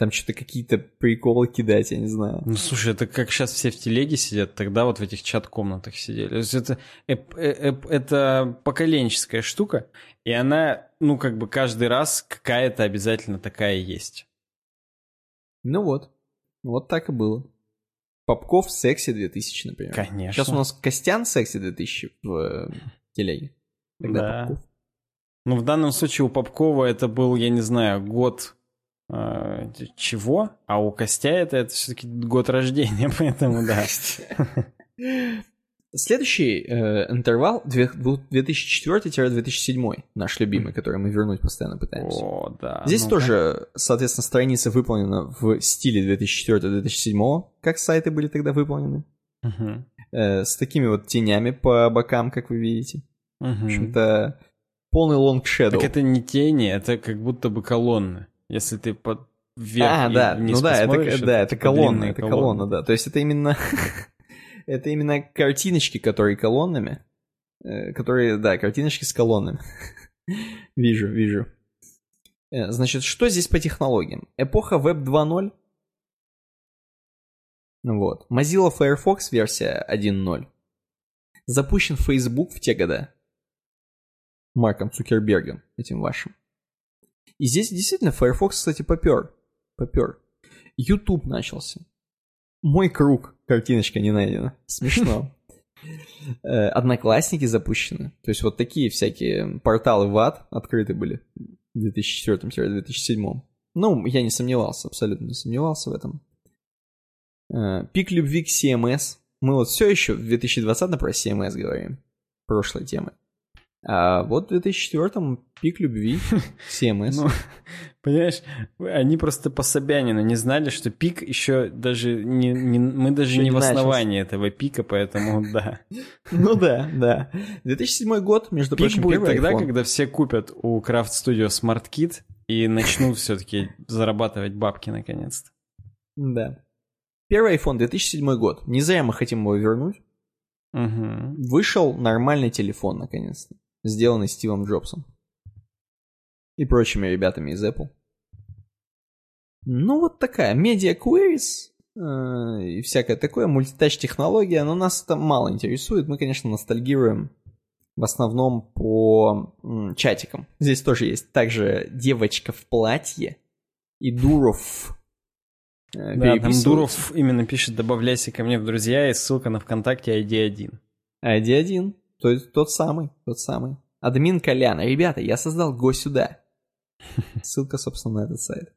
Там что-то какие-то приколы кидать, я не знаю. Ну, слушай, это как сейчас все в телеге сидят, тогда вот в этих чат-комнатах сидели. То есть это, э- это поколенческая штука, и она, ну, как бы каждый раз какая-то обязательно такая есть. Ну вот. Вот так и было. Попков секси 2000, например. Конечно. Сейчас у нас Костян секси 2000 в э, телеге. Тогда Да. Попков. Ну, в данном случае у Попкова это был, я не знаю, год чего, а у Костя это, это все-таки год рождения, поэтому да. Следующий э, интервал две- дву- 2004-2007, наш любимый, который мы вернуть постоянно пытаемся. О, да. Здесь ну-ка. тоже, соответственно, страница выполнена в стиле 2004-2007, как сайты были тогда выполнены, Мгм. э, с такими вот тенями по бокам, как вы видите. Мгм. В общем-то, полный long shadow. Так это не тени, это как будто бы колонны. Если ты под вверх а, и да, вниз ну да, это, посмотришь, да, это типа колонна, это колонны. колонна, да. То есть это именно, это именно картиночки, которые колоннами, э, которые, да, картиночки с колоннами. вижу, вижу. Э, Значит, что здесь по технологиям? Эпоха Web 2.0. Вот. Mozilla Firefox версия 1.0. Запущен Facebook в те года. Марком Цукербергом, этим вашим. И здесь действительно Firefox, кстати, попер. Попер. YouTube начался. Мой круг. Картиночка не найдена. Смешно. Э, Одноклассники запущены. То есть вот такие всякие порталы в ад открыты были в 2004-2007. Ну, я не сомневался, абсолютно не сомневался в этом. Э, Пик любви к CMS. Мы вот все еще в 2020 про CMS говорим. Прошлой темы. А вот в 2004-м пик любви CMS. Ну, понимаешь, они просто по Собянину не знали, что пик еще даже не, не- мы даже Еще не не в начался. основании этого пика, поэтому да. Ну да, да. 2007 год, между Пик прочим, будет тогда, iPhone. когда все купят у Craft Studio Smart Kit и начнут все-таки зарабатывать бабки наконец-то. Да. Первый iPhone 2007 год. Не зря мы хотим его вернуть. Мгм. Вышел нормальный телефон, наконец-то. Сделанный Стивом Джобсом. И прочими ребятами из Apple. Ну, вот такая. Media Queries э, и всякое такое. Мультитач технология. Но нас это мало интересует. Мы, конечно, ностальгируем в основном по м, чатикам. Здесь тоже есть также девочка в платье и Дуров. э, Да, там. Дуров именно пишет «добавляйся ко мне в друзья» и ссылка на ВКонтакте ID1. ID1. То есть тот самый, тот самый. Админ Коляна. Ребята, я создал «Го сюда». Ссылка, собственно, на этот сайт.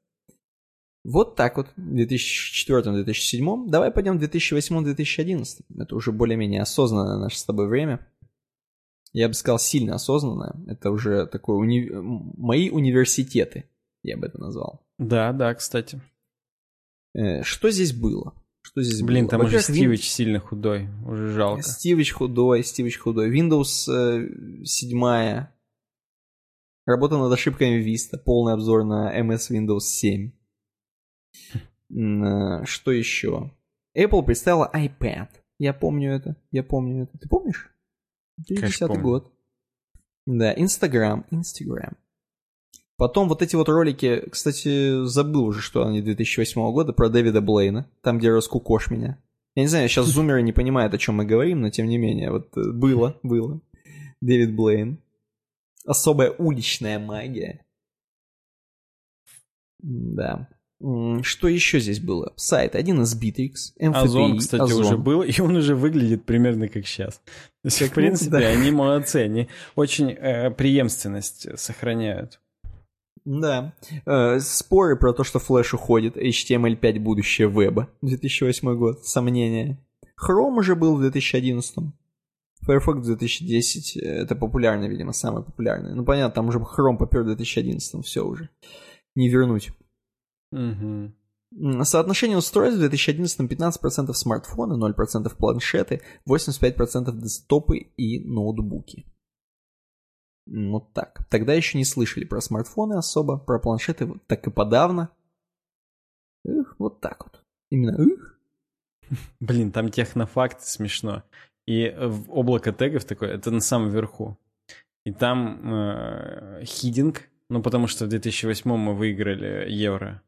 Вот так вот, в 2004-2007. Давай пойдем в 2008-2011. Это уже более-менее осознанное наше с тобой время. Я бы сказал, сильно осознанное. Это уже такое уни... мои университеты, я бы это назвал. Да, да, кстати. Э, Что здесь было? Что здесь Блин, было? там уже Во-первых, Win- Стивич сильно худой, уже жалко. Стивич худой, Стивич худой. Windows э, 7. Работа над ошибками Vista. Полный обзор на MS Windows 7. М, э, Что еще? Apple представила iPad. Я помню это. Я помню это. Ты помнишь? 2010 помню. год. Да, Instagram. Instagram. Потом вот эти вот ролики, кстати, забыл уже, что они 2008 года, про Дэвида Блейна, там, где раскукош меня. Я не знаю, сейчас зумеры не понимают, о чем мы говорим, но тем не менее, вот э, было, было. Дэвид Блейн. Особая уличная магия. Да. Что еще здесь было? Сайт, один из Bittrex, MFPI, Озон, кстати, Озон. уже был, и он уже выглядит примерно как сейчас. То есть, Как в принципе, да. они молодцы, они очень э, преемственность сохраняют. Да. Э, споры про то, что флеш уходит, HTML5 будущее веба, 2008 год, сомнения. Chrome уже был в 2011. Firefox в 2010, это популярный, видимо, самый популярный. Ну, понятно, там уже Chrome попер в 2011, все уже. Не вернуть. Угу. Соотношение устройств в 2011 15% смартфоны, 0% планшеты, 85% десктопы и ноутбуки. Ну так. Тогда еще не слышали про смартфоны особо, про планшеты так и подавно. Эх, вот так вот. Именно эх. Блин, там технофакт смешно. И в облако тегов такое, это на самом верху. И там э, хидинг, ну потому что в 2008 мы выиграли евро.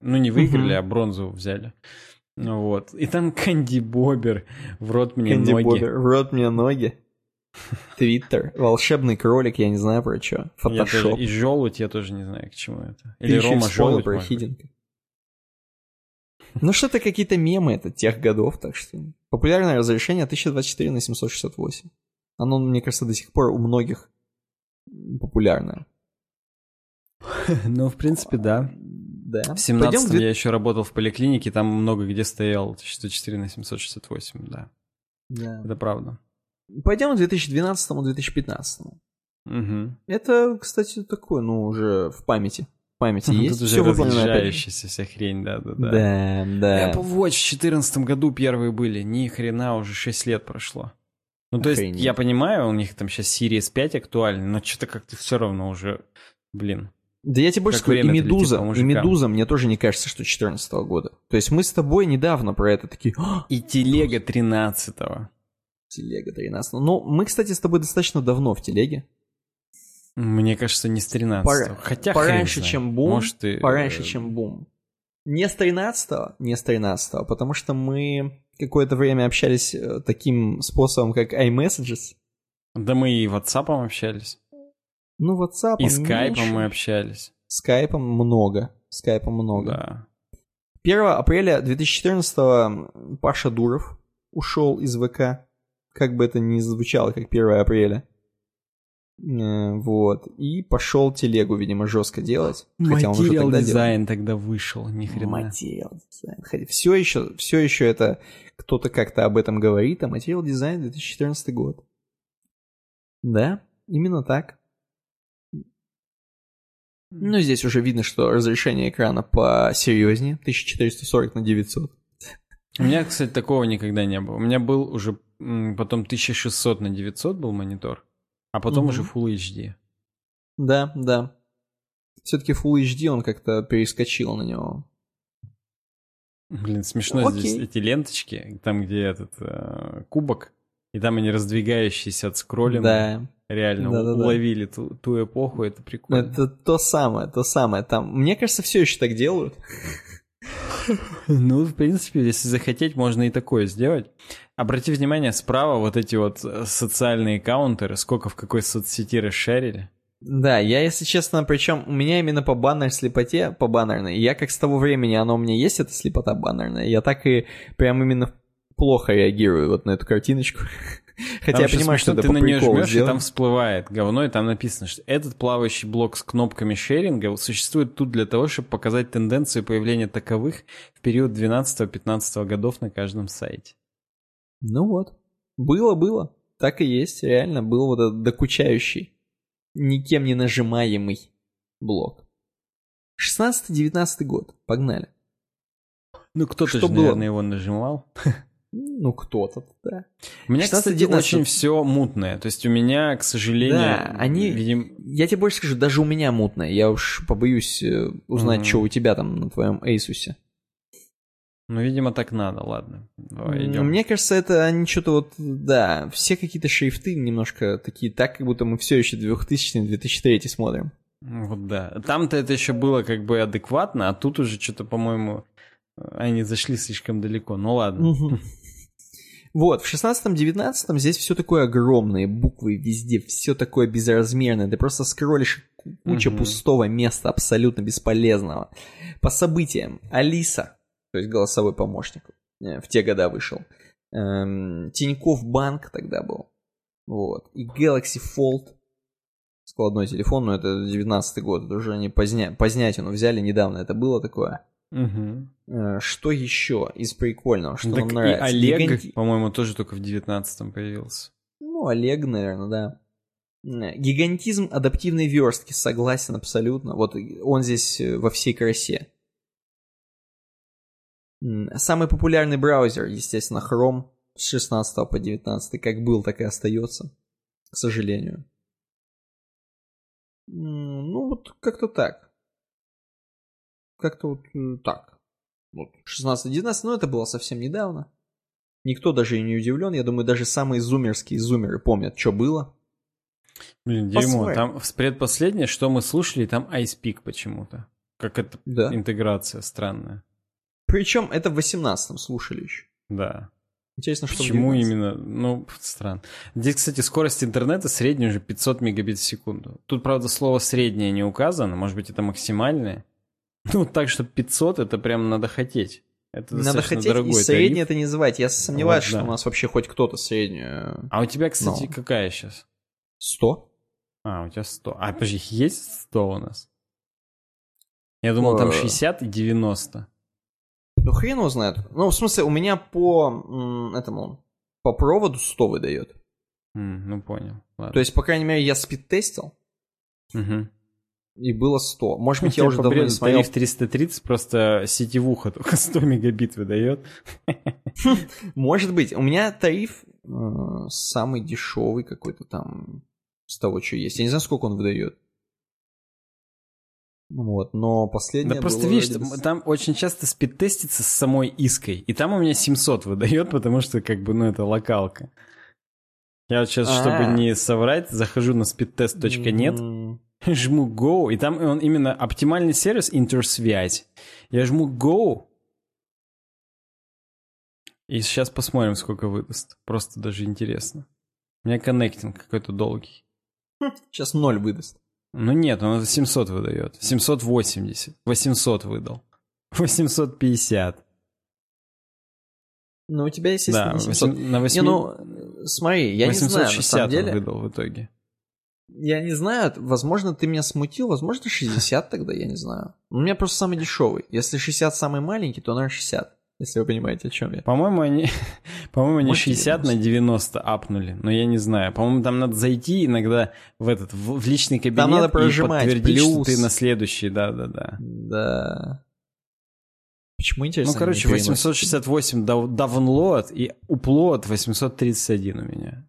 Ну не выиграли, а бронзу взяли. Вот. И там Канди Бобер, в рот мне Кэнди ноги. Бобер, в рот мне ноги. Твиттер, волшебный кролик, я не знаю про что. Фотошоп. И желудь, я тоже не знаю, к чему это. Или Ты Рома желудь. про хидинг. Ну, что-то какие-то мемы это тех годов, так что... Популярное разрешение 1024 на 768. Оно, мне кажется, до сих пор у многих популярное. Ну, в принципе, да. Да. В 17 я еще работал в поликлинике, там много где стоял 104 на 768, да. Да. Это правда. Пойдем к 2012-2015. Угу. Это, кстати, такое, ну, уже в памяти памяти есть. Тут уже разъезжающаяся вся хрень, да, да, да. Да, да. Apple Watch в 2014 году первые были, ни хрена, уже 6 лет прошло. Ну, то Охренеть. есть, я понимаю, у них там сейчас Series 5 актуальна, но что-то как-то все равно уже, блин. Да я тебе больше скажу, и Медуза, и Медуза мне тоже не кажется, что 14 года. То есть мы с тобой недавно про это такие... «А, и Телега 13 -го. Телега 13 Ну, мы, кстати, с тобой достаточно давно в Телеге. Мне кажется, не с 13 Пора... Хотя Пораньше, чем бум. Может, и... Пораньше, чем бум. Не с 13 не с 13 потому что мы какое-то время общались э, таким способом, как iMessages. Да мы и WhatsApp общались. Ну, WhatsApp. И скайпом мы общались. Скайпом много. Скайпом много. Да. 1 апреля 2014 Паша Дуров ушел из ВК. Как бы это ни звучало, как 1 апреля. Э, вот. И пошел телегу, видимо, жестко делать. Хотя он уже тогда дизайн делал. тогда вышел, ни хрена. Материал дизайн. Хотя все еще, все еще это кто-то как-то об этом говорит, а материал дизайн 2014 год. Да, именно так. Ну, здесь уже видно, что разрешение экрана посерьезнее, 1440 на 900. У меня, кстати, такого никогда не было. У меня был уже потом 1600 на 900 был монитор. А потом угу. уже Full HD. Да, да. Все-таки Full HD он как-то перескочил на него. Блин, смешно Окей. здесь эти ленточки, там где этот э, кубок, и там они раздвигающиеся от скроллинга. Да. Реально да, да, уловили да. Ту, ту эпоху, это прикольно. Это то самое, то самое. Там, мне кажется, все еще так делают. Ну, в принципе, если захотеть, можно и такое сделать. Обрати внимание, справа вот эти вот э, социальные каунтеры, сколько в какой соцсети расшарили. Да, я, если честно, причем у меня именно по баннер слепоте, по баннерной, я как с того времени, оно у меня есть, эта слепота баннерная, я так и прям именно плохо реагирую вот на эту картиночку. Хотя там я понимаю, что это ты на нее жмешь, сделано. и там всплывает говно, и там написано, что этот плавающий блок с кнопками шеринга существует тут для того, чтобы показать тенденцию появления таковых в период 12-15 годов на каждом сайте. Ну вот. Было, было. Так и есть, реально был вот этот докучающий, никем не нажимаемый блок. 16-19 год. Погнали. Ну, кто-то же, было? наверное, его нажимал. Ну, кто-то, да. У меня, кстати, очень все мутное. То есть у меня, к сожалению... Да, они... Видим... Я тебе больше скажу, даже у меня мутное. Я уж побоюсь э, узнать, mm-hmm. что у тебя там на твоем Asus. Ну, видимо, так надо, ладно. Давай, идем. Мне кажется, это они что-то вот, да, все какие-то шрифты немножко такие, так, как будто мы все еще 2000-2003 смотрим. Вот да. Там-то это еще было как бы адекватно, а тут уже что-то, по-моему, они зашли слишком далеко. Ну ладно. Вот, в 16-19 здесь все такое огромное, буквы везде, все такое безразмерное. Ты просто скроллишь куча угу. пустого места, абсолютно бесполезного. По событиям, Алиса, то есть голосовой помощник, э, в те года вышел. Эм, Тиньков Банк тогда был. Вот. И Galaxy Fold, складной телефон, но это 19 год, это уже они поздня... позднятину взяли недавно, это было такое. Угу. Что еще из прикольного, что Ну, нам так и нравится? Олег, Гиганти- по-моему, тоже только в 19-м появился. Ну, Олег, наверное, да. Э, Гигантизм адаптивной верстки, согласен абсолютно. Вот он здесь э, во всей красе. Самый популярный браузер, естественно, Chrome с 16 по 19, как был, так и остается, к сожалению. Ну, вот как-то так. Как-то вот так. Вот 16-19, но это было совсем недавно. Никто даже и не удивлен. Я думаю, даже самые зумерские зумеры помнят, что было. Блин, дерьмо. Там в предпоследнее, что мы слушали, там Ice почему-то. Как это Да. интеграция странная. Причем это в 18-м слушали еще. Да. Интересно, что Почему 19-м. именно? Ну, странно. Здесь, кстати, скорость интернета средняя уже 500 мегабит в секунду. Тут, правда, слово «среднее» не указано. Может быть, это максимальное? Ну, так что 500 это прям надо хотеть. Это Надо хотеть и среднее тариф. это не называть. Я сомневаюсь, Вот, что да. у нас вообще хоть кто-то среднюю... А у тебя, кстати, Ну. какая сейчас? 100? А, у тебя 100. А, подожди, есть 100 у нас? Я думал, там Э. 60 и 90. Ну, хрен его знает. Ну, в смысле, у меня по этому... По проводу 100 выдает. М, ну, понял. Ладно. То есть, по крайней мере, я спид-тестил, Мгм. И было 100. Может быть, я уже давно не смотрел. тариф 330, просто сетевуха только 100 мегабит выдает. Может быть. У меня тариф э, самый дешевый какой-то там с того, что есть. Я не знаю, сколько он выдает. Вот, но последнее Да просто видишь, там, с- там очень часто спид-тестится с самой иской. И там у меня 700 выдает, потому что как бы, ну, это локалка. Я вот сейчас, чтобы А. не соврать, захожу на speedtest.net, жму Go, и там он именно оптимальный сервис интерсвязь. Я жму Go, и сейчас посмотрим, сколько выдаст. Просто даже интересно. У меня коннектинг какой-то долгий. Сейчас ноль выдаст. Ну нет, он 700 выдает. 780. 800 выдал. 850. Ну, у тебя, естественно, Да, не 700. 800 на 8... Не, ну, смотри, я не знаю, на 860 самом деле. выдал в итоге. Я не знаю, возможно, ты меня смутил, возможно, 60 тогда, я не знаю. У меня просто самый дешевый. Если 60 самый маленький, то, наверное, 60. Если вы понимаете, о чем я. По-моему, они, по-моему, они Может, 60 на 90 апнули, но я не знаю. По-моему, там надо зайти иногда в этот в, в личный кабинет надо и прожимать подтвердить, плюс. что ты на следующий, да-да-да. Да. Почему интересно? Ну, короче, не переносится? 868 дав- download и upload 831 у меня.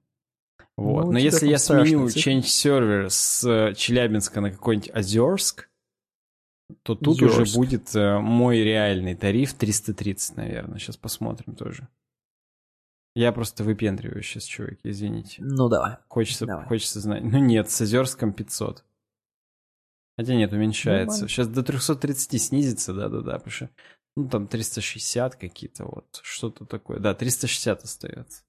Вот. Ну, Но если я сменю change server с э, Челябинска на какой-нибудь Озерск, то тут Озерск. уже будет э, мой реальный тариф 330, наверное. Сейчас посмотрим тоже. Я просто выпендриваю сейчас, чуваки, извините. Ну, давай. Хочется, Давай. хочется знать. Ну нет, с Озерском 500. Хотя нет, уменьшается. Нормально. Сейчас до 330 снизится, да-да-да, потому что ну там 360 какие-то вот, что-то такое. Да, 360 остается.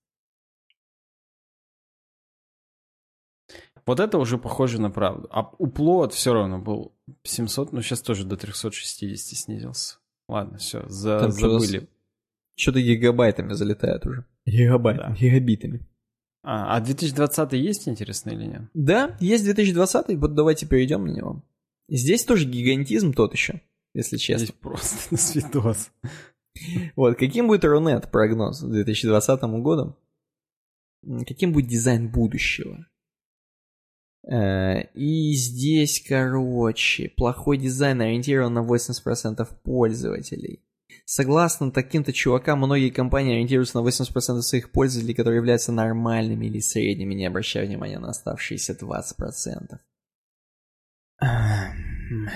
Вот это уже похоже на правду. А уплот все равно был 700, но сейчас тоже до 360 снизился. Ладно, все, за, Там забыли. Что-то гигабайтами залетает уже. Гигабайтами. Да. Гигабитами. А, а 2020 есть, интересно, или нет? Да, есть 2020, вот давайте перейдем на него. Здесь тоже гигантизм тот еще, если честно. Здесь просто на свидос. Вот, каким будет Рунет прогноз к 2020 году? Каким будет дизайн будущего? Э, И здесь, короче, плохой дизайн ориентирован на 80% пользователей. Согласно таким-то чувакам, многие компании ориентируются на 80% своих пользователей, которые являются нормальными или средними, не обращая внимания на оставшиеся 20%. Ам.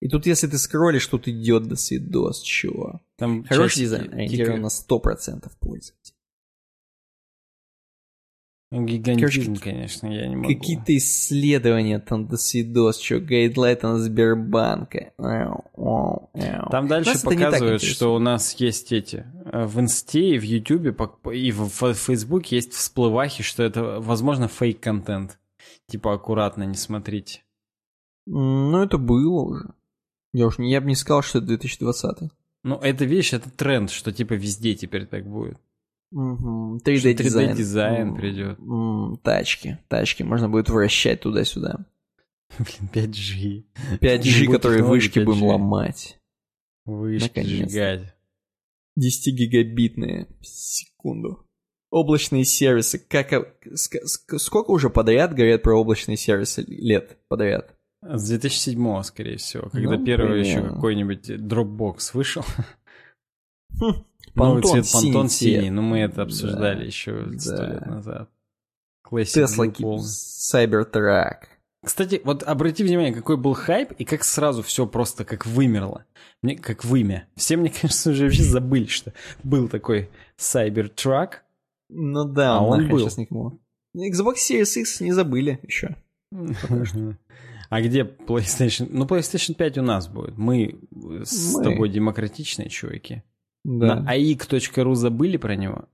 И тут, если ты скроллишь, тут идет до свидос, чего. Там Хороший дизайн, ориентирован на 100% пользователей. Гигантизм, Короче, конечно, я не могу. Какие-то исследования там до свидос, что гайдлайт на Сбербанка. Там дальше Нас показывают, что у нас есть эти э, в Инсте и в Ютубе и в Фейсбуке есть всплывахи, что это, возможно, фейк-контент. Типа аккуратно, не смотрите. Ну, это было уже. Я уж не, я бы не сказал, что это 2020. Ну, это вещь, это тренд, что типа везде теперь так будет. Угу. Что 3D дизайн. 3D дизайн придет. Тачки. Тачки можно будет вращать туда-сюда. Блин, 5G. 5G, будет которые вышки будем 5G. ломать. Вышки сжигать. 10-гигабитные в секунду. Облачные сервисы. Как, сколько уже подряд говорят про облачные сервисы лет подряд? С 2007 скорее всего, когда ну, первый еще какой-нибудь Dropbox вышел. Хм, Новый цвет Pantone синий, но мы это обсуждали да, еще сто да. лет назад. Tesla Cybertruck. Кстати, вот обрати внимание, какой был хайп, и как сразу все просто как вымерло. Мне, как вымя. Все, мне кажется, уже вообще забыли, что был такой Cybertruck. Ну да, а он был. Сейчас никому. Xbox Series X не забыли еще. А где PlayStation? Ну, PlayStation 5 у нас будет. Мы, с Мы. тобой демократичные чуваки. Да. На aik.ru забыли про него,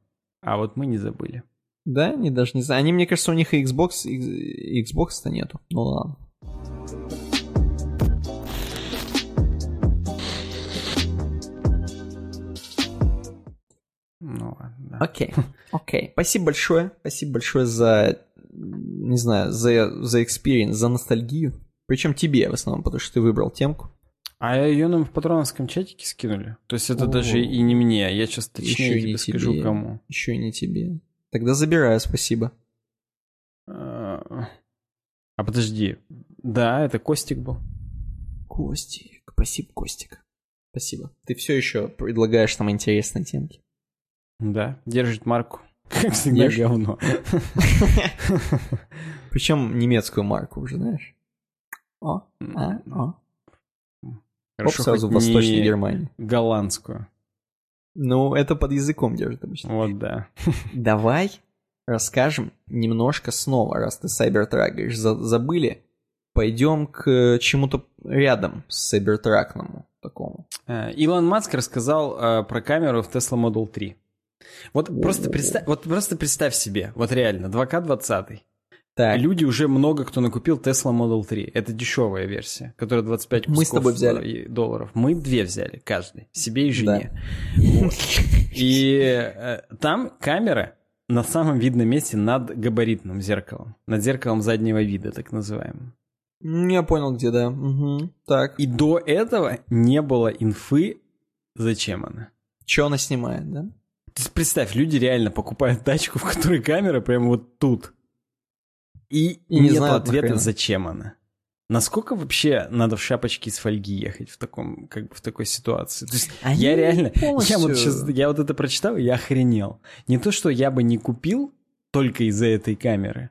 а вот мы не забыли. Да, они даже не знаю. Они, мне кажется, у них и Xbox, и Xbox-то нету. Ну ладно. Ну ладно. Окей, окей. Спасибо большое. Спасибо большое за, не знаю, за, за experience, за ностальгию. Причем тебе в основном, потому что ты выбрал темку. А ее нам в патроновском чатике скинули. То есть это О, даже и не мне. Я сейчас точнее тебе скажу, тебе. кому. Еще и не тебе. Тогда забираю, спасибо. А, а подожди. Да, это Костик был. Костик. Спасибо, Костик. Спасибо. Ты все еще предлагаешь нам интересные темки. Да, держит марку. Как всегда Держ... говно. Причем немецкую марку уже, знаешь. О, а, о. Хорошо, Оп, сразу в Восточной Германии. Голландскую. Ну, это под языком держит обычно. Вот да. Давай расскажем немножко снова, раз ты Cybertruck говоришь, забыли. Пойдем к чему-то рядом с Cybertruckному такому. Э, Илон Маск рассказал э, про камеру в Tesla Model 3. Вот просто, представь, вот просто представь себе, вот реально, 2К20. Так. Люди уже много кто накупил Tesla Model 3. Это дешевая версия, которая 25 Мы с тобой взяли. долларов. Мы две взяли, каждый, себе и жене. Да. Вот. И э, там камера на самом видном месте над габаритным зеркалом. Над зеркалом заднего вида, так называемым. Я понял, где, да. Угу. Так. И до этого не было инфы, зачем она. Что она снимает, да? То есть представь, люди реально покупают тачку, в которой камера прямо вот тут. И, и не знаю ответа, нахрена. зачем она. Насколько вообще надо в шапочке из фольги ехать в таком, как бы в такой ситуации? То есть Они я реально, полностью... я вот сейчас, я вот это прочитал, я охренел. Не то, что я бы не купил только из-за этой камеры.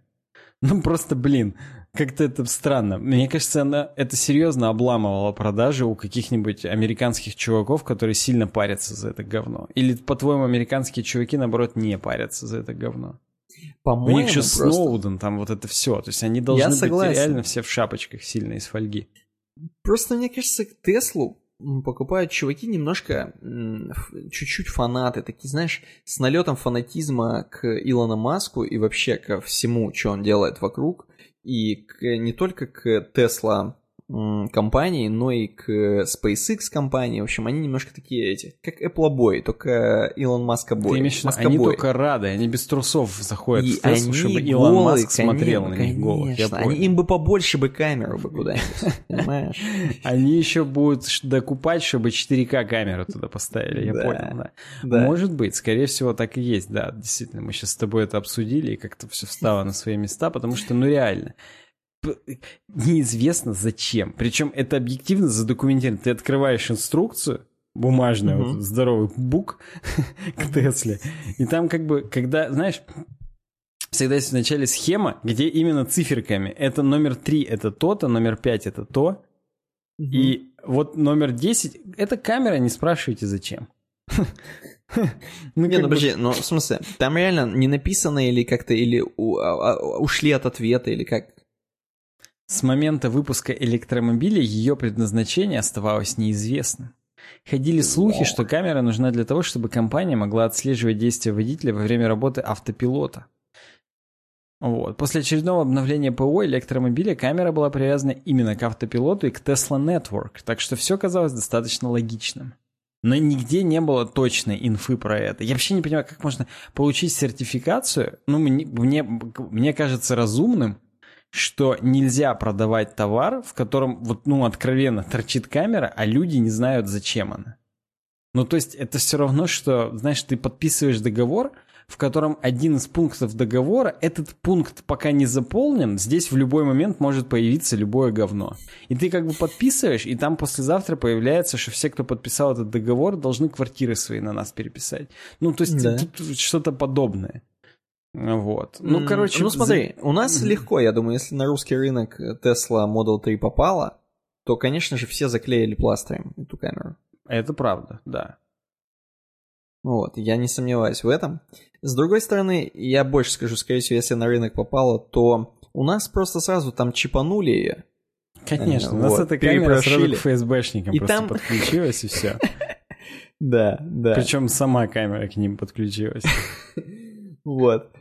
Ну просто, блин, как-то это странно. Мне кажется, она это серьезно обламывала продажи у каких-нибудь американских чуваков, которые сильно парятся за это говно. Или, по-твоему, американские чуваки, наоборот, не парятся за это говно? По-моему, У них еще просто... Сноуден, там вот это все. То есть они должны Я быть реально все в шапочках сильно из фольги. Просто, мне кажется, Теслу покупают чуваки немножко чуть-чуть фанаты, такие, знаешь, с налетом фанатизма к Илону Маску и вообще ко всему, что он делает вокруг, и к, не только к Тесла компании, но и к SpaceX компании. В общем, они немножко такие эти, как Apple Boy, только Илон Маск. Ты имеешь они только рады, они без трусов заходят и в Теслу, они чтобы Илон голые, Маск смотрел конечно, на них голых. Я они, им бы побольше бы камеру бы куда-нибудь, понимаешь? Они еще будут докупать, чтобы 4К камеру туда поставили, я понял, да. Может быть, скорее всего, так и есть, да, действительно. Мы сейчас с тобой это обсудили, и как-то все встало на свои места, потому что, ну реально, неизвестно зачем. Причем это объективно задокументировано. Ты открываешь инструкцию, бумажный, угу. вот, здоровый бук к Тесле, и там как бы, когда, знаешь, всегда есть вначале схема, где именно циферками. Это номер 3 это то-то, номер 5 это то. Угу. И вот номер 10 это камера, не спрашивайте зачем. Ну, не, ну подожди, ну, в смысле, там реально не написано или как-то, или у, а, а, ушли от ответа, или как? С момента выпуска электромобиля ее предназначение оставалось неизвестным. Ходили слухи, что камера нужна для того, чтобы компания могла отслеживать действия водителя во время работы автопилота. Вот. После очередного обновления ПО электромобиля камера была привязана именно к автопилоту и к Tesla Network, так что все казалось достаточно логичным. Но нигде не было точной инфы про это. Я вообще не понимаю, как можно получить сертификацию. Ну, мне, мне, мне кажется разумным, что нельзя продавать товар, в котором вот, ну, откровенно торчит камера, а люди не знают, зачем она. Ну, то есть это все равно, что, знаешь, ты подписываешь договор, в котором один из пунктов договора, этот пункт пока не заполнен, здесь в любой момент может появиться любое говно. И ты как бы подписываешь, и там послезавтра появляется, что все, кто подписал этот договор, должны квартиры свои на нас переписать. Ну, то есть да. тут что-то подобное. Вот. Ну, короче... Ну, смотри, у нас легко, я думаю, если на русский рынок Tesla Model 3 попала, то, конечно же, все заклеили пластырем эту камеру. Это правда, да. Вот, я не сомневаюсь в этом. С другой стороны, я больше скажу, скорее всего, если на рынок попало, то у нас просто сразу там чипанули ее. Конечно, у нас вот, эта камера сразу к ФСБшникам и просто там... подключилась и все. Да, да. Причем сама камера к ним подключилась. Вот.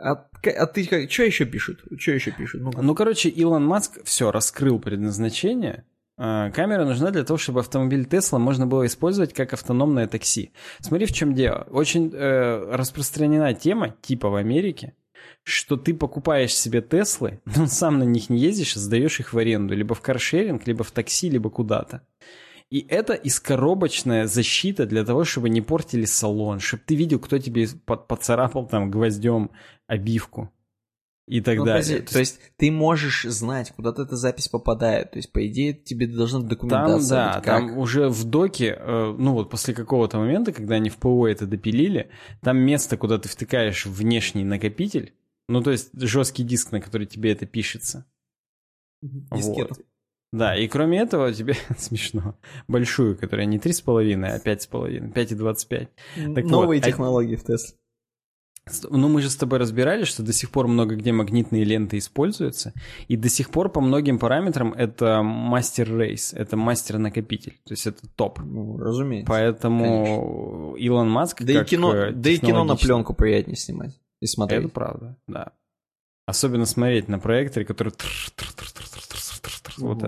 А, а ты как, что еще пишут? Что еще пишут? Ну, ну, короче, Илон Маск все раскрыл предназначение. А, камера нужна для того, чтобы автомобиль Tesla можно было использовать как автономное такси. Смотри, в чем дело. Очень э, распространена тема, типа в Америке, что ты покупаешь себе Теслы, но сам на них не ездишь, а сдаешь их в аренду, либо в каршеринг, либо в такси, либо куда-то. И это искоробочная защита для того, чтобы не портили салон, чтобы ты видел, кто тебе поцарапал там гвоздем обивку и так ну, далее. То, то есть ты можешь знать, куда-то эта запись попадает. То есть, по идее, тебе должна документация там, да, быть. Там уже в доке, э, ну вот после какого-то момента, когда они в ПО это допилили, там место, куда ты втыкаешь внешний накопитель, ну то есть жесткий диск, на который тебе это пишется. Дискету. Вот. Да, и кроме этого тебе смешно. Большую, которая не 3,5, а 5,5, 5,25. Так Новые вот, а технологии а... в Тесле. Ну, мы же с тобой разбирали, что до сих пор много где магнитные ленты используются, и до сих пор по многим параметрам это мастер-рейс, это мастер-накопитель, то есть это топ. Ну, разумеется. Поэтому конечно. Илон Маск да и кино, э, Да и кино на пленку приятнее снимать и смотреть. Это правда, да. Особенно смотреть на проекторе, который вот.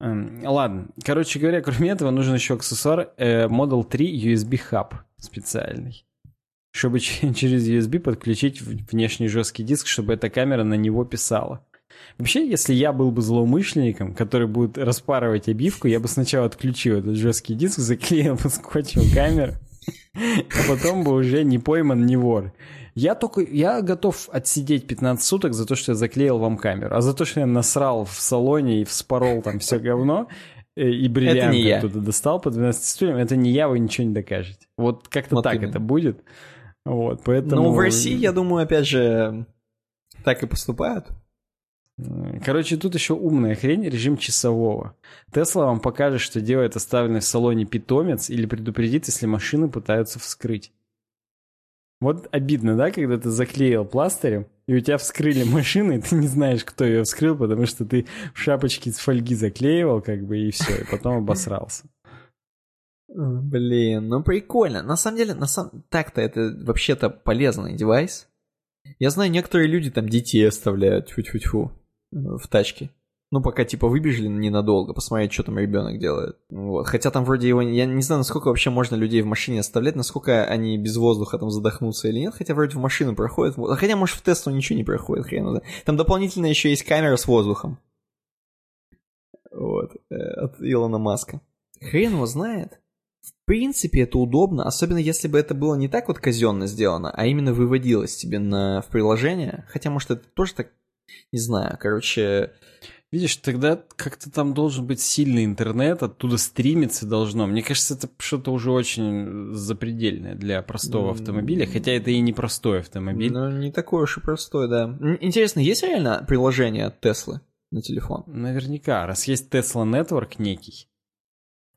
Эм, ладно, короче говоря, кроме этого нужен еще аксессуар э, Model 3 USB Hub специальный. Чтобы через USB подключить внешний жесткий диск, чтобы эта камера на него писала. Вообще, если я был бы злоумышленником, который будет распарывать обивку, я бы сначала отключил этот жесткий диск, заклеил бы скотчем камеру, а потом бы уже не пойман, не вор. Я только, я готов отсидеть 15 суток за то, что я заклеил вам камеру, а за то, что я насрал в салоне и вспорол там все говно, э, и бриллианты оттуда достал по 12 стульям, это не я, вы ничего не докажете. Вот как-то вот так именно. это будет. Вот, поэтому... Ну, в России, я думаю, опять же, так и поступают. Короче, тут еще умная хрень, режим часового. Тесла вам покажет, что делает оставленный в салоне питомец или предупредит, если машины пытаются вскрыть. Вот обидно, да, когда ты заклеил пластырем, и у тебя вскрыли машину, и ты не знаешь, кто ее вскрыл, потому что ты шапочке из фольги заклеивал, как бы, и все, и потом обосрался. Блин, ну прикольно. На самом деле, на самом... так-то это вообще-то полезный девайс. Я знаю, некоторые люди там детей оставляют, тьфу-тьфу-тьфу, в тачке. Ну, пока типа выбежали ненадолго, посмотреть, что там ребенок делает. Вот. Хотя там вроде его... Я не знаю, насколько вообще можно людей в машине оставлять, насколько они без воздуха там задохнутся или нет. Хотя вроде в машину проходит. Хотя, может, в тесту ничего не проходит, хрен да. Там дополнительно еще есть камера с воздухом. Вот. Э, от Илона Маска. Хрен его знает. В принципе, это удобно, особенно если бы это было не так вот казенно сделано, а именно выводилось тебе на, в приложение. Хотя, может, это тоже так, не знаю, короче... Видишь, тогда как-то там должен быть сильный интернет, оттуда стримиться должно. Мне кажется, это что-то уже очень запредельное для простого автомобиля, хотя это и не простой автомобиль. Ну, не такой уж и простой, да. Интересно, есть реально приложение от Теслы на телефон? Наверняка, раз есть Tesla Network некий,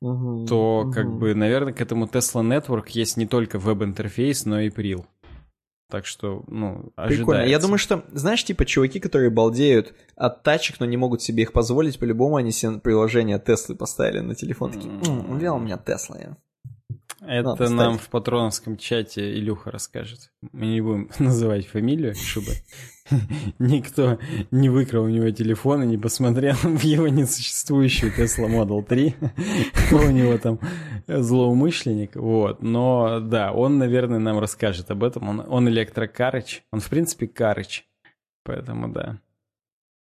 угу, то угу. как бы, наверное, к этому Tesla Network есть не только веб-интерфейс, но и прил. Так что, ну, ожидается. Прикольно. Я думаю, что, знаешь, типа чуваки, которые балдеют от тачек, но не могут себе их позволить, по-любому они себе приложение Теслы поставили на телефон. Такие, м-м, у меня Тесла. Я. Это нам в патроновском чате Илюха расскажет. Мы не будем называть фамилию, чтобы никто не выкрал у него телефон и не посмотрел в его несуществующую Tesla Model 3. у него там злоумышленник. Вот. Но да, он, наверное, нам расскажет об этом. Он, он электрокарыч. Он, в принципе, карыч. Поэтому да.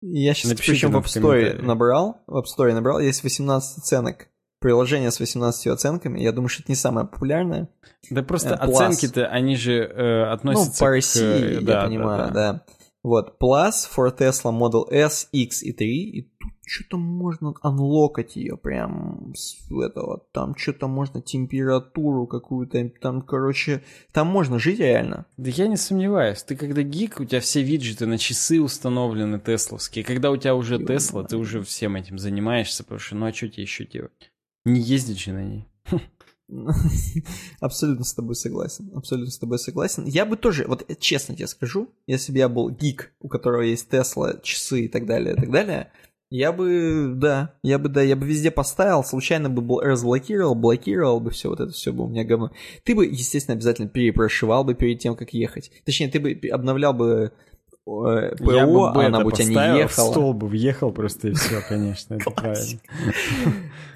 Я сейчас Напишите причем в App Store набрал, в App Store набрал, есть 18 оценок. Приложение с 18 оценками, я думаю, что это не самое популярное. Да просто э, оценки-то, они же э, относятся ну, по России, к... я да, понимаю, да, да. да. Вот, Plus for Tesla Model S, X и 3, и тут что-то можно анлокать ее прям с этого, там что-то можно температуру какую-то, там, короче, там можно жить реально. Да я не сомневаюсь, ты когда гик, у тебя все виджеты на часы установлены тесловские, когда у тебя уже Тесла, ты уже всем этим занимаешься, потому что ну а что тебе еще делать? Не ездить же на ней. Абсолютно с тобой согласен. Абсолютно с тобой согласен. Я бы тоже, вот честно тебе скажу, если бы я был гик, у которого есть Тесла, часы и так далее, и так далее, я бы, да, я бы, да, я бы везде поставил, случайно бы был разблокировал, блокировал бы все, вот это все бы у меня говно. Ты бы, естественно, обязательно перепрошивал бы перед тем, как ехать. Точнее, ты бы обновлял бы Э, ПО, я бы а она бы у тебя не ехала. Стол бы въехал просто и все, конечно, это правильно.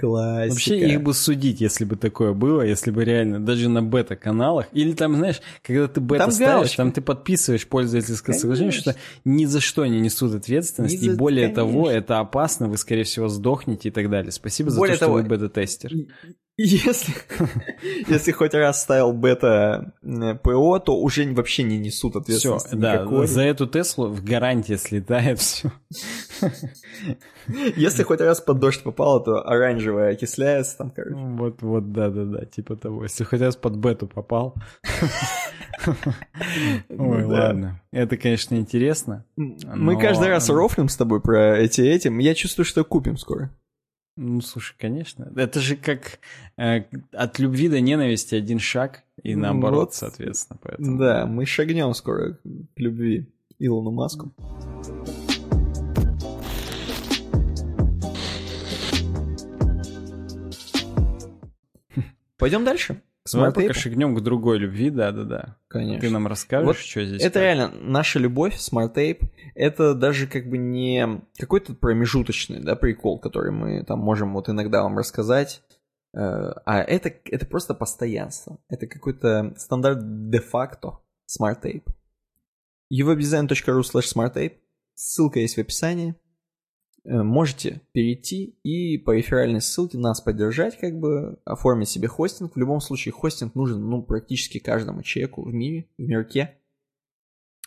Классика. Вообще их бы судить, если бы такое было, если бы реально, даже на бета-каналах, или там, знаешь, когда ты бета там ставишь, галочка. там ты подписываешь пользовательское соглашение, что ни за что не несут ответственность, и более того, это опасно, вы, скорее всего, сдохнете и так далее. Спасибо более за то, того, что вы бета-тестер. Если, если хоть раз ставил бета ПО, то уже вообще не несут ответственности все, никакой. Да, за эту Теслу в гарантии слетает все. Если хоть раз под дождь попало, то оранжевая окисляется там, короче. Вот, вот, да-да-да, типа того. Если хоть раз под бету попал. Ой, ладно. Это, конечно, интересно. Мы каждый раз рофлим с тобой про эти этим. Я чувствую, что купим скоро. Ну, слушай, конечно. Это же как э, от любви до ненависти один шаг, и наоборот, вот, соответственно. Поэтому... Да, мы шагнем скоро к любви Илону Маску. Пойдем дальше. Давай пока шагнем к другой любви, да-да-да. Конечно. Ты нам расскажешь, вот что здесь? Это как? реально наша любовь, Smart Tape, это даже как бы не какой-то промежуточный, да, прикол, который мы там можем вот иногда вам рассказать, э, а это, это просто постоянство. Это какой-то стандарт де-факто SmartApe. uwebdesign.ru slash smartape. Ссылка есть в описании. Э, можете перейти и по реферальной ссылке нас поддержать, как бы оформить себе хостинг. В любом случае, хостинг нужен ну, практически каждому человеку в мире, в мирке.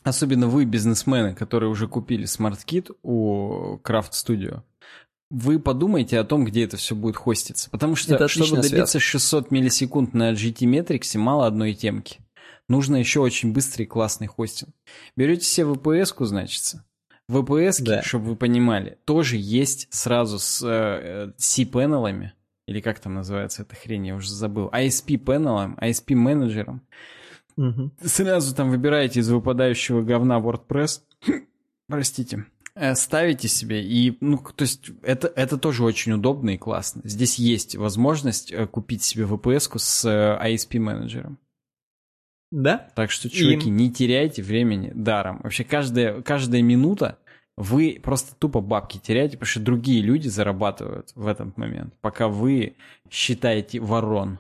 Особенно вы, бизнесмены, которые уже купили Smart Kit у Craft Studio. Вы подумайте о том, где это все будет хоститься. Потому что, это чтобы добиться связка. 600 миллисекунд на GTmetrix, мало одной темки. Нужно еще очень быстрый и классный хостинг. Берете себе VPS-ку, значится, VPS, да. чтобы вы понимали, тоже есть сразу с э, C-панелами, или как там называется эта хрень, я уже забыл, ISP-панелом, ISP-менеджером. Угу. Сразу там выбираете из выпадающего говна WordPress, простите, э, ставите себе, и, ну, то есть, это, это тоже очень удобно и классно. Здесь есть возможность э, купить себе VPS-ку с э, ISP-менеджером. Да. Так что, чуваки, и... не теряйте времени даром. Вообще, каждая, каждая минута вы просто тупо бабки теряете, потому что другие люди зарабатывают в этот момент, пока вы считаете ворон.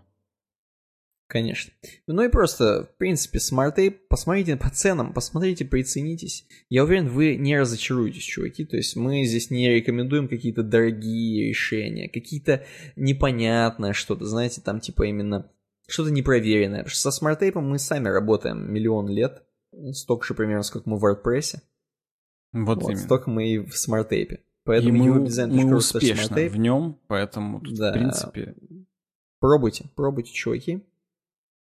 Конечно. Ну и просто, в принципе, Tape, посмотрите по ценам, посмотрите, приценитесь. Я уверен, вы не разочаруетесь, чуваки. То есть мы здесь не рекомендуем какие-то дорогие решения, какие-то непонятное что-то, знаете, там типа именно что-то непроверенное. Со SmartApe мы сами работаем миллион лет, столько же примерно, сколько мы в WordPress. Вот, вот именно. Столько мы и в SmartApe. Поэтому и мы, мы успешны в нем, поэтому тут, да. в принципе... Пробуйте, пробуйте, чуваки.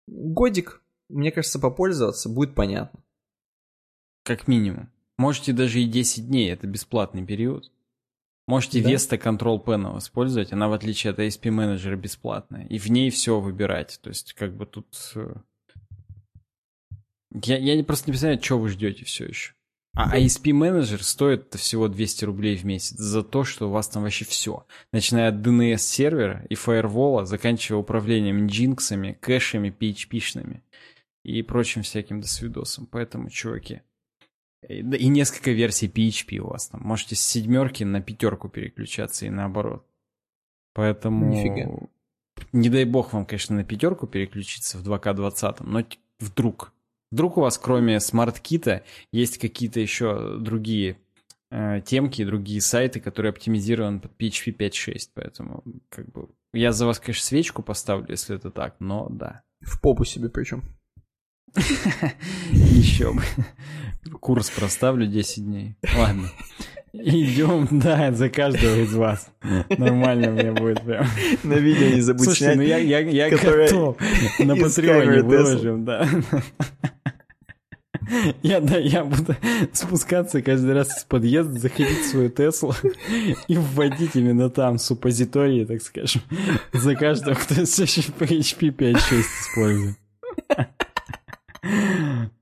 Годик, мне кажется, попользоваться будет понятно. Как минимум. Можете даже и 10 дней, это бесплатный период. Можете да? Vesta Control Panel использовать, она в отличие от ISPmanager бесплатная. И в ней все выбирать. То есть как бы тут... Э, я, я просто не представляю, что вы ждете все еще. А ISP менеджер стоит всего 200 рублей в месяц за то, что у вас там вообще все. Начиная от DNS сервера и фаервола, заканчивая управлением джинксами, кэшами, PHP-шными и прочим всяким досвидосом. Поэтому, чуваки, и несколько версий PHP у вас там. Можете с седьмерки на пятерку переключаться и наоборот. Поэтому... Нифига. Не дай бог вам, конечно, на пятерку переключиться в 2К20, но вдруг. Вдруг у вас кроме смарт-кита есть какие-то еще другие э, темки, другие сайты, которые оптимизированы под PHP 5.6, поэтому как бы я за вас, конечно, свечку поставлю, если это так, но да. В попу себе причем. Еще бы. Курс проставлю 10 дней. Ладно. Идем, да, за каждого из вас. Нормально мне будет прям. На видео не забудь Слушай, снять. ну я, я, я готов. На Патреоне выложим, да. Я, да, я буду спускаться каждый раз из подъезда, заходить в свою Теслу и вводить именно там суппозитории, так скажем, за каждого, кто все еще PHP 5.6 использует.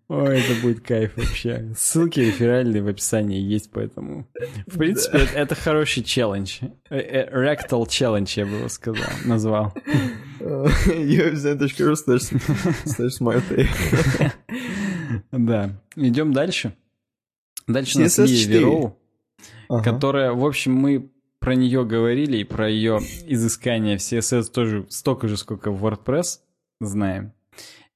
Ой, это будет кайф вообще. Ссылки реферальные в описании есть, поэтому... В принципе, это, это хороший челлендж. Э, э, Rectal challenge, я бы его сказал, назвал. usn.ru slash smartay. Да. Идем дальше. Дальше у нас CSS4. Лия Вероу, которая, в общем, мы про нее говорили и про ее изыскание в CSS тоже столько же, сколько в WordPress знаем.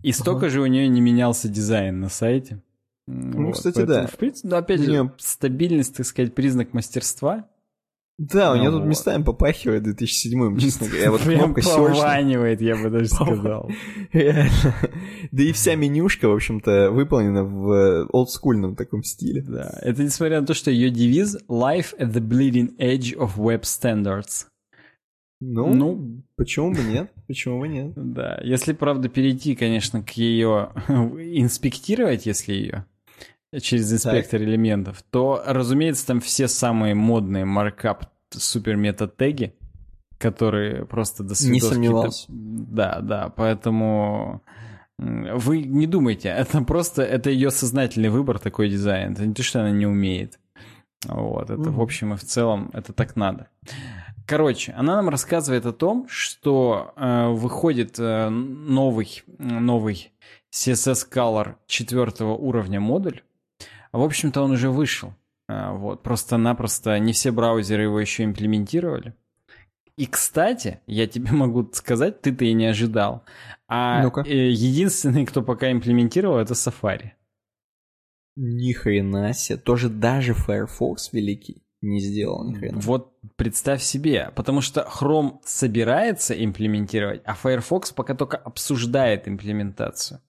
И столько же у нее не менялся дизайн на сайте. Ну, кстати, да. В принципе, ну, опять У же, неё- стабильность, так сказать, признак мастерства. Да, у Ну нее тут вот. местами попахивает 2007 честно говоря. Вот кнопка пованивает, я бы даже сказал. Реально. Да и вся менюшка, в общем-то, выполнена в э, олдскульном таком стиле. Да, это несмотря на то, что ее девиз «Life at the bleeding edge of web standards». Ну, Ну. почему бы нет? Почему бы нет? Да, если, правда, перейти, конечно, к ее инспектировать, если ее через инспектор элементов, то, разумеется, там все самые модные маркап супер мета теги, которые просто до Не сомневался. Да, да, поэтому вы не думайте, это просто это ее сознательный выбор такой дизайн, это не то, что она не умеет. Вот, это Мгм. в общем и в целом это так надо. Короче, она нам рассказывает о том, что э, выходит э, новый, новый CSS Color четвертого уровня модуль. В общем-то, он уже вышел. Э, вот, просто-напросто не все браузеры его еще имплементировали. И, кстати, я тебе могу сказать, ты-то и не ожидал. А э, единственный, кто пока имплементировал, это Safari. Ни хрена себе. Тоже даже Firefox великий не сделал ни хрена. Вот представь себе, потому что Chrome собирается имплементировать, а Firefox пока только обсуждает имплементацию.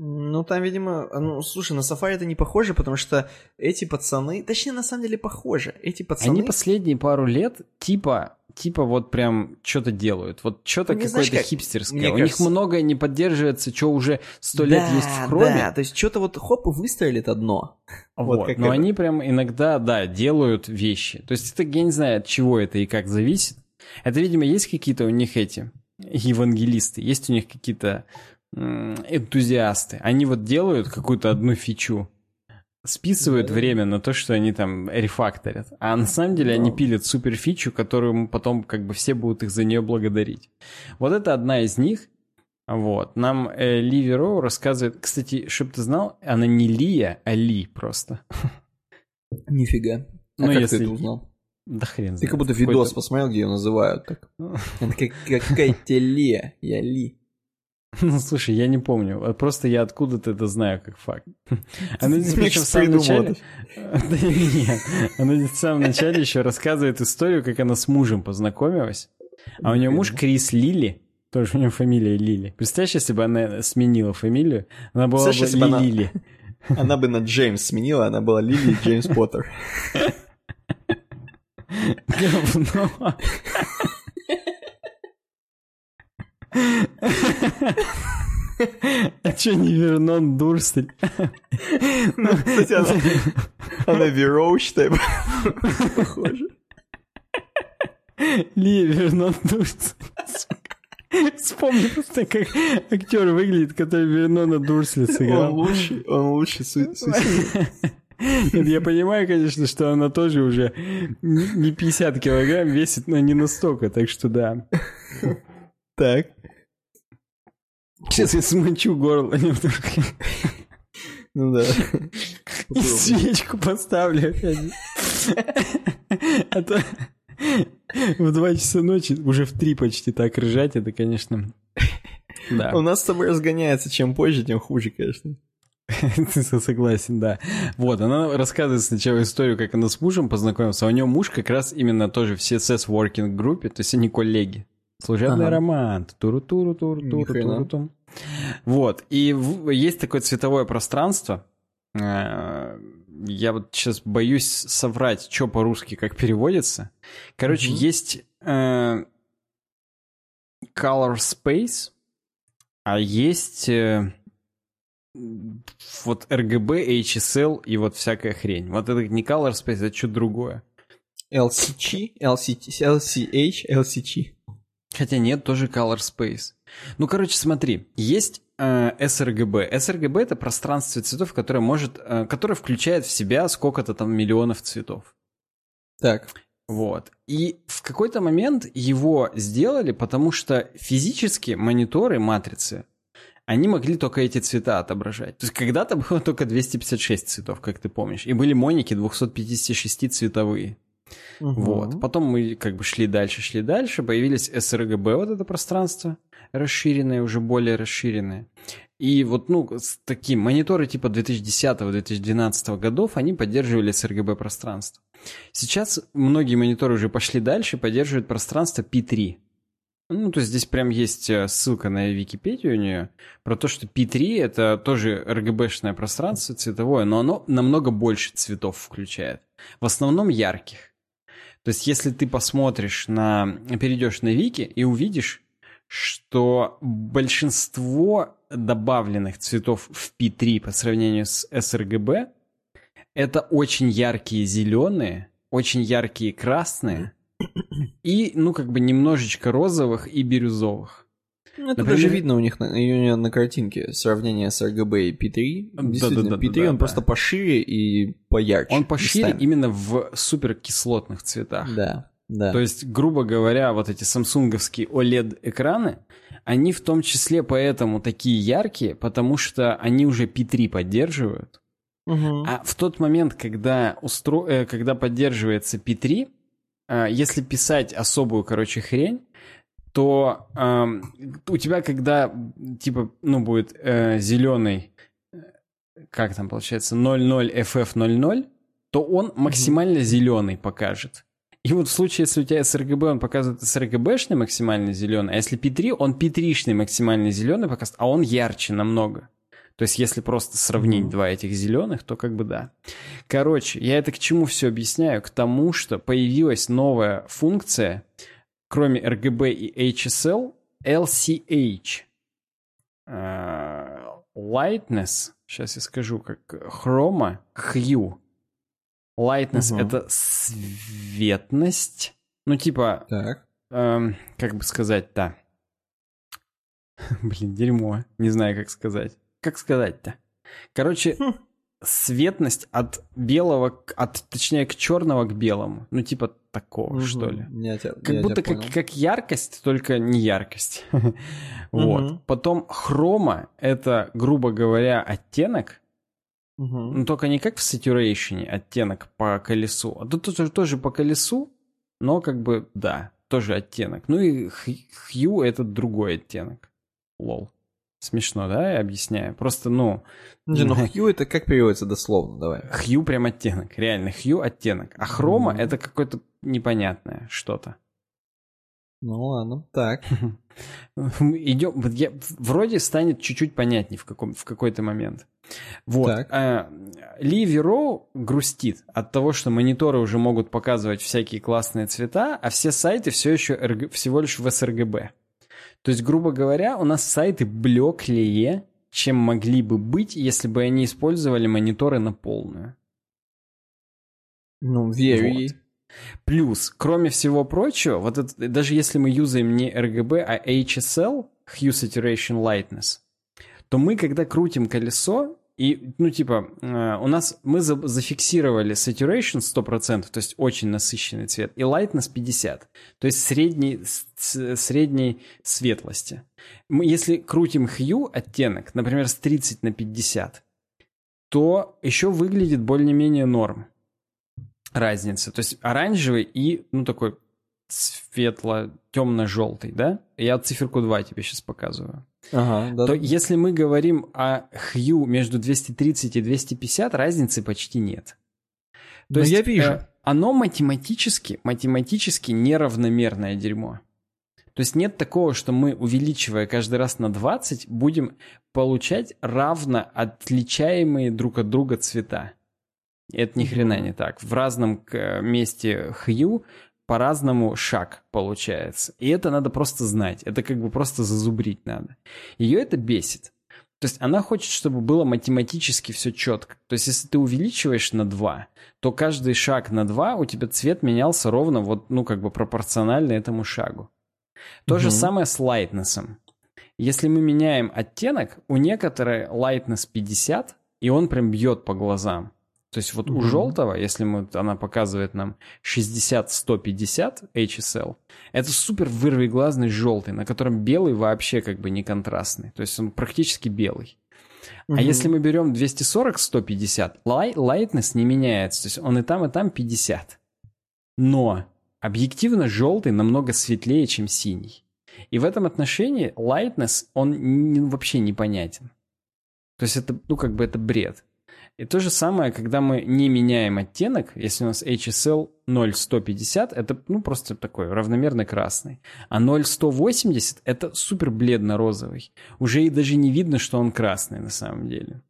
Ну, там, видимо, ну, слушай, на Safari это не похоже, потому что эти пацаны, точнее, на самом деле похоже. Эти пацаны... Они последние пару лет типа типа вот прям что-то делают. Вот что-то Ну, какое-то как, хипстерское. У кажется- них многое не поддерживается, что уже сто лет Да, есть в хроме. Да, то есть что-то вот хоп и выстрелит одно. Вот, Вот но это. они прям иногда, да, делают вещи. То есть это, я не знаю, от чего это и как зависит. Это, видимо, есть какие-то у них эти евангелисты, есть у них какие-то энтузиасты. Они вот делают какую-то одну фичу, списывают время на то, что они там рефакторят. А на самом деле они пилят супер фичу, которую потом как бы все будут их за нее благодарить. Вот это одна из них. Вот. Нам э, Ли Вероу рассказывает... Кстати, чтоб ты знал, она не Лия, а Ли просто. Нифига. А Ну, как если- ты это узнал? Да хрен Ты знает. как будто видос посмотрел, где ее называют так. Это как, какая-то Лия, я Ли. Ну, слушай, я не помню. Просто я откуда-то это знаю как факт. Она здесь причем в самом начале... Да нет. Она здесь в самом начале еще рассказывает историю, как она с мужем познакомилась. А у нее муж Крис Лили. Тоже у нее фамилия Лили. Представляешь, если бы она сменила фамилию, она была бы Лили. Она бы на Джеймс сменила, она была Лили Джеймс Поттер. Говно. А чё не Вернон Дурсель? Ну, кстати, она, она Вероу, считай, похожа. Ли Вернон Дурсель. Вспомни просто, как актер выглядит, который Вернона Дурселя Он сыграл. лучший, он лучший су- су- Нет, я понимаю, конечно, что она тоже уже не не 50 килограмм весит, но не настолько, так что да. Так. Сейчас я смочу горло немножко. Ну да. И свечку поставлю опять. А то в два часа ночи, уже в три почти так ржать, это, конечно... Да. У нас с тобой разгоняется, чем позже, тем хуже, конечно. Согласен, да. Вот, она рассказывает сначала историю, как она с мужем познакомилась, а у нее муж как раз именно тоже в CSS Working группе, то есть они коллеги. Служебный ага. роман. туру туру туру туру туру туру Вот, и есть такое цветовое пространство. Э, я вот сейчас боюсь соврать, что по-русски как переводится. Короче, угу. есть э, Color Space, а есть... Э, вот RGB, HSL и вот всякая хрень. Вот это не Color Space, это что-то другое. LCG, LCT, LCH, LCG. Хотя нет, тоже Color Space. Ну, короче, смотри, есть э, sRGB. sRGB это пространство цветов, которое может, э, которое включает в себя сколько-то там миллионов цветов. Так. Вот. И в какой-то момент его сделали, потому что физически мониторы матрицы они могли только эти цвета отображать. То есть когда-то было только 256 цветов, как ты помнишь. И были моники 256 цветовые. Угу. Вот. Потом мы как бы шли дальше, шли дальше. Появились sRGB, вот это пространство расширенное, уже более расширенное. И вот, ну, такие мониторы типа 2010-2012 годов, они поддерживали sRGB пространство. Сейчас многие мониторы уже пошли дальше, поддерживают пространство P3. Ну, то есть здесь прям есть э, ссылка на Википедию у нее про то, что P3 это тоже RGB-шное пространство цветовое, но оно намного больше цветов включает. В основном ярких. То есть если ты посмотришь на... перейдешь на Вики и увидишь, что большинство добавленных цветов в P3 по сравнению с sRGB это очень яркие зеленые, очень яркие красные, и, ну, как бы немножечко розовых и бирюзовых. Ну, это Например... даже видно у них на, на, на картинке сравнение с RGB и P3. Действительно, да, да, да, P3 да, он да. просто пошире и поярче. Он пошире местами. именно в суперкислотных цветах. Да, да. То есть, грубо говоря, вот эти самсунговские OLED-экраны, они в том числе поэтому такие яркие, потому что они уже P3 поддерживают. Угу. А в тот момент, когда, устро... Э, когда поддерживается P3, а, если писать особую, короче, хрень, то э, у тебя, когда, типа, ну, будет э, зеленый, как там получается, 00FF00, то он максимально mm-hmm. зеленый покажет. И вот в случае, если у тебя sRGB, он показывает sRGB-шный максимально зеленый, а если P3, он P3-шный максимально зеленый показывает, а он ярче намного. То есть, если просто сравнить mm. два этих зеленых, то как бы да. Короче, я это к чему все объясняю? К тому, что появилась новая функция, кроме RGB и HSL, LCH. Uh, lightness, сейчас я скажу, как хрома, hue. Lightness угу. это светность. Ну, типа, так. Эм, как бы сказать-то? Блин, дерьмо. Не знаю, как сказать как сказать-то? Короче, хм. Светность от белого, от, точнее, к черного к белому. Ну, типа такого, угу. что ли. Я тебя, как я будто тебя как, как яркость, только не яркость. вот. Потом хрома — это, грубо говоря, оттенок, Ну, только не как в saturation оттенок по колесу. А тут тоже, тоже по колесу, но как бы, да, тоже оттенок. Ну и hue — это другой оттенок. Лол. Смешно, да, я объясняю? Просто, ну... Не, ну хью это как переводится дословно, давай. Хью прям оттенок, реально, хью оттенок. А хрома mm-hmm. это какое-то непонятное что-то. Ну ладно, так. Идем, я, вроде станет чуть-чуть понятнее в, каком, в какой-то момент. Вот. Так. А, Ли Веро грустит от того, что мониторы уже могут показывать всякие классные цвета, а все сайты все еще всего лишь в sRGB. То есть, грубо говоря, у нас сайты блеклее, чем могли бы быть, если бы они использовали мониторы на полную. Ну, верю вот. Плюс, кроме всего прочего, вот это, даже если мы юзаем не RGB, а HSL, Hue Saturation Lightness, то мы, когда крутим колесо, и, ну, типа, э, у нас мы за, зафиксировали saturation 100%, то есть очень насыщенный цвет, и lightness 50, то есть средней, с, средней светлости. Мы, если крутим hue оттенок, например, с 30 на 50, то еще выглядит более-менее норм разница. То есть оранжевый и, ну, такой светло-темно-желтый, да? Я циферку 2 тебе сейчас показываю. Ага, да, то если мы говорим о хью между 230 и 250, разницы почти нет. То Ну, есть, я вижу. э, оно математически, математически неравномерное дерьмо. То есть нет такого, что мы, увеличивая каждый раз на 20, будем получать равно отличаемые друг от друга цвета. Это ни хрена не так. В разном к- месте хью по-разному шаг получается. И это надо просто знать. Это как бы просто зазубрить надо. Ее это бесит. То есть она хочет, чтобы было математически все четко. То есть если ты увеличиваешь на 2, то каждый шаг на 2 у тебя цвет менялся ровно вот, ну, как бы пропорционально этому шагу. То же Мгм. самое с лайтнесом. Если мы меняем оттенок, у некоторой lightness 50, и он прям бьет по глазам. То есть вот у Мгм. желтого, если мы, она показывает нам 60-150 HSL, это супер вырвиглазный желтый, на котором белый вообще как бы не контрастный. То есть он практически белый. А Мгм. если мы берем 240-150, лай, lightness не меняется. То есть он и там, и там 50. Но объективно желтый намного светлее, чем синий. И в этом отношении lightness, он не- вообще непонятен. То есть это, ну, как бы это бред. И то же самое, когда мы не меняем оттенок, если у нас HSL 0,150, это, ну, просто такой равномерно красный. А 0,180 это супер бледно-розовый. Уже и даже не видно, что он красный на самом деле.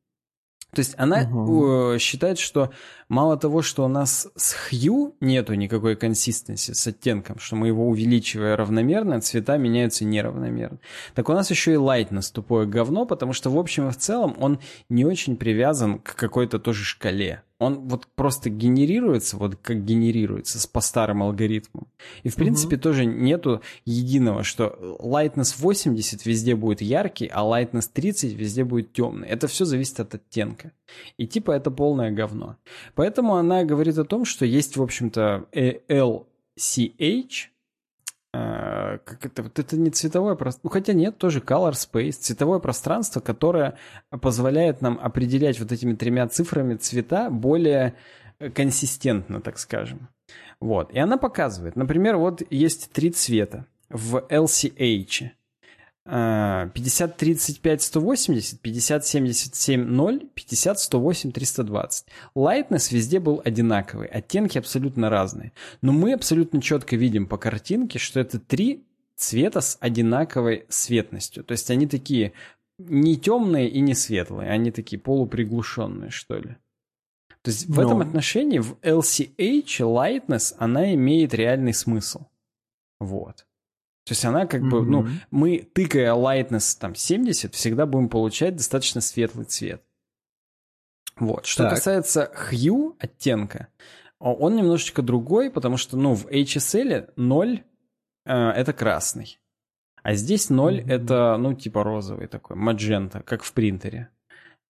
То есть она э, считает, что мало того, что у нас с хью нету никакой консистенции с оттенком, что мы его увеличивая равномерно, цвета меняются неравномерно. Так у нас еще и lightness тупое говно, потому что в общем и в целом он не очень привязан к какой-то тоже шкале. Он вот просто генерируется, вот как генерируется, с по старым алгоритмам. И в принципе тоже нету единого, что lightness 80 везде будет яркий, а lightness 30 везде будет темный. Это все зависит от оттенка. И типа это полное говно. Поэтому она говорит о том, что есть, в общем-то, э, LCH, э, как это, вот это не цветовое пространство, ну хотя нет, тоже color space, цветовое пространство, которое позволяет нам определять вот этими тремя цифрами цвета более э, консистентно, так скажем. Вот, и она показывает, например, вот есть три цвета в LCH. Э, 50 35 180, 50 77 0, 50 108 320. Lightness везде был одинаковый, оттенки абсолютно разные. Но мы абсолютно четко видим по картинке, что это три цвета с одинаковой светностью. То есть они такие не темные и не светлые, они такие полуприглушенные, что ли. То есть в Ну. этом отношении в LCH lightness она имеет реальный смысл. Вот. То есть она как бы, ну, мы, тыкая lightness там 70, всегда будем получать достаточно светлый цвет. Вот. Что Так. касается hue оттенка, он немножечко другой, потому что, ну, в HSL 0 э, это красный. А здесь 0 Мгм. это, ну, типа розовый такой, маджента, как в принтере.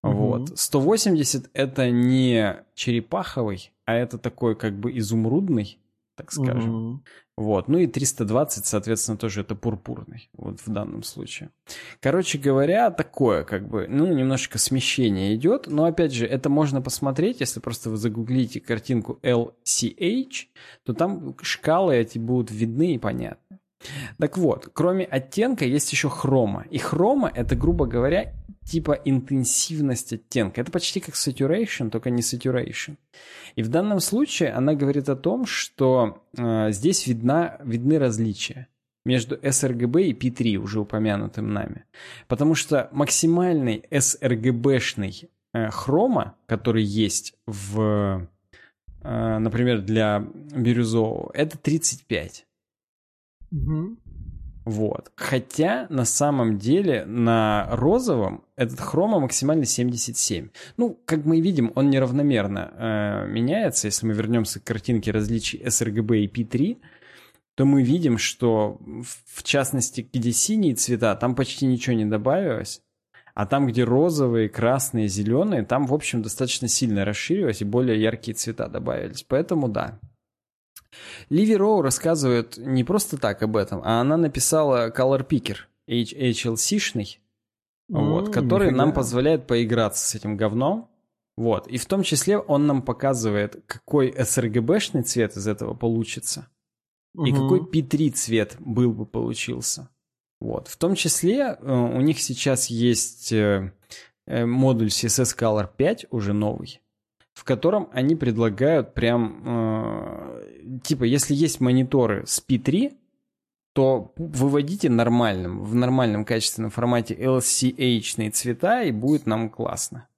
Мгм. Вот. 180 это не черепаховый, а это такой как бы изумрудный, так скажем. Мгм. Вот. Ну и 320, соответственно, тоже это пурпурный, вот в данном случае. Короче говоря, такое как бы, ну, немножко смещение идет, но опять же, это можно посмотреть, если просто вы загуглите картинку LCH, то там шкалы эти будут видны и понятны. Так вот, кроме оттенка есть еще хрома. И хрома это, грубо говоря, типа интенсивность оттенка. Это почти как saturation, только не saturation. И в данном случае она говорит о том, что э, здесь видна, видны различия между sRGB и P3, уже упомянутым нами. Потому что максимальный sRGB-шный э, хрома, который есть в, э, например, для бирюзового, это 35. Мгм. Вот. Хотя на самом деле на розовом этот хрома максимально 77. Ну, как мы видим, он неравномерно э, меняется. Если мы вернемся к картинке различий sRGB и P3, то мы видим, что в частности, где синие цвета, там почти ничего не добавилось. А там, где розовые, красные, зеленые, там, в общем, достаточно сильно расширилось и более яркие цвета добавились. Поэтому да, Ливи Роу рассказывает не просто так об этом, а она написала Color Picker, HLC-шный, вот, который нам позволяет поиграться с этим говном. Вот. И в том числе он нам показывает, какой sRGB-шный цвет из этого получится. И Мгм. какой P3 цвет был бы получился. Вот. В том числе э, у них сейчас есть э, э, модуль CSS Color 5, уже новый, в котором они предлагают прям, типа, если есть мониторы с P3, то выводите нормальным, в нормальном качественном формате LCH цвета, и будет нам классно.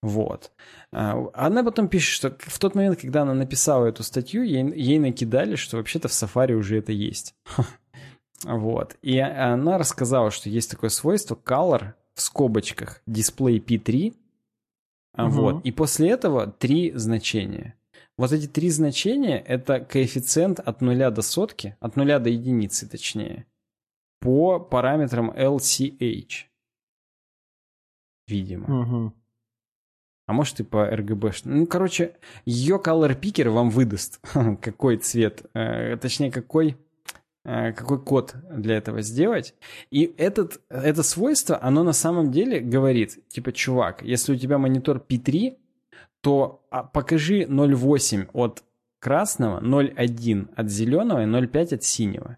Вот. А, она потом пишет, что в тот момент, когда она написала эту статью, ей, ей накидали, что вообще-то в Safari уже это есть. Вот. И она рассказала, что есть такое свойство color в скобочках display P3. Угу. Вот. И после этого три значения. Вот эти три значения — это коэффициент от нуля до сотки, от нуля до единицы точнее, по параметрам LCH. Видимо. Угу. А может и по RGB. Ну, короче, ее color picker вам выдаст, какой цвет, э, точнее, какой, э, какой код для этого сделать. И этот, это свойство, оно на самом деле говорит, типа, чувак, если у тебя монитор P3, то а, покажи 0,8 от красного, 0,1 от зеленого и 0,5 от синего.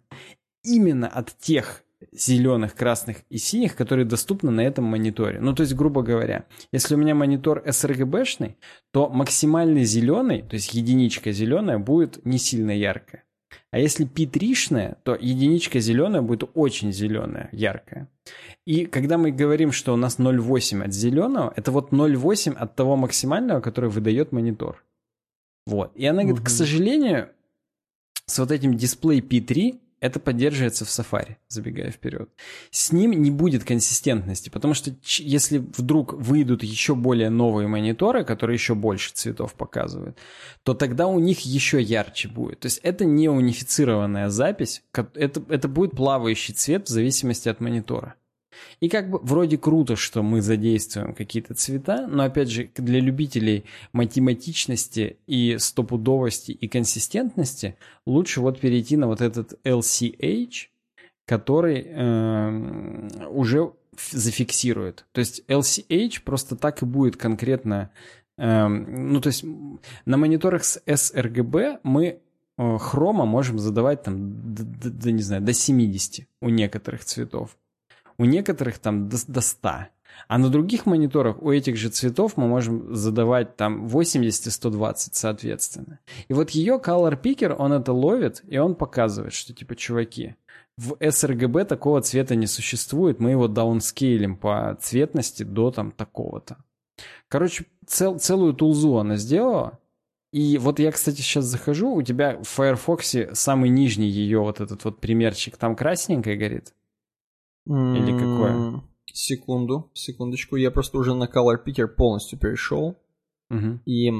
Именно от тех зеленых, красных и синих, которые доступны на этом мониторе. Ну, то есть, грубо говоря, если у меня монитор sRGB-шный, то максимальный зеленый, то есть единичка зеленая, будет не сильно яркая. А если P3-шная, то единичка зеленая будет очень зеленая, яркая. И когда мы говорим, что у нас 0,8 от зеленого, это вот 0,8 от того максимального, который выдает монитор. Вот. И она говорит, угу. к сожалению, с вот этим дисплей P3 это поддерживается в Safari, забегая вперед. С ним не будет консистентности, потому что если вдруг выйдут еще более новые мониторы, которые еще больше цветов показывают, то тогда у них еще ярче будет. То есть это не унифицированная запись, это, это будет плавающий цвет в зависимости от монитора. И как бы вроде круто, что мы задействуем какие-то цвета, но опять же для любителей математичности и стопудовости и консистентности лучше вот перейти на вот этот LCH, который э, уже зафиксирует. То есть LCH просто так и будет конкретно... Э, ну, то есть на мониторах с sRGB мы э, хрома можем задавать там, до, не знаю, до 70 у некоторых цветов. У некоторых там до, до 100. А на других мониторах у этих же цветов мы можем задавать там 80 и 120 соответственно. И вот ее Color Picker, он это ловит, и он показывает, что типа, чуваки, в sRGB такого цвета не существует, мы его даунскейлим по цветности до там такого-то. Короче, цел, целую тулзу она сделала, и вот я, кстати, сейчас захожу, у тебя в Firefox самый нижний ее вот этот вот примерчик, там красненькое горит. Или какое? Секунду, секундочку. Я просто уже на Color Picker полностью перешел. Угу. И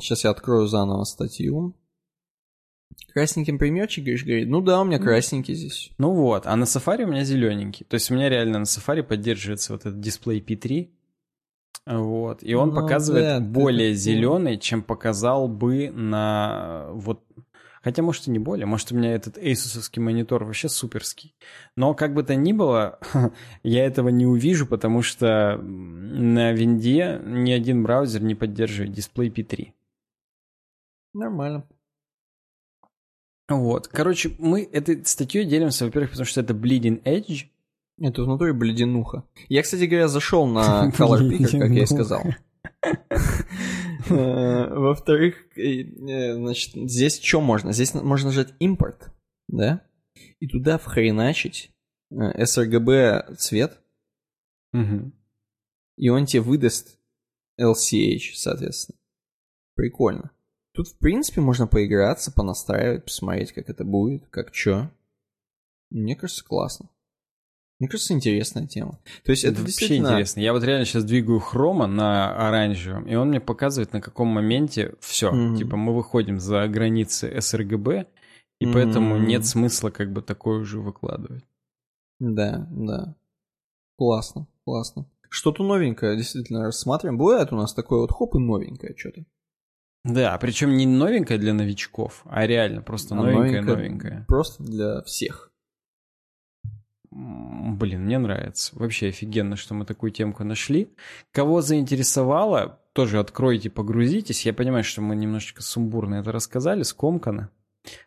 сейчас я открою заново статью. Красненьким примерчик, говоришь, говорит, ну да, у меня красненький здесь. Ну вот, а на Safari у меня зелененький. То есть у меня реально на Safari поддерживается вот этот дисплей P3. Вот, и он ну, показывает да, более зеленый, чем показал бы на вот Хотя, может, и не более. Может, у меня этот Asusовский монитор вообще суперский. Но как бы то ни было, я этого не увижу, потому что на винде ни один браузер не поддерживает дисплей P3. Нормально. Вот. Короче, мы этой статьей делимся, во-первых, потому что это Bleeding Edge. Это внутри бледенуха. Я, кстати говоря, зашел на Color Picker, как я и сказал. Э, во-вторых, э, значит, здесь что можно? Здесь можно нажать импорт, да? И туда вхреначить э, sRGB цвет. И он тебе выдаст LCH, соответственно. Прикольно. Тут, в принципе, можно поиграться, понастраивать, посмотреть, как это будет, как что. Мне кажется, классно. Мне кажется, интересная тема. То есть это, это вообще интересно. Я вот реально сейчас двигаю хрома на оранжевом, и он мне показывает, на каком моменте все. Mm-hmm. Типа мы выходим за границы sRGB, и mm-hmm. поэтому нет смысла как бы такое уже выкладывать. Да, да. Классно, классно. Что-то новенькое действительно рассматриваем. Бывает у нас такое вот хоп и новенькое что-то. Да, причем не новенькое для новичков, а реально просто а новенькое-новенькое. Просто для всех. Блин, мне нравится. Вообще офигенно, что мы такую темку нашли. Кого заинтересовало, тоже откройте, погрузитесь. Я понимаю, что мы немножечко сумбурно это рассказали, скомкано.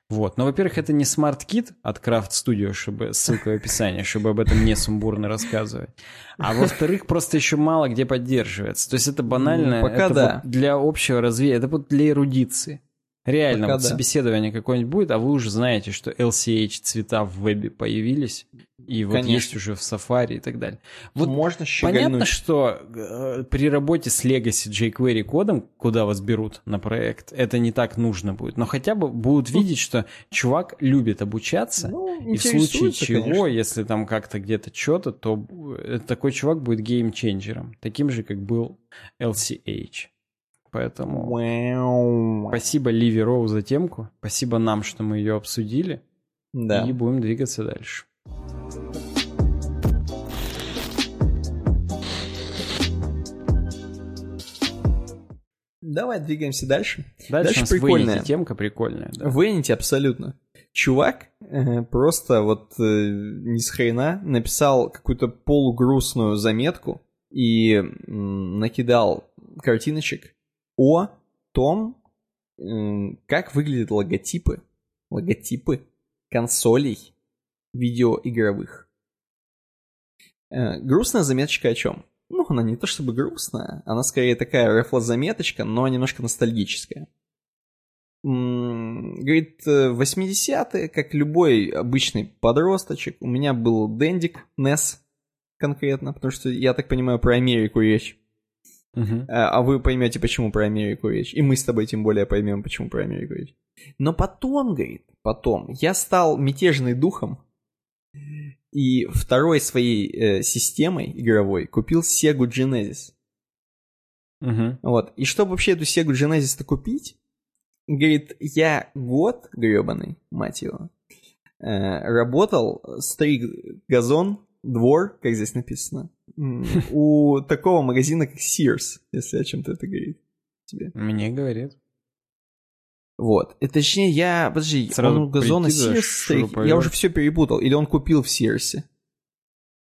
Вот. Но, во-первых, это не Smart Kit от Craft Studio, чтобы ссылка в описании, чтобы об этом не сумбурно рассказывать. А во-вторых, просто еще мало где поддерживается. То есть это банально. Ну, пока это да. вот для общего развития, это вот для эрудиции. Реально, Пока вот да. собеседование какое-нибудь будет, а вы уже знаете, что LCH цвета в вебе появились, и вот Конечно. есть уже в Safari и так далее. Вот Можно Понятно, щегольнуть. что э, при работе с Legacy jQuery кодом, куда вас берут на проект, это не так нужно будет. Но хотя бы будут видеть, что чувак любит обучаться, Ну, и в случае чего, конечно. если там как-то где-то что-то, то э, такой чувак будет геймченджером. Таким же, как был LCH. Поэтому спасибо Ливи Роу за темку. Спасибо нам, что мы ее обсудили. Да. И будем двигаться дальше. Давай двигаемся дальше. Дальше, Дальше прикольная. Vanity темка прикольная. да. В Энити абсолютно. Чувак э, просто вот э, ни с хрена написал какую-то полугрустную заметку и накидал картиночек о том, как выглядят логотипы, логотипы консолей видеоигровых. Э, грустная заметочка о чем? Ну, она не то чтобы грустная, она скорее такая рефло-заметочка, но немножко ностальгическая. Говорит, э, 80-е, как любой обычный подросточек, у меня был Дендик, NES конкретно, потому что, я так понимаю, про Америку речь. Мгм. А вы поймете, почему про Америку речь. И мы с тобой тем более поймем, почему про Америку речь. Но потом, говорит, потом, я стал мятежный духом, и второй своей э, системой игровой купил Sega Genesis. Мгм. Вот. И чтобы вообще эту Sega Genesis-то купить, говорит, я год гребаный, мать его, э, работал, стриг газон, двор, как здесь написано, у такого магазина, как Sears, если о чем-то это говорит тебе. Мне говорит. Вот. И точнее, я... Подожди, Сразу он у газона Sears стриг? Я уже все перепутал. Или он купил в Sears?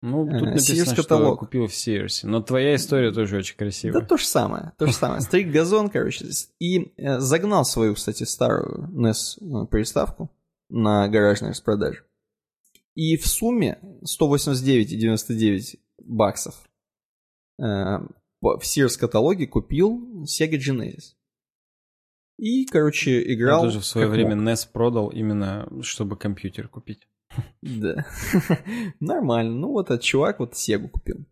Ну, Э, тут написано, Sears что каталог. купил в Sears. Но твоя история тоже очень Да красивая. то же самое, то же самое. Стриг газон, короче, и э, загнал свою, кстати, старую NES э, приставку на гаражной распродаже. И в сумме 189,99 баксов э, в Sears каталоге купил Sega Genesis. И, короче, Я играл... тоже в свое время мог. NES продал именно, чтобы компьютер купить. Да. Нормально. Ну вот этот чувак вот Сегу купил.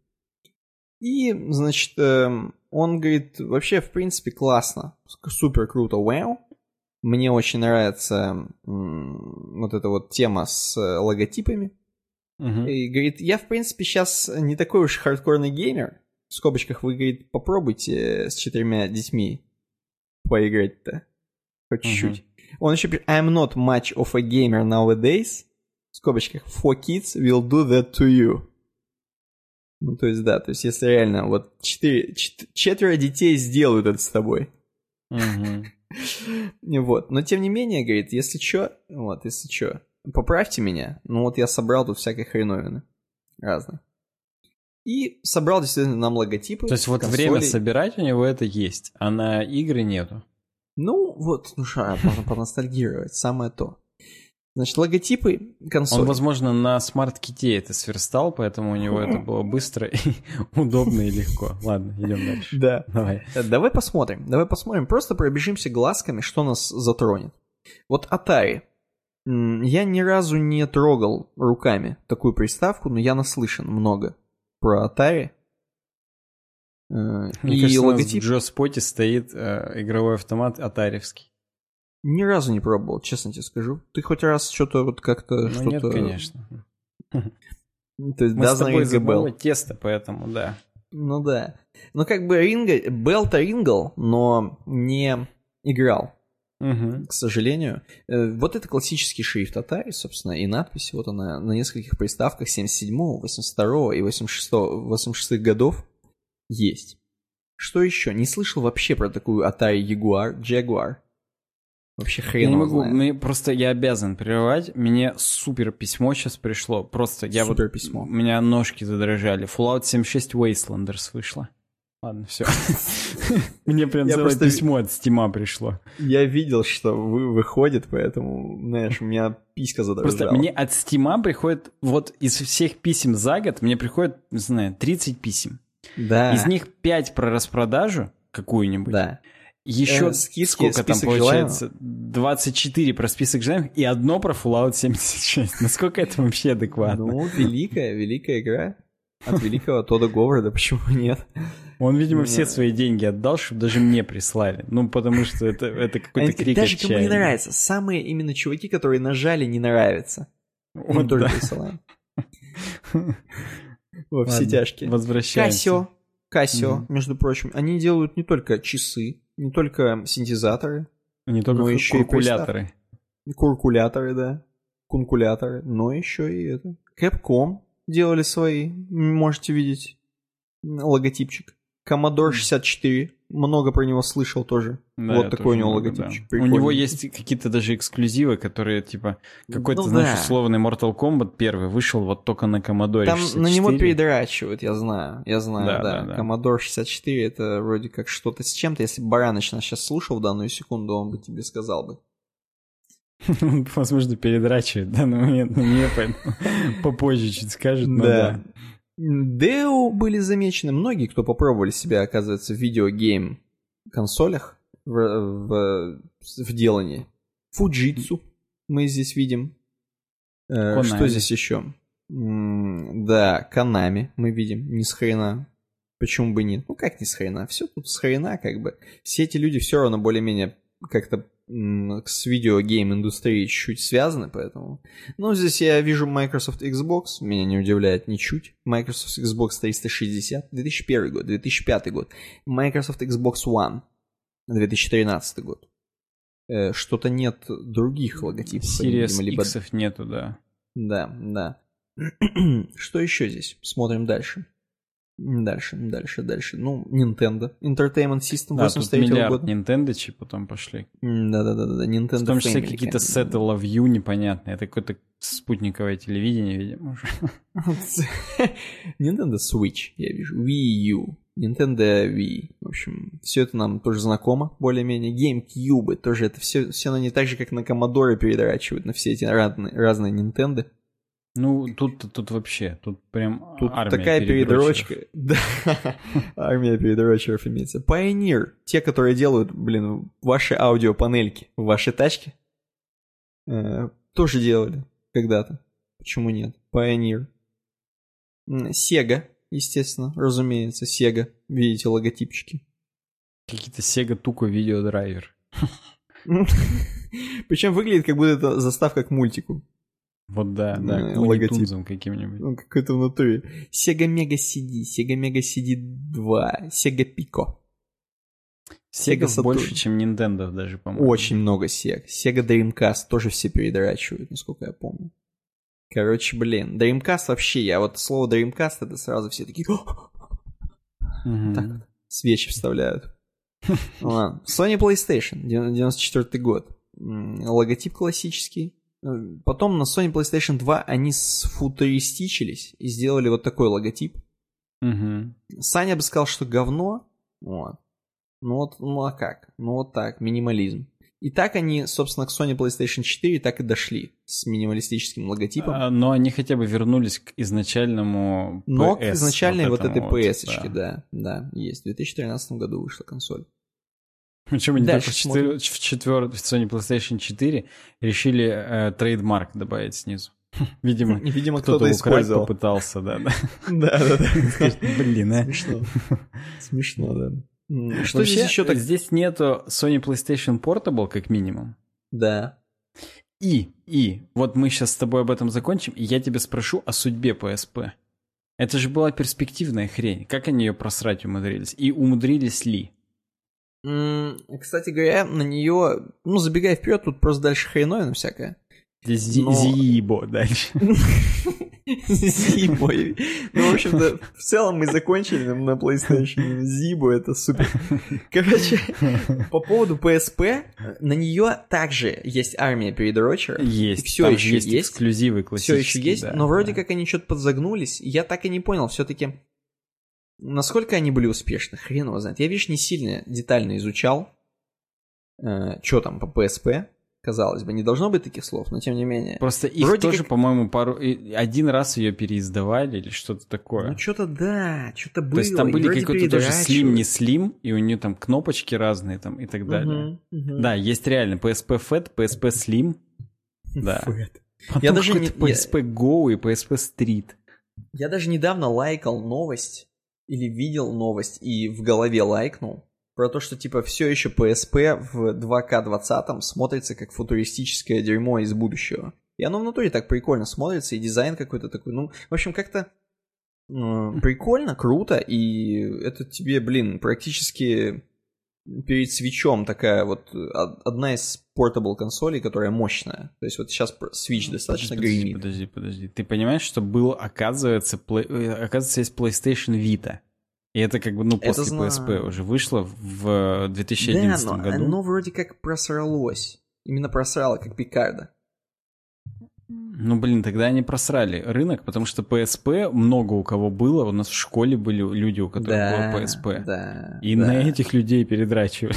И, значит, эм, он говорит, вообще, в принципе, классно. Супер круто. Вау. Мне очень нравится вот эта вот тема с э, логотипами. Мгм. И говорит, я, в принципе, сейчас не такой уж хардкорный геймер. В скобочках вы, говорит, попробуйте с четырьмя детьми поиграть-то. Хоть чуть-чуть. Он еще пишет, I'm not much of a gamer nowadays. В скобочках, four kids will do that to you. Ну, то есть, да, то есть, если реально вот четыре, чет- четверо детей сделают это с тобой. Мгм. Вот. Но тем не менее, говорит, если чё, вот, если чё, поправьте меня. Ну вот я собрал тут всякой хреновины. Разных. И собрал действительно нам логотипы. То есть вот консолей. время собирать у него это есть, а на игры нету. Ну, вот, ну что, можно поностальгировать, самое то. Значит, логотипы консолей. Он, возможно, на смарт-ките это сверстал, поэтому у него это было быстро и удобно и легко. Ладно, идем дальше. Да. Давай. Э, Давай посмотрим, давай посмотрим, просто пробежимся глазками, что нас затронет. Вот Atari. Я ни разу не трогал руками такую приставку, но я наслышан много про Atari. Э, Мне И кажется, у нас логотип в Джо Споте стоит э, игровой автомат атаревский. Ни разу не пробовал, честно тебе скажу. Ты хоть раз что-то вот как-то Ну что-то... нет, конечно. То есть Мы с doesn't тобой забыли тесто, поэтому да. Ну да. Ну как бы ринга, Белл-то рингал, но не играл. Мгм. к сожалению. Э, Вот это классический шрифт Atari, собственно, и надпись, вот она на нескольких приставках 77, 82 и 86, 86 годов есть. Что еще? Не слышал вообще про такую Atari Jaguar, Jaguar. Вообще Я хрен не его могу, мне просто я обязан прерывать. Мне супер письмо сейчас пришло. Просто я Супер вот письмо. у меня ножки задрожали. Fallout 76 Wastelanders вышла. Ладно, все. Мне прям Я целое просто- письмо от Стима пришло. Я видел, что вы, выходит, поэтому, знаешь, у меня писька задрожала. Просто мне от Стима приходит, вот из всех писем за год, мне приходит, не знаю, 30 писем. Да. Из них 5 про распродажу какую-нибудь. Да. Еще Э, скидки, сколько там получается? 24 про список желаемых и одно про Fallout 76. Насколько это вообще адекватно? Ну, великая, великая игра. От великого Тода Говарда, почему нет? Он, видимо, Не. все свои деньги отдал, чтобы даже мне прислали. Ну, потому что это, это какой-то крик Даже кому не нравится. Самые именно чуваки, которые нажали, не нравится. Мы Вот тоже да. присылаем. Во все тяжкие. Возвращаемся. Кассио. Кассио, между прочим, они делают не только часы, не только синтезаторы, Не только ку- еще и калькуляторы. куркуляторы, да, кункуляторы, но еще и это. Capcom делали свои, можете видеть логотипчик. Commodore 64, много про него слышал тоже. Да, вот такой у тоже него много, логотипчик. да. У него есть какие-то даже эксклюзивы, которые, типа, какой-то, Ну знаешь, да. условный Mortal Kombat первый вышел вот только на Commodore Там 64. на него передрачивают, я знаю, я знаю, Да, да. да, да. Commodore 64 это вроде как что-то с чем-то. Если бы Бараныч нас сейчас слушал в данную секунду, он бы тебе сказал бы. Возможно, передрачивает в данный момент, но мне поэтому попозже чуть скажет, но да. Део были замечены многие, кто попробовали себя, оказывается, в видеогейм консолях в, в, в делании. Фуджитсу мы здесь видим. Э, Konami. Что здесь еще? Да, Канами мы видим. Не с хрена. Почему бы нет? Ну как не с хрена? Все тут с хрена как бы. Все эти люди все равно более-менее как-то с видеогейм-индустрией чуть-чуть связаны, поэтому... Ну, здесь я вижу Microsoft Xbox, меня не удивляет ничуть. Microsoft Xbox 360, 2001 год, 2005 год. Microsoft Xbox One, 2013 год. Э, Что-то нет других логотипов. Series либо X нету, да. да, да. Что еще здесь? Смотрим дальше. Дальше, дальше, дальше. Ну, Nintendo. Entertainment System Да, тут 83 миллиард года. Nintendo потом пошли. Да-да-да, Nintendo В том числе какие-то как сеты Love You непонятные. Это какое-то спутниковое телевидение, видимо. уже. Nintendo Switch, я вижу. Wii U. Nintendo Wii. В общем, все это нам тоже знакомо, более-менее. GameCube, тоже это все, все на не так же, как на Commodore передрачивают на все эти разные, разные Nintendo. Ну, тут, тут вообще, тут прям Тут армия такая. Да, армия передрочеров имеется. Pioneer, те, которые делают, блин, ваши аудиопанельки в вашей тачке, э, тоже делали когда-то. Почему нет? Pioneer. Sega, естественно, разумеется, Sega. Видите логотипчики. Какие-то Sega Tuco видеодрайвер. Причем выглядит, как будто это заставка к мультику. Вот да, да, Э, к логотип. Луни-Тунзам каким-нибудь. Ну, какой-то внутри. Sega Mega CD, Sega Mega CD 2, Sega Pico. Sega Saturn. больше, чем Nintendo даже, по-моему. Очень много Sega. Sega Dreamcast тоже все передрачивают, насколько я помню. Короче, блин, Dreamcast вообще, я вот слово Dreamcast, это сразу все такие Мгм. так вот, свечи вставляют. Ладно. Sony PlayStation, 94 год. Логотип классический. Э, Потом на Sony PlayStation 2 они сфутуристичились и сделали вот такой логотип. Мгм. Саня бы сказал, что говно. Вот. Ну вот, ну а как? Ну вот так, минимализм. И так они, собственно, к Sony PlayStation 4 так и дошли с минималистическим логотипом. А, Но они хотя бы вернулись к изначальному Но к PS, изначальной вот, этой этому вот, PS-очке, да. да, есть. В 2013 году вышла консоль. Причем они только в, четвер... в четвертый в Sony PlayStation 4 решили э, трейдмарк добавить снизу. Видимо, видимо, кто-то украсть использовал. попытался, да, да. Да, да. Блин, а. Смешно. Смешно, да. Что Вообще, здесь еще так? Здесь нету Sony PlayStation Portable, как минимум. Да. И, и, вот мы сейчас с тобой об этом закончим, и я тебя спрошу о судьбе PSP. Это же была перспективная хрень. Как они ее просрать умудрились? И умудрились ли? Кстати говоря, на нее, ну, забегая вперед, тут просто дальше хреновина всякая. Но- Зибо дальше. Зимой. Ну, в общем-то, в целом мы закончили на PlayStation Зибу, это супер. Короче, по поводу PSP, на нее также есть армия передрочеров. Есть. там ещё есть эксклюзивы Все классические. еще есть, но вроде как они что-то подзагнулись. Я так и не понял, все-таки насколько они были успешны, хрен его знает. Я, видишь, не сильно детально изучал, э, что там по PSP, казалось бы, не должно быть таких слов, но тем не менее. Просто их Вроде тоже, как... по-моему, пару один раз ее переиздавали или что-то такое. Ну что-то да, что-то было. То есть там были какой-то тоже слим, не слим, и у нее там кнопочки разные там и так далее. Угу, угу. Да, есть реально PSP Fat, PSP Slim. Да. Потом я даже не PSP Go и PSP Street. Я даже недавно лайкал новость или видел новость и в голове лайкнул про то, что типа все еще PSP в 2К20 смотрится как футуристическое дерьмо из будущего. И оно в натуре так прикольно смотрится, и дизайн какой-то такой, ну, в общем, как-то э, прикольно, круто, и это тебе, блин, практически перед свечом такая вот одна из портабл консолей, которая мощная. То есть вот сейчас Switch достаточно подожди, гремит. Подожди, подожди. Ты понимаешь, что был, оказывается, play... Э, оказывается, есть PlayStation Vita. И это как бы, ну, после это PSP уже вышло в 2011 да, но году. оно вроде как просралось. Именно просрало, как Пикарда. Ну, блин, тогда они просрали рынок, потому что PSP много у кого было. У нас в школе были люди, у которых да, было PSP. Да, и да. на этих людей передрачивали.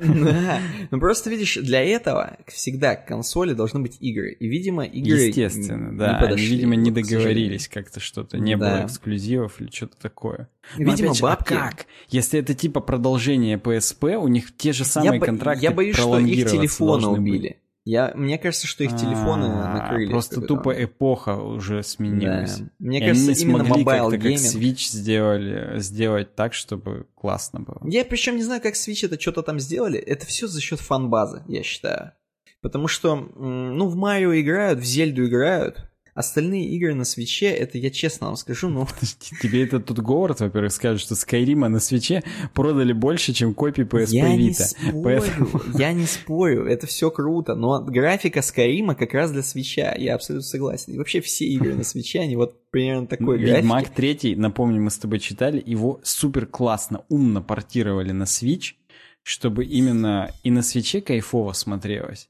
Да. Ну, просто, видишь, для этого всегда к консоли должны быть игры. И, видимо, игры Естественно, да. Они, видимо, не договорились как-то что-то. Не было эксклюзивов или что-то такое. Видимо, бабки... как? Если это типа продолжение PSP, у них те же самые контракты Я боюсь, что их телефоны убили. Я, мне кажется, что их телефоны А-а-а, накрыли. Просто тупо эпоха уже сменилась. Да. Мне и кажется, они именно смогли как-то как Switch сделали, сделать так, чтобы классно было. Я причем не знаю, как Switch это что-то там сделали. Это все за счет фан-базы, я считаю. Потому что, ну, в Марио играют, в Зельду играют, Остальные игры на свече, это я честно вам скажу, ну... Тебе это тут Говард, во-первых, скажет, что Скайрима на свече продали больше, чем копии PSP я Vita. Не спорю, Поэтому... Я не спорю, это все круто, но графика Скайрима как раз для свеча, я абсолютно согласен. И вообще все игры на свече, они вот примерно такой графики. Ведьмак 3, напомню, мы с тобой читали, его супер классно, умно портировали на Switch, чтобы именно и на свече кайфово смотрелось.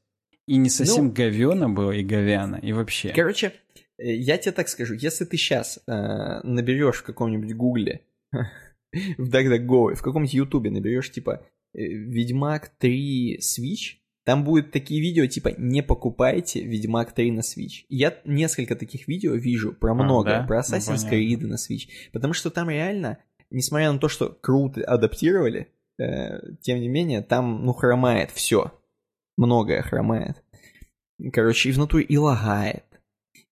И не совсем ну, говёно было, и говяно, и вообще. Короче, я тебе так скажу, если ты сейчас э, наберешь в каком-нибудь гугле, в DuckDuckGo, в каком-нибудь ютубе наберешь типа э, Ведьмак 3 Switch, там будут такие видео типа «Не покупайте Ведьмак 3 на Switch». Я несколько таких видео вижу про многое, а, да? про ну, Assassin's ну, Creed на Switch, потому что там реально, несмотря на то, что круто адаптировали, э, тем не менее, там, ну, хромает все. Многое хромает. Короче, и внутри и лагает.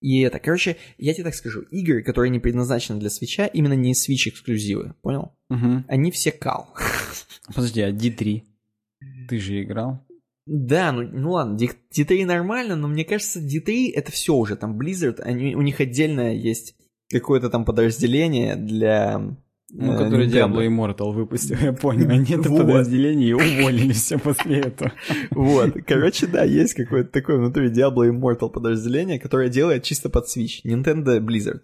И это, короче, я тебе так скажу, игры, которые не предназначены для свеча, именно не Switch эксклюзивы, понял? Угу. Они все кал. Подожди, а D3? Ты же играл? Да, ну, ну ладно, D3 нормально, но мне кажется, D3 это все уже, там Blizzard, они, у них отдельно есть какое-то там подразделение для ну, э, который Diablo Immortal выпустил, я понял. Они это вот. подразделение и уволили все после этого. Вот. Короче, да, есть какое-то такое внутри Diablo Immortal подразделение, которое делает чисто под Switch. Nintendo Blizzard.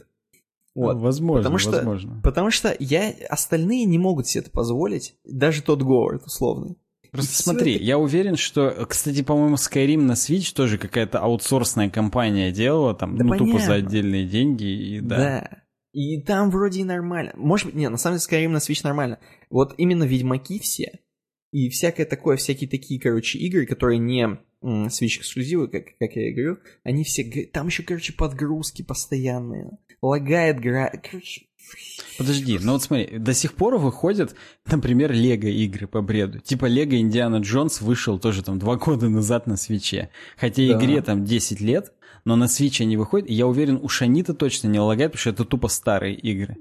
Вот. Возможно, потому что, возможно. Потому что я, остальные не могут себе это позволить, даже тот Говард условный. Просто смотри, это... я уверен, что, кстати, по-моему, Skyrim на Switch тоже какая-то аутсорсная компания делала, там, да ну, понятно. тупо за отдельные деньги, и да. Да, и там вроде и нормально. Может быть, нет, на самом деле Skyrim на Switch нормально. Вот именно Ведьмаки все, и всякое такое, всякие такие, короче, игры, которые не Switch эксклюзивы, как, как я и говорю, они все... Там еще, короче, подгрузки постоянные. Лагает гра... Короче... Подожди, ну вот смотри, до сих пор выходят, например, Лего игры по бреду. Типа Лего Индиана Джонс вышел тоже там два года назад на свече. Хотя да. игре там 10 лет, но на Switch они выходят, и я уверен, у Шанита точно не лагает, потому что это тупо старые игры.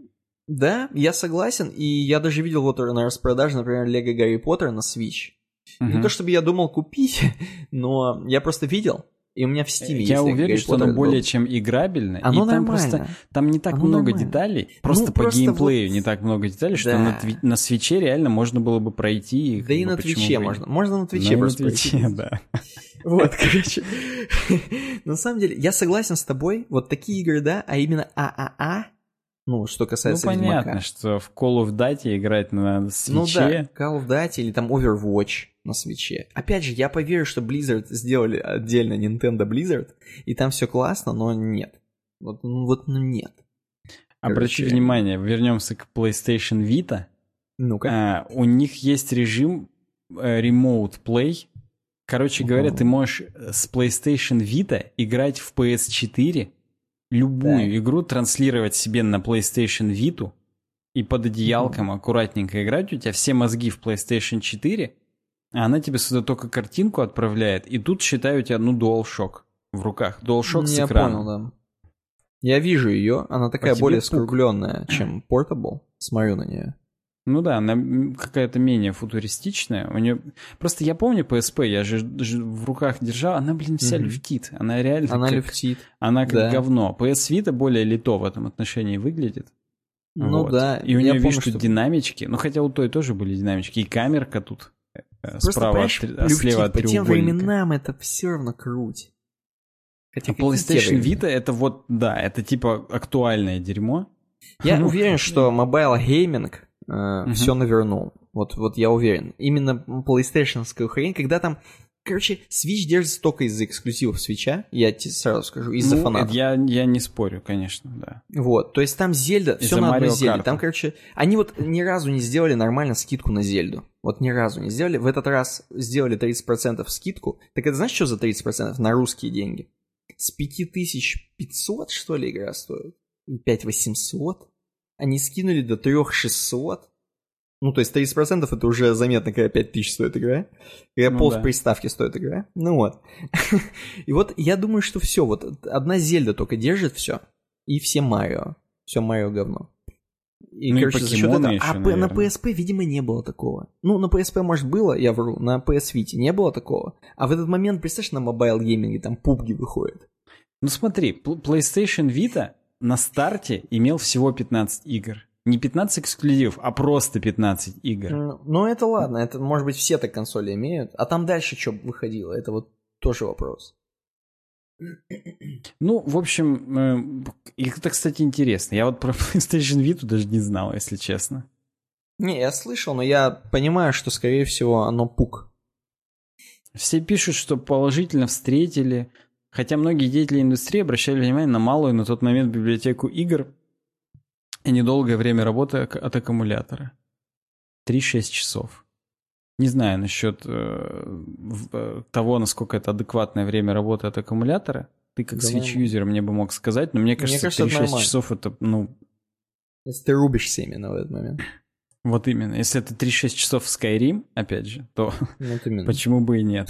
Да, я согласен, и я даже видел вот на распродаже, например, Лего Гарри Поттер на Switch. Угу. Не то чтобы я думал купить, но я просто видел, и у меня в Steam Я есть уверен, что оно более чем играбельно. Оно и там нормально. просто там не так оно много нормально. деталей. Просто ну, по просто геймплею вот... не так много деталей, да. что на, на Switch реально можно было бы пройти. Да и на Switch можно. Можно на Switch просто на Switch, да. Вот, короче. На самом деле, я согласен с тобой. Вот такие игры, да, а именно ААА, ну, что касается Ну, понятно, Ведьмака. что в Call of Duty играть на свече. Ну да, Call of Duty или там Overwatch на свече. Опять же, я поверю, что Blizzard сделали отдельно Nintendo Blizzard, и там все классно, но нет. Вот, ну, вот ну нет. Обрати внимание, вернемся к PlayStation Vita. Ну-ка. А, у них есть режим э, Remote Play. Короче говоря, ты можешь с PlayStation Vita играть в PS4, любую Так. игру транслировать себе на PlayStation Vita и под одеялком аккуратненько играть. У тебя все мозги в PlayStation 4, а она тебе сюда только картинку отправляет. И тут, считай, у тебя, ну, DualShock в руках. DualShock с Я экраном. понял, да. Я вижу ее, она такая тебе более скругленная, чем Portable. Смотрю на нее. Ну да, она какая-то менее футуристичная. У нее просто я помню PSP, я же в руках держал, она, блин, вся Мгм. люфтит. Она реально Она как, люфтит. она как да. говно. PS Vita более лито в этом отношении выглядит. Ну Вот. да. И у нее, видишь, что динамички. Ну хотя у той тоже были динамички. И камерка тут э, Просто, справа, от, а слева от по тем временам это все равно круть. Хотя А PlayStation? Vita это вот, да, это типа актуальное дерьмо. Я уверен, что mobile gaming Мгм. все навернул. Вот, вот я уверен. Именно PlayStation хрень, когда там... Короче, Switch держится только из-за эксклюзивов Switch, я тебе сразу скажу, из-за Ну, фанатов. Я, я не спорю, конечно, да. Вот, то есть там Зельда, все на одной Зельде. Там, короче, они вот ни разу не сделали нормально скидку на Зельду. Вот ни разу не сделали. В этот раз сделали 30% скидку. Так это знаешь, что за 30% на русские деньги? С 5500, что ли, игра стоит? И 5800? Они скинули до 3600? Ну, то есть 30% это уже заметно, когда 5000 стоит игра. Когда Ну пол да. приставки стоит игра. Ну вот. И вот я думаю, что все, вот одна Зельда только держит все. И все Марио. Все Марио говно. И, Ну и короче, за счет этого... еще, а П- на наверное. PSP, видимо, не было такого. Ну, на PSP, может, было, я вру. На PS Vita не было такого. А в этот момент, представляешь, на mobile гейминге там пубги выходят. Ну смотри, PlayStation Vita на старте имел всего 15 игр. Не 15 эксклюзивов, а просто 15 игр. Ну, это ладно, это, может быть, все так консоли имеют. А там дальше что выходило, это вот тоже вопрос. Ну, в общем, э, и это, кстати, интересно. Я вот про PlayStation Vita даже не знал, если честно. Не, я слышал, но я понимаю, что, скорее всего, оно пук. Все пишут, что положительно встретили, хотя многие деятели индустрии обращали внимание на малую на тот момент библиотеку игр и недолгое время работы от аккумулятора. 3-6 часов. Не знаю насчет э, э, того, насколько это адекватное время работы от аккумулятора. Ты как Да Switch-юзер мне бы мог сказать, но мне кажется, кажется, это 3-6 нормально. часов это, ну, Если ты рубишься именно в этот момент. вот именно. Если это 3-6 часов в Skyrim, опять же, то Вот почему бы и нет?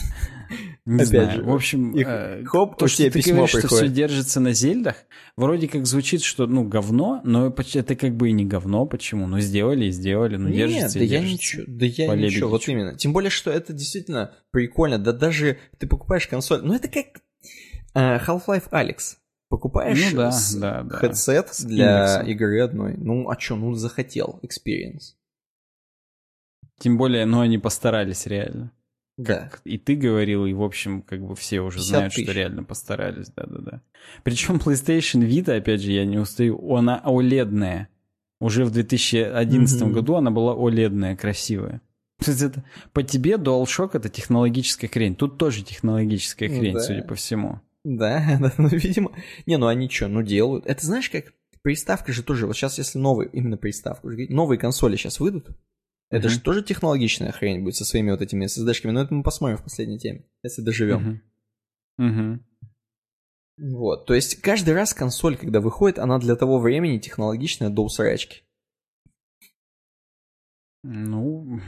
Не Опять знаю. же, В общем, и э, хоп, то, что ты письмо говоришь, что все приходит. держится на зельдах, вроде как звучит, что, ну, говно, но это как бы и не говно. Почему? Ну, сделали и сделали, ну, Нет, держится да и я держится. ничего, да я По ничего, вот именно. Тем более, что это действительно прикольно. Да даже ты покупаешь консоль, ну это как э, Half-Life Alex. Покупаешь Ну да, с- да, да. хедсет для индексом. игры одной. Ну а чё, ну захотел, experience. Тем более, ну, они постарались реально. Да. И ты говорил, и, в общем, как бы все уже 50 знают, тысяч. что реально постарались, да-да-да. Причем PlayStation Vita, опять же, я не устаю, она OLED-ная. Уже в 2011 Мгм. году она была OLED-ная, красивая. То есть это, по тебе DualShock это технологическая хрень. Тут тоже технологическая Ну хрень, да. судя по всему. Да, да, ну, видимо. Не, ну они что, ну делают. Это знаешь как? Приставка же тоже, вот сейчас если новые, именно приставка, новые консоли сейчас выйдут, это Мгм. же тоже технологичная хрень будет со своими вот этими SSD-шками, но это мы посмотрим в последней теме, если доживем. Мгм. Мгм. Вот, то есть каждый раз консоль, когда выходит, она для того времени технологичная до усрачки. Ну,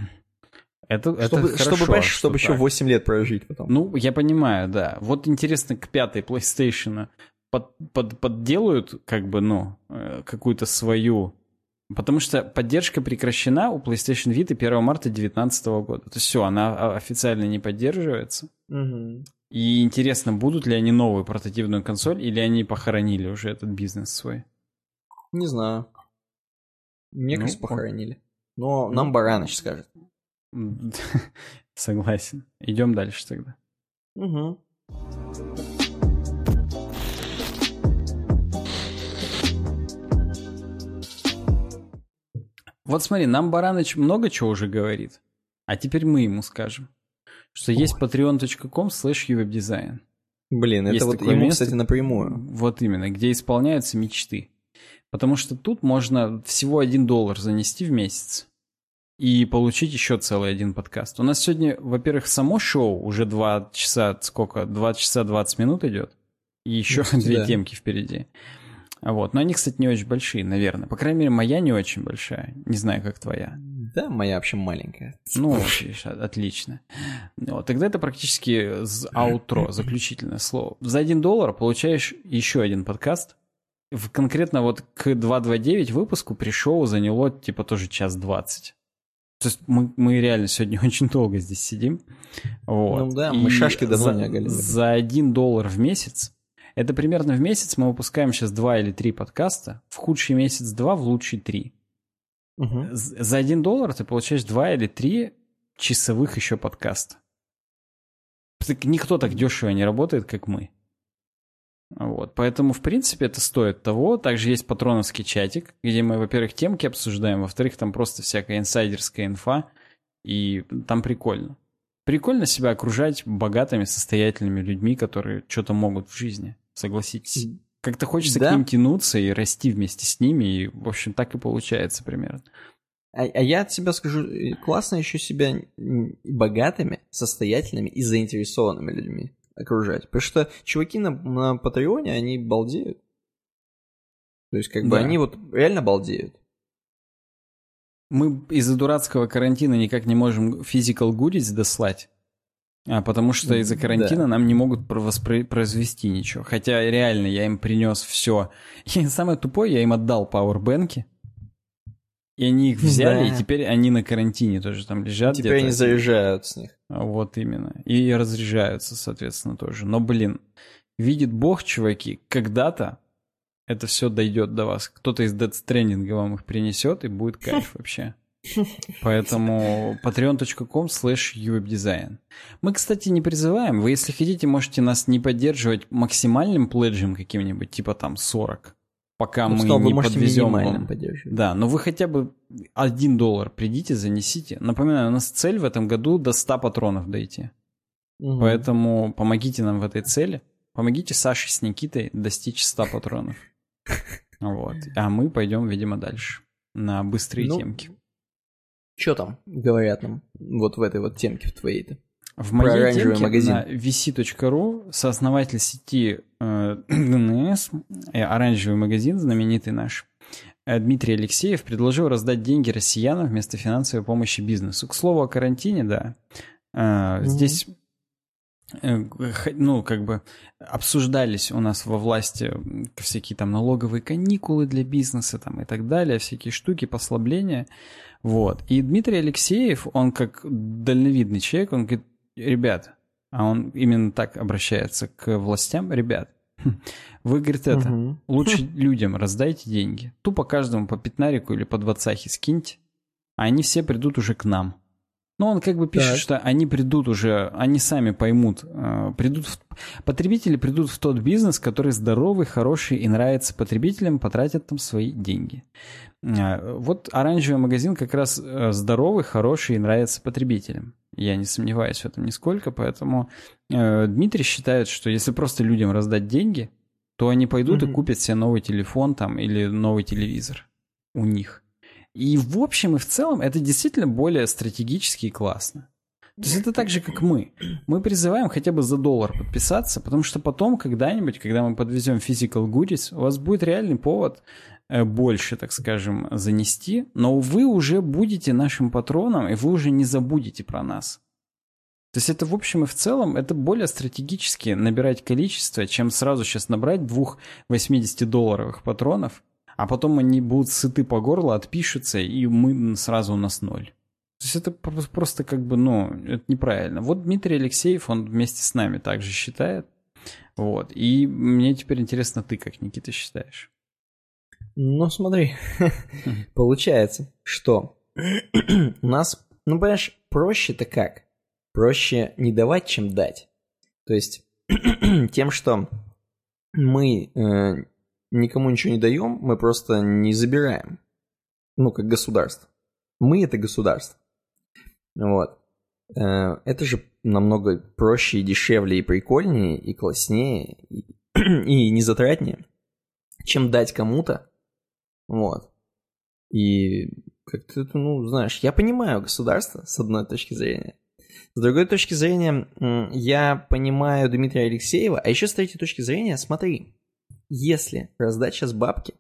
это, это Чтобы, хорошо, чтобы, понимаешь, что чтобы еще так. 8 лет прожить потом. Ну, я понимаю, да. Вот интересно, к пятой PlayStation под, под, подделают, как бы, ну, э, какую-то свою... Потому что поддержка прекращена у PlayStation Vita 1 марта 2019 года. То есть все, она официально не поддерживается. Мгм. И интересно, будут ли они новую портативную консоль, или они похоронили уже этот бизнес свой. Не знаю. Мне Ну, кажется, похоронили. Но Ну, нам Бараныч скажет. Согласен. Идем дальше тогда. Угу. Вот смотри, нам Бараныч много чего уже говорит. А теперь мы ему скажем, что есть patreon.com slash uwebdesign. Блин, Есть это вот ему, место. кстати, напрямую. Вот именно, где исполняются мечты. Потому что тут можно всего один доллар занести в месяц и получить еще целый один подкаст. У нас сегодня, во-первых, само шоу уже 2 часа, сколько? 2 часа 20 минут идет. И еще ну, две да. темки впереди. Вот. Но они, кстати, не очень большие, наверное. По крайней мере, моя не очень большая. Не знаю, как твоя. Да, моя вообще маленькая. Ну, отлично. Вот, тогда это практически аутро, заключительное слово. За один доллар получаешь еще один подкаст. В, конкретно вот к 229 выпуску при шоу заняло типа тоже час двадцать. То есть мы, мы реально сегодня очень долго здесь сидим. Вот. Ну да, мы И шашки давно за, не оголили. За один доллар в месяц это примерно в месяц мы выпускаем сейчас два или три подкаста. В худший месяц два, в лучший три. Угу. За один доллар ты получаешь два или три часовых еще подкаста. Никто так дешево не работает, как мы. Вот, поэтому, в принципе, это стоит того. Также есть патроновский чатик, где мы, во-первых, темки обсуждаем, во-вторых, там просто всякая инсайдерская инфа, и там прикольно. Прикольно себя окружать богатыми, состоятельными людьми, которые что-то могут в жизни, согласитесь. Как-то хочется да. к ним тянуться и расти вместе с ними, и, в общем, так и получается примерно. А, а я от себя скажу, классно еще себя богатыми, состоятельными и заинтересованными людьми окружать. Потому что чуваки на, на Патреоне, они балдеют. То есть, как да. бы они вот реально балдеют. Мы из-за дурацкого карантина никак не можем physical goodies дослать. А, потому что из-за карантина да. нам не могут воспроизвести ничего. Хотя реально я им принес все. И самое тупое, я им отдал пауэрбэнки. И они их взяли, да. и теперь они на карантине тоже там лежат. Теперь они заряжают с них. Вот именно. И разряжаются, соответственно, тоже. Но, блин, видит Бог, чуваки, когда-то это все дойдет до вас. Кто-то из Dead Stranding вам их принесет, и будет кайф вообще. Поэтому patreon.com slash uwebdesign. Мы, кстати, не призываем. Вы, если хотите, можете нас не поддерживать максимальным пледжем каким-нибудь, типа там 40 пока ну, мы сказал, не подвезем вам. Да, но вы хотя бы один доллар придите, занесите. Напоминаю, у нас цель в этом году до 100 патронов дойти. Угу. Поэтому помогите нам в этой цели. Помогите Саше с Никитой достичь 100 патронов. Вот. А мы пойдем, видимо, дальше. На быстрые ну, темки. Что там говорят нам вот в этой вот темке в твоей-то? В моей темке магазин. на vc.ru сооснователь сети э, ДНС, э, оранжевый магазин, знаменитый наш, э, Дмитрий Алексеев предложил раздать деньги россиянам вместо финансовой помощи бизнесу. К слову о карантине, да. Э, mm-hmm. Здесь ну, как бы обсуждались у нас во власти всякие там налоговые каникулы для бизнеса там и так далее, всякие штуки, послабления. Вот. И Дмитрий Алексеев, он как дальновидный человек, он говорит, ребят, а он именно так обращается к властям, ребят, вы, говорит, это, угу. лучше людям раздайте деньги. Тупо каждому по пятнарику или по двадцахе скиньте, а они все придут уже к нам. Но он как бы пишет, так. что они придут уже, они сами поймут, э, придут в, потребители придут в тот бизнес, который здоровый, хороший и нравится потребителям, потратят там свои деньги. Э, вот оранжевый магазин как раз э, здоровый, хороший и нравится потребителям. Я не сомневаюсь в этом нисколько, поэтому Дмитрий считает, что если просто людям раздать деньги, то они пойдут mm-hmm. и купят себе новый телефон там или новый телевизор у них. И в общем и в целом это действительно более стратегически и классно. То есть это так же, как мы. Мы призываем хотя бы за доллар подписаться, потому что потом когда-нибудь, когда мы подвезем physical goodies, у вас будет реальный повод Э, больше, так скажем, занести, но вы уже будете нашим патроном, и вы уже не забудете про нас. То есть это в общем и в целом, это более стратегически набирать количество, чем сразу сейчас набрать двух 80-долларовых патронов, а потом они будут сыты по горло, отпишутся, и мы сразу у нас ноль. То есть это просто как бы, ну, это неправильно. Вот Дмитрий Алексеев, он вместе с нами также считает. Вот. И мне теперь интересно, ты как, Никита, считаешь? Ну, смотри, получается, что у нас, ну, понимаешь, проще-то как? Проще не давать, чем дать. То есть тем, что мы э, никому ничего не даем, мы просто не забираем. Ну, как государство. Мы это государство. Вот. Э, это же намного проще и дешевле, и прикольнее, и класснее, и, и незатратнее, чем дать кому-то Вот. И как-то это, ну, знаешь, я понимаю государство с одной точки зрения. С другой точки зрения, я понимаю Дмитрия Алексеева, а еще с третьей точки зрения, смотри, если раздать сейчас бабки,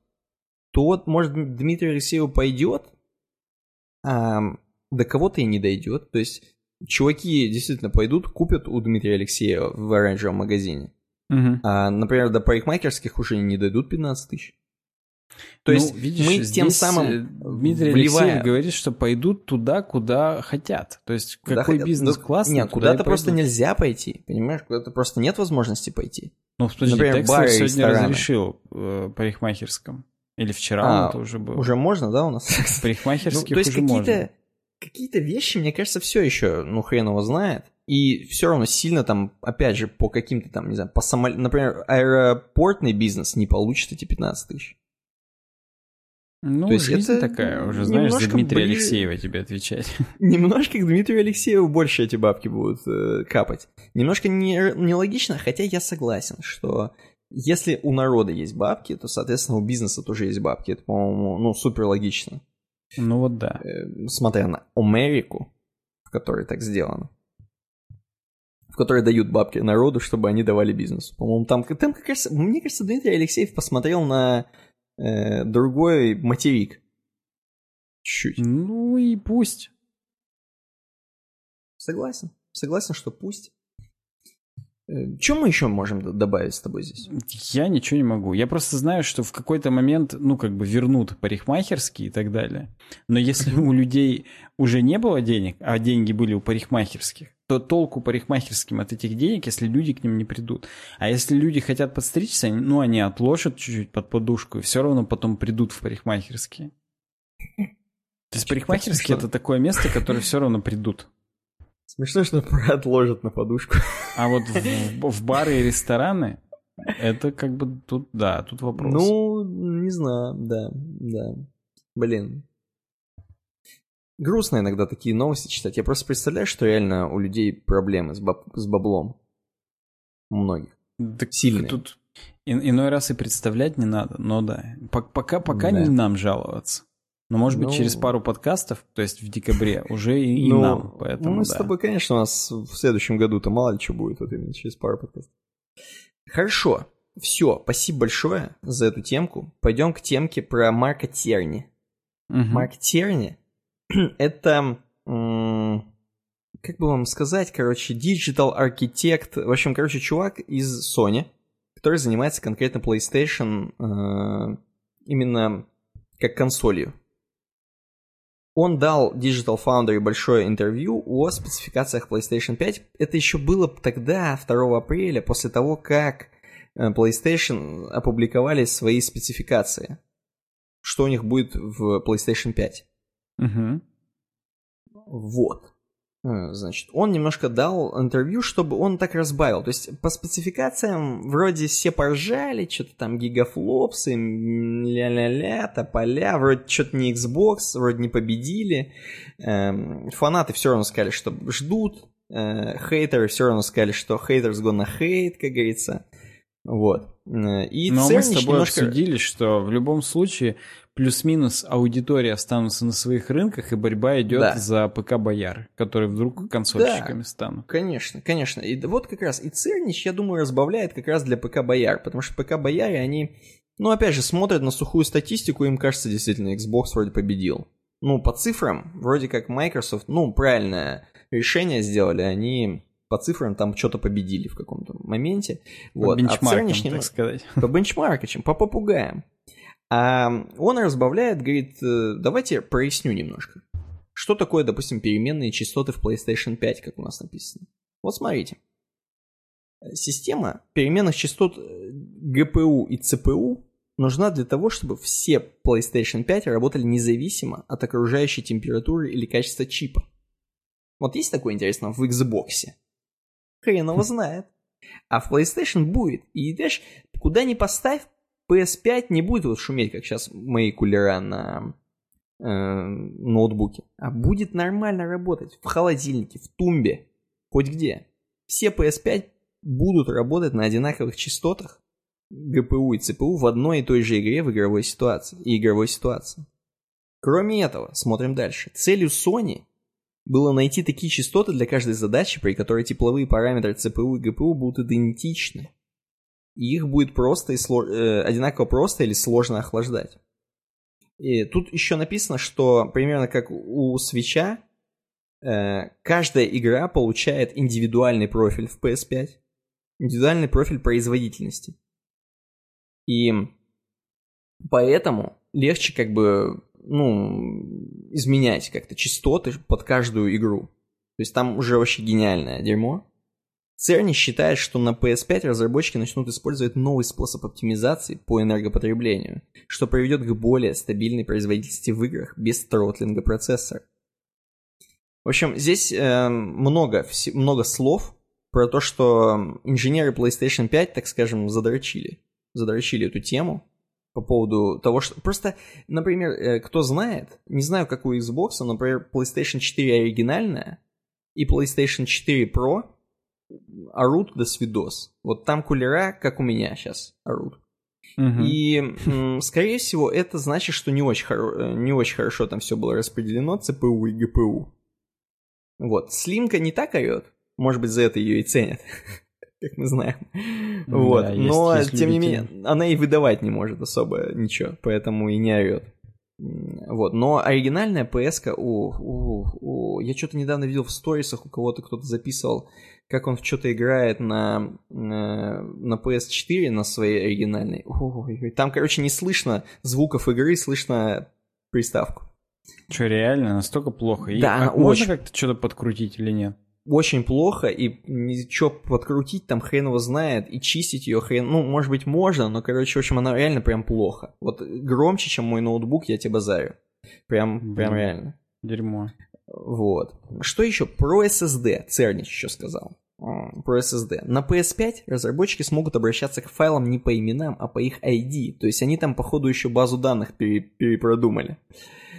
то вот, может, Дмитрию Алексееву пойдет, а до кого-то и не дойдет. То есть чуваки действительно пойдут, купят у Дмитрия Алексеева в оранжевом магазине. Угу. А, например, до парикмахерских уже не дойдут 15 тысяч. То ну, есть видишь, мы тем самым э, Дмитрий вливая... Алексеев говорит, что пойдут туда, куда хотят. То есть Куда какой хотят. бизнес Ну, классный, Нет, куда-то просто нельзя пойти, понимаешь? Куда-то просто нет возможности пойти. Ну, подожди, Например, Декстер сегодня рестораны. разрешил э, парикмахерском. Или вчера А, это уже было. Уже можно, да, у нас? В Ну, парикмахерских то есть уже можно. какие-то какие-то вещи, мне кажется, все еще, ну, хрен его знает. И все равно сильно там, опять же, по каким-то там, не знаю, по самолету, например, аэропортный бизнес не получит эти 15 тысяч. Ну, то есть жизнь это такая, уже знаешь, за Дмитрия ближе- Алексеева тебе отвечать. Немножко к Дмитрию Алексееву больше эти бабки будут э, капать. Немножко не- нелогично, хотя я согласен, что если у народа есть бабки, то, соответственно, у бизнеса тоже есть бабки. Это, по-моему, ну, супер логично. Ну вот да. Э, смотря на Америку, в которой так сделано. В которой дают бабки народу, чтобы они давали бизнесу. По-моему, там, там как раз, мне кажется, Дмитрий Алексеев посмотрел на э, другой материк. Чуть. Ну и пусть. Согласен. Согласен, что пусть. Чем мы еще можем добавить с тобой здесь? Я ничего не могу. Я просто знаю, что в какой-то момент, ну, как бы вернут парикмахерские и так далее. Но если у людей уже не было денег, а деньги были у парикмахерских, то толку парикмахерским от этих денег, если люди к ним не придут. А если люди хотят подстричься, ну, они отложат чуть-чуть под подушку и все равно потом придут в парикмахерские. То есть парикмахерские это такое место, которое все равно придут. Смешно, что отложат на подушку. А вот в, в бары и рестораны это как бы тут, да, тут вопрос. Ну, не знаю, да, да. Блин. Грустно иногда такие новости читать. Я просто представляю, что реально у людей проблемы с, баб- с баблом. У многих. Так Сильные. Тут и- иной раз и представлять не надо, но да. По- Пока, пока Да. не нам жаловаться. Но может быть Ну- через пару подкастов, то есть в декабре, уже и, и Ну, нам. Поэтому мы с да. тобой, конечно, у нас в следующем году-то мало ли что будет, вот именно через пару подкастов. Хорошо. Все, спасибо большое за эту темку. Пойдем к темке про Марка Терни. Мгм. Марк Терни это, как бы вам сказать, короче, digital архитект, в общем, короче, чувак из Sony, который занимается конкретно PlayStation э, именно как консолью. Он дал Digital Foundry большое интервью о спецификациях PlayStation 5. Это еще было тогда, 2 апреля, после того, как э, PlayStation опубликовали свои спецификации. Что у них будет в PlayStation 5. Мгм. Вот. Э, Значит, он немножко дал интервью, чтобы он так разбавил. То есть по спецификациям вроде все поржали, что-то там гигафлопсы, ля-ля-ля, тополя, вроде что-то не Xbox, вроде не победили. Эм, Фанаты все равно сказали, что ждут. Э, Хейтеры все равно сказали, что haters gonna hate, как говорится. Вот. Э, И Но мы с тобой немножко... обсудили, что в любом случае плюс-минус аудитория останутся на своих рынках, и борьба идет Да. за ПК-бояр, которые вдруг консольщиками станут. Конечно, конечно. И да вот как раз и Цернич, я думаю, разбавляет как раз для ПК Бояр, потому что ПК Бояре, они, ну, опять же, смотрят на сухую статистику, им кажется, действительно, Xbox вроде победил. Ну, по цифрам, вроде как Microsoft, ну, правильное решение сделали, они по цифрам там что-то победили в каком-то моменте. По Вот. А бенчмаркам, так немного- сказать. по бенчмаркачам, по попугаям. А он разбавляет, говорит, э, давайте проясню немножко. Что такое, допустим, переменные частоты в PlayStation 5, как у нас написано? Вот смотрите. Система переменных частот э, GPU и CPU нужна для того, чтобы все PlayStation 5 работали независимо от окружающей температуры или качества чипа. Вот есть такое интересное в Xbox? Хрен его знает. А в PlayStation будет. И знаешь, куда ни поставь, PS5 не будет вот шуметь, как сейчас мои кулера на э, ноутбуке, а будет нормально работать в холодильнике, в тумбе, хоть где. Все PS5 будут работать на одинаковых частотах, GPU и CPU в одной и той же игре в игровой ситуации и игровой ситуации. Кроме этого, смотрим дальше. Целью Sony было найти такие частоты для каждой задачи, при которой тепловые параметры CPU и GPU будут идентичны. И их будет просто и сло... э, одинаково просто или сложно охлаждать. И тут еще написано, что примерно как у свеча, э, каждая игра получает индивидуальный профиль в PS5, индивидуальный профиль производительности. И поэтому легче как бы, ну, изменять как-то частоты под каждую игру. То есть там уже вообще гениальное дерьмо. Cerny считает, что на PS5 разработчики начнут использовать новый способ оптимизации по энергопотреблению, что приведет к более стабильной производительности в играх без тротлинга процессора. В общем, здесь э, много, много слов про то, что инженеры PlayStation 5, так скажем, задрочили. Задрочили эту тему по поводу того, что... Просто, например, э, кто знает, не знаю, как у Xbox, например, PlayStation 4 оригинальная и PlayStation 4 Pro орут до свидос. Вот там кулера, как у меня сейчас, орут. Угу. И, скорее всего, это значит, что не очень, хоро... не очень хорошо там все было распределено, CPU и GPU. Вот. Слимка не так орет. Может быть, за это ее и ценят. как мы знаем. вот. Да, Но, есть, тем не менее, она и выдавать не может особо ничего, поэтому и не орет. Вот, но оригинальная PS, у, у, у, я что-то недавно видел в сторисах, у кого-то кто-то записывал, как он в что-то играет на, на, на PS4, на своей оригинальной. Ой, там, короче, не слышно звуков игры, слышно приставку. Что, реально? Настолько плохо? Да, а можно как-то что-то подкрутить или нет? очень плохо, и ничего подкрутить там хрен его знает, и чистить ее хрен... Ну, может быть, можно, но, короче, в общем, она реально прям плохо. Вот громче, чем мой ноутбук, я тебе базарю. Прям, Блин, прям реально. Дерьмо. Вот. Что еще? Про SSD. Цернич еще сказал. Про SSD. На PS5 разработчики смогут обращаться к файлам не по именам, а по их ID. То есть они там, походу, еще базу данных перепродумали.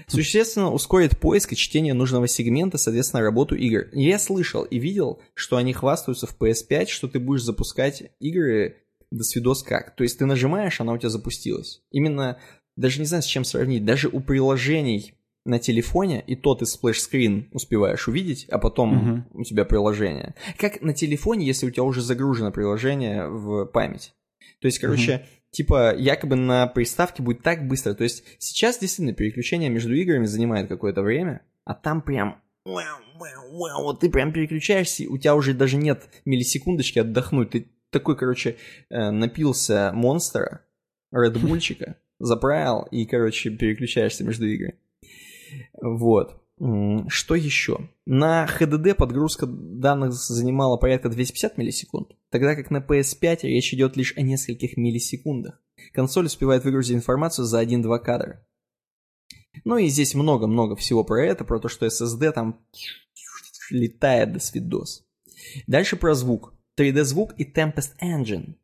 Существенно ускорит поиск и чтение нужного сегмента, соответственно, работу игр. Я слышал и видел, что они хвастаются в PS5, что ты будешь запускать игры до свидос как. То есть ты нажимаешь, она у тебя запустилась. Именно, даже не знаю, с чем сравнить, даже у приложений на телефоне, и то ты splash screen успеваешь увидеть, а потом uh-huh. у тебя приложение. Как на телефоне, если у тебя уже загружено приложение в память. То есть, короче, uh-huh типа, якобы на приставке будет так быстро. То есть сейчас действительно переключение между играми занимает какое-то время, а там прям вот ты прям переключаешься, у тебя уже даже нет миллисекундочки отдохнуть. Ты такой, короче, э, напился монстра, редбульчика, заправил и, короче, переключаешься между играми. Вот. Что еще? На HDD подгрузка данных занимала порядка 250 миллисекунд, тогда как на PS5 речь идет лишь о нескольких миллисекундах. Консоль успевает выгрузить информацию за 1-2 кадра. Ну и здесь много-много всего про это, про то, что SSD там летает до свидос. Дальше про звук. 3D звук и Tempest Engine.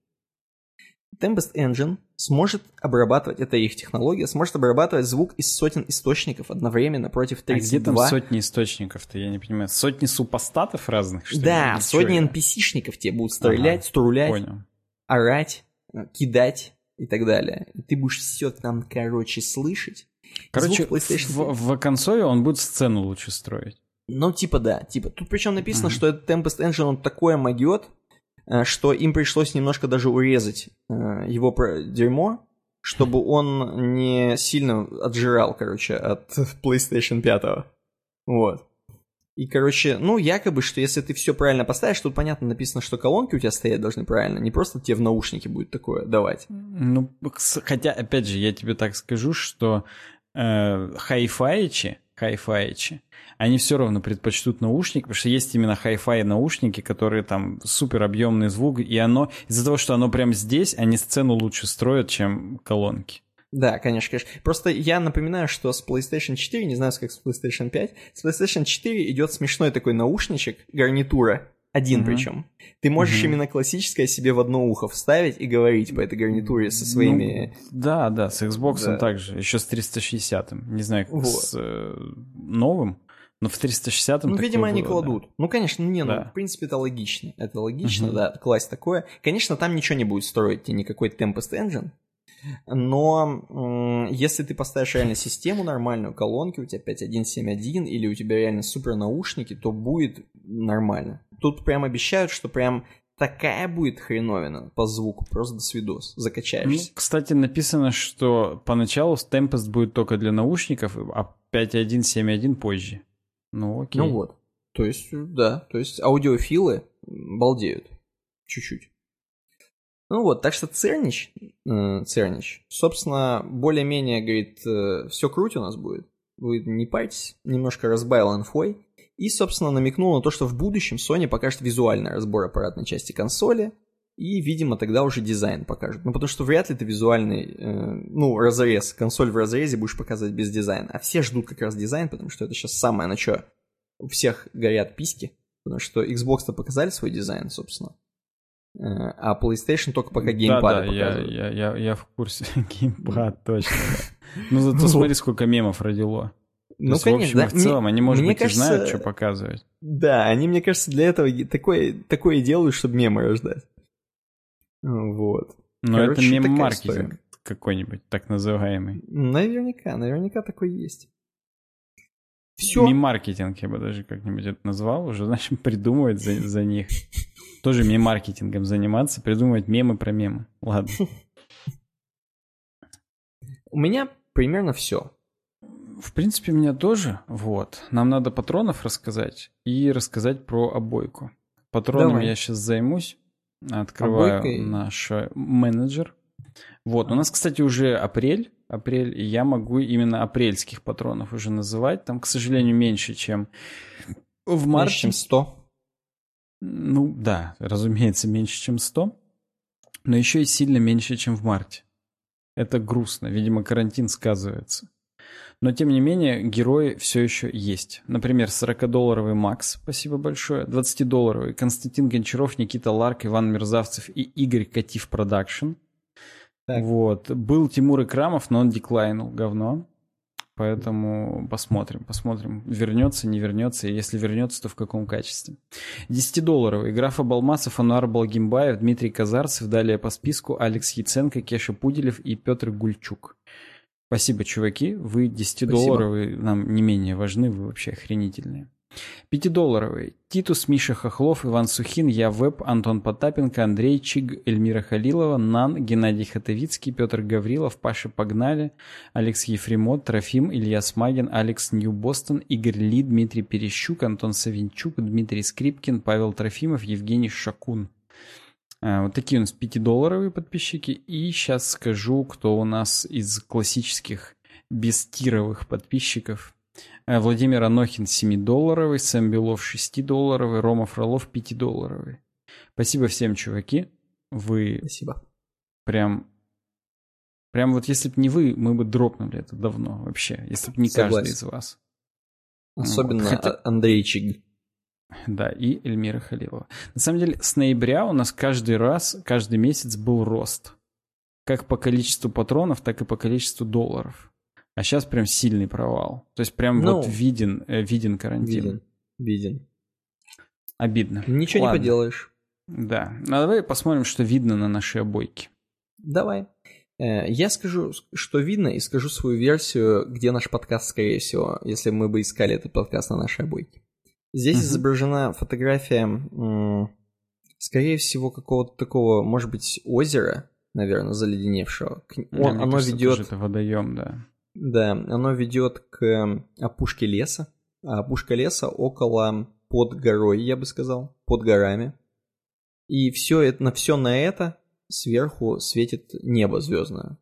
Tempest Engine сможет обрабатывать, это их технология, сможет обрабатывать звук из сотен источников одновременно против 32. А где там сотни источников-то, я не понимаю. Сотни супостатов разных, что Да, ли? сотни NPC-шников тебе будут стрелять, ага, струлять, понял. орать, кидать и так далее. И ты будешь все там, короче, слышать. Короче, в, в консоли он будет сцену лучше строить. Ну, типа да, типа. Тут причем написано, mm-hmm. что этот Tempest Engine, он такое могет, Э, что им пришлось немножко даже урезать э, его дерьмо, чтобы он не сильно отжирал, короче, от PlayStation 5. Вот. И, короче, ну, якобы, что если ты все правильно поставишь, тут, понятно, написано, что колонки у тебя стоят должны правильно, не просто тебе в наушники будет такое давать. Ну, хотя, опять же, я тебе так скажу, что э, хай-файчи, хай-файчи, они все равно предпочтут наушник, потому что есть именно хай-фай наушники, которые там супер объемный звук, и оно из-за того, что оно прямо здесь, они сцену лучше строят, чем колонки. Да, конечно, конечно. Просто я напоминаю, что с PlayStation 4, не знаю, как с PlayStation 5, с PlayStation 4 идет смешной такой наушничек, гарнитура, один угу. причем. Ты можешь угу. именно классическое себе в одно ухо вставить и говорить по этой гарнитуре со своими... Ну, да, да, с Xbox да. также, еще с 360, не знаю, вот. с э, новым, Но в 360 Ну, видимо, они было, кладут. Да. Ну, конечно, не, ну, Да. в принципе, это логично. Это логично, Мгм. да, класть такое. Конечно, там ничего не будет строить, тебе никакой Tempest Engine. Но если ты поставишь реально систему нормальную, колонки у тебя 5.1.7.1 или у тебя реально супер наушники, то будет нормально. Тут прям обещают, что прям такая будет хреновина по звуку, просто до свидос, Ну, закачаешься. кстати, написано, что поначалу Tempest будет только для наушников, а 5.1, 7.1 позже. Ну, окей. Ну вот. То есть, да, то есть аудиофилы балдеют. Чуть-чуть. Ну вот, так что Цернич, э, Цернич, собственно, более-менее, говорит, все круть у нас будет. Вы не парьтесь, немножко разбавил инфой. И, собственно, намекнул на то, что в будущем Sony покажет визуальный разбор аппаратной части консоли. И, видимо, тогда уже дизайн покажут. Ну, потому что вряд ли ты визуальный, э, ну, разрез, консоль в разрезе будешь показывать без дизайна. А все ждут как раз дизайн, потому что это сейчас самое, на что у всех горят письки. Потому что Xbox-то показали свой дизайн, собственно. Э, А PlayStation только пока геймпады Да, да, я, показывают. я, я, я в курсе. Геймпад, точно, да. Ну, зато Вот. смотри, сколько мемов родило. Ну, есть, конечно, в общем, да. в целом, они, может мне быть, и знают, кажется, что показывать. Да, они, мне кажется, для этого такое, такое делают, чтобы мемы рождать. Вот. Но Короче, это мем-маркетинг какой-нибудь, так называемый. Наверняка, наверняка такой есть. Все. Мем-маркетинг, я бы даже как-нибудь это назвал, уже, значит, придумывать за, за них. Тоже мем-маркетингом заниматься, придумывать мемы про мемы. Ладно. У меня примерно все. В принципе, меня тоже. Вот. Нам надо патронов рассказать и рассказать про обойку. Патронами Давай. я сейчас займусь. Открываю Обойкой? наш э, менеджер. Вот. У нас, кстати, уже апрель. Апрель, и я могу именно апрельских патронов уже называть. Там, к сожалению, меньше, чем в марте. Меньше, чем 100. Ну да, разумеется, меньше, чем 100. Но еще и сильно меньше, чем в марте. Это грустно. Видимо, карантин сказывается. Но, тем не менее, герои все еще есть. Например, 40-долларовый Макс, спасибо большое, 20-долларовый Константин Гончаров, Никита Ларк, Иван Мерзавцев и Игорь Катив Production. Вот. Был Тимур Икрамов, но он деклайнул, говно. Поэтому посмотрим, посмотрим, вернется, не вернется, и если вернется, то в каком качестве. 10-долларовый. Графа Балмасов, Ануар Балгимбаев, Дмитрий Казарцев, далее по списку Алекс Яценко, Кеша Пуделев и Петр Гульчук. Спасибо, чуваки. Вы 10-долларовые нам не менее важны, вы вообще охренительные. 5-долларовый. Титус, Миша Хохлов, Иван Сухин, Я Веб, Антон Потапенко, Андрей Чиг, Эльмира Халилова, Нан, Геннадий Хатовицкий, Петр Гаврилов, Паша Погнали, Алекс Ефремот, Трофим, Илья Смагин, Алекс Нью-Бостон, Игорь Ли, Дмитрий Перещук, Антон Савинчук, Дмитрий Скрипкин, Павел Трофимов, Евгений Шакун. А, Вот такие у нас 5-долларовые подписчики. И сейчас скажу, кто у нас из классических бестировых подписчиков. А, Владимир Анохин 7-долларовый, Сэм Белов 6-долларовый, Рома Фролов 5-долларовый. Спасибо всем, чуваки. Вы Спасибо. прям... Прям вот если бы не вы, мы бы дропнули это давно вообще. Если бы не Согласен. каждый из вас. Особенно хотя- А- Андрейчик. Да, и Эльмира Халилова. На самом деле, с ноября у нас каждый раз, каждый месяц был рост. Как по количеству патронов, так и по количеству долларов. А сейчас прям сильный провал. То есть прям Ну, вот виден, э, виден карантин. Виден. Виден. Обидно. Ничего Ладно. не поделаешь. Да. Ну, а давай посмотрим, что видно на нашей обойке. Давай. Э, Я скажу, что видно, и скажу свою версию, где наш подкаст, скорее всего, если мы бы искали этот подкаст на нашей обойке. Здесь Мгм. изображена фотография, скорее всего, какого-то такого, может быть, озера, наверное, заледеневшего. Да, он- мне оно кажется, ведет, это водоем, да. Да, оно ведет к э, опушке леса. А опушка леса около под горой, я бы сказал, под горами. И все это, на все на это сверху светит небо звездное.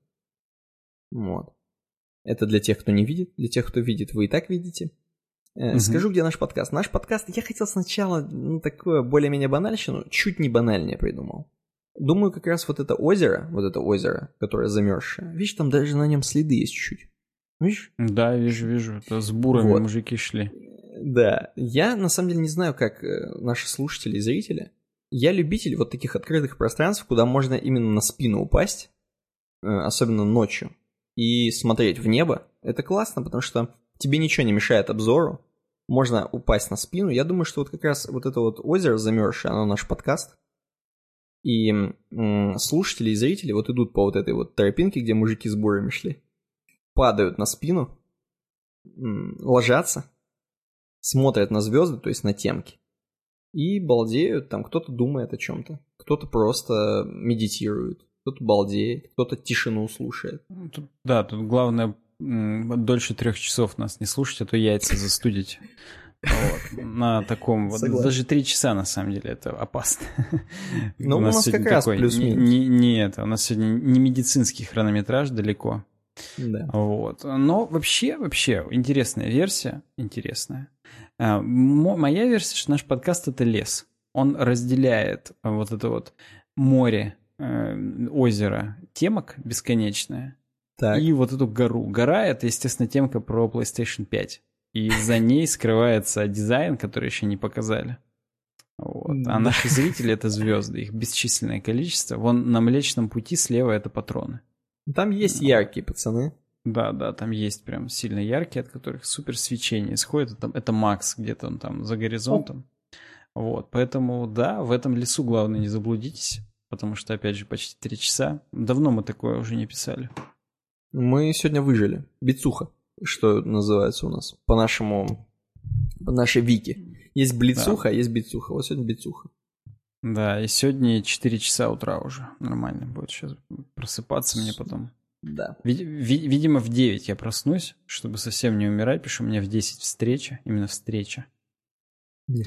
Вот. Это для тех, кто не видит. Для тех, кто видит, вы и так видите. Мгм. Скажу, где наш подкаст. Наш подкаст, я хотел сначала, ну, такое более-менее банальщину, чуть не банальнее придумал. Думаю, как раз вот это озеро, вот это озеро, которое замерзшее, видишь, там даже на нем следы есть чуть-чуть. Видишь? Да, вижу, вижу. Это с бурами Вот. мужики шли. Да, я на самом деле не знаю, как э, наши слушатели и зрители. Я любитель вот таких открытых пространств, куда можно именно на спину упасть, э, особенно ночью, и смотреть в небо. Это классно, потому что тебе ничего не мешает обзору, можно упасть на спину. Я думаю, что вот как раз вот это вот озеро замерзшее, оно наш подкаст. И слушатели и зрители вот идут по вот этой вот тропинке, где мужики с бурами шли, падают на спину, ложатся, смотрят на звезды, то есть на темки, и балдеют, там кто-то думает о чем-то, кто-то просто медитирует, кто-то балдеет, кто-то тишину слушает. Тут, да, тут главное дольше трех часов нас не слушать, а то яйца застудить. Вот, на таком вот, даже три часа на самом деле это опасно. Ну, у нас, у нас как раз плюс-минус. Не, не это, у нас сегодня не медицинский хронометраж далеко. Да. Вот. Но вообще, вообще, интересная версия, интересная. А, моя версия, что наш подкаст — это лес. Он разделяет вот это вот море, э, озеро темок бесконечное так. и вот эту гору. Гора — это, естественно, темка про PlayStation 5. И за ней скрывается дизайн, который еще не показали. Вот. А наши зрители — это звезды, их бесчисленное количество. Вон на Млечном пути слева — это патроны. Там есть яркие пацаны. Да, да, там есть прям сильно яркие, от которых супер свечение исходит. Это, это Макс, где-то он там за горизонтом. О. Вот, поэтому, да, в этом лесу главное не заблудитесь, потому что, опять же, почти три часа. Давно мы такое уже не писали. Мы сегодня выжили. Бицуха, что называется у нас, по нашему, по нашей вики. Есть блицуха, да. есть бицуха. Вот сегодня бицуха. Да, и сегодня 4 часа утра уже. Нормально будет сейчас просыпаться мне потом. Да. Вид- видимо, в 9 я проснусь, чтобы совсем не умирать, потому что у меня в 10 встреча, именно встреча.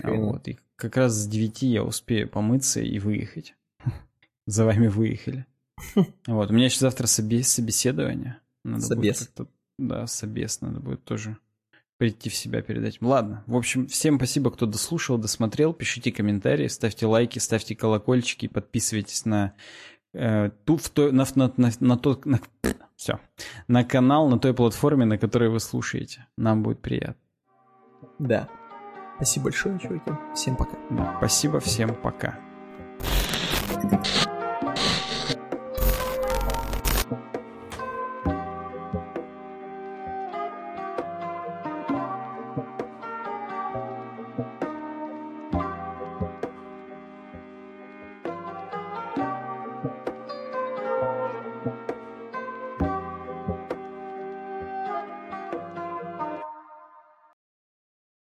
А вот, и как раз с 9 я успею помыться и выехать. За вами выехали. Вот, у меня еще завтра собеседование. Надо собес. Будет да, собес надо будет тоже прийти в себя перед этим. Ладно, в общем, всем спасибо, кто дослушал, досмотрел. Пишите комментарии, ставьте лайки, ставьте колокольчики, подписывайтесь на э, ту, в то, на, на, на, на тот, на, все, на канал, на той платформе, на которой вы слушаете. Нам будет приятно. Да. Спасибо большое, чуваки. Всем пока. Да, спасибо, всем пока. thank you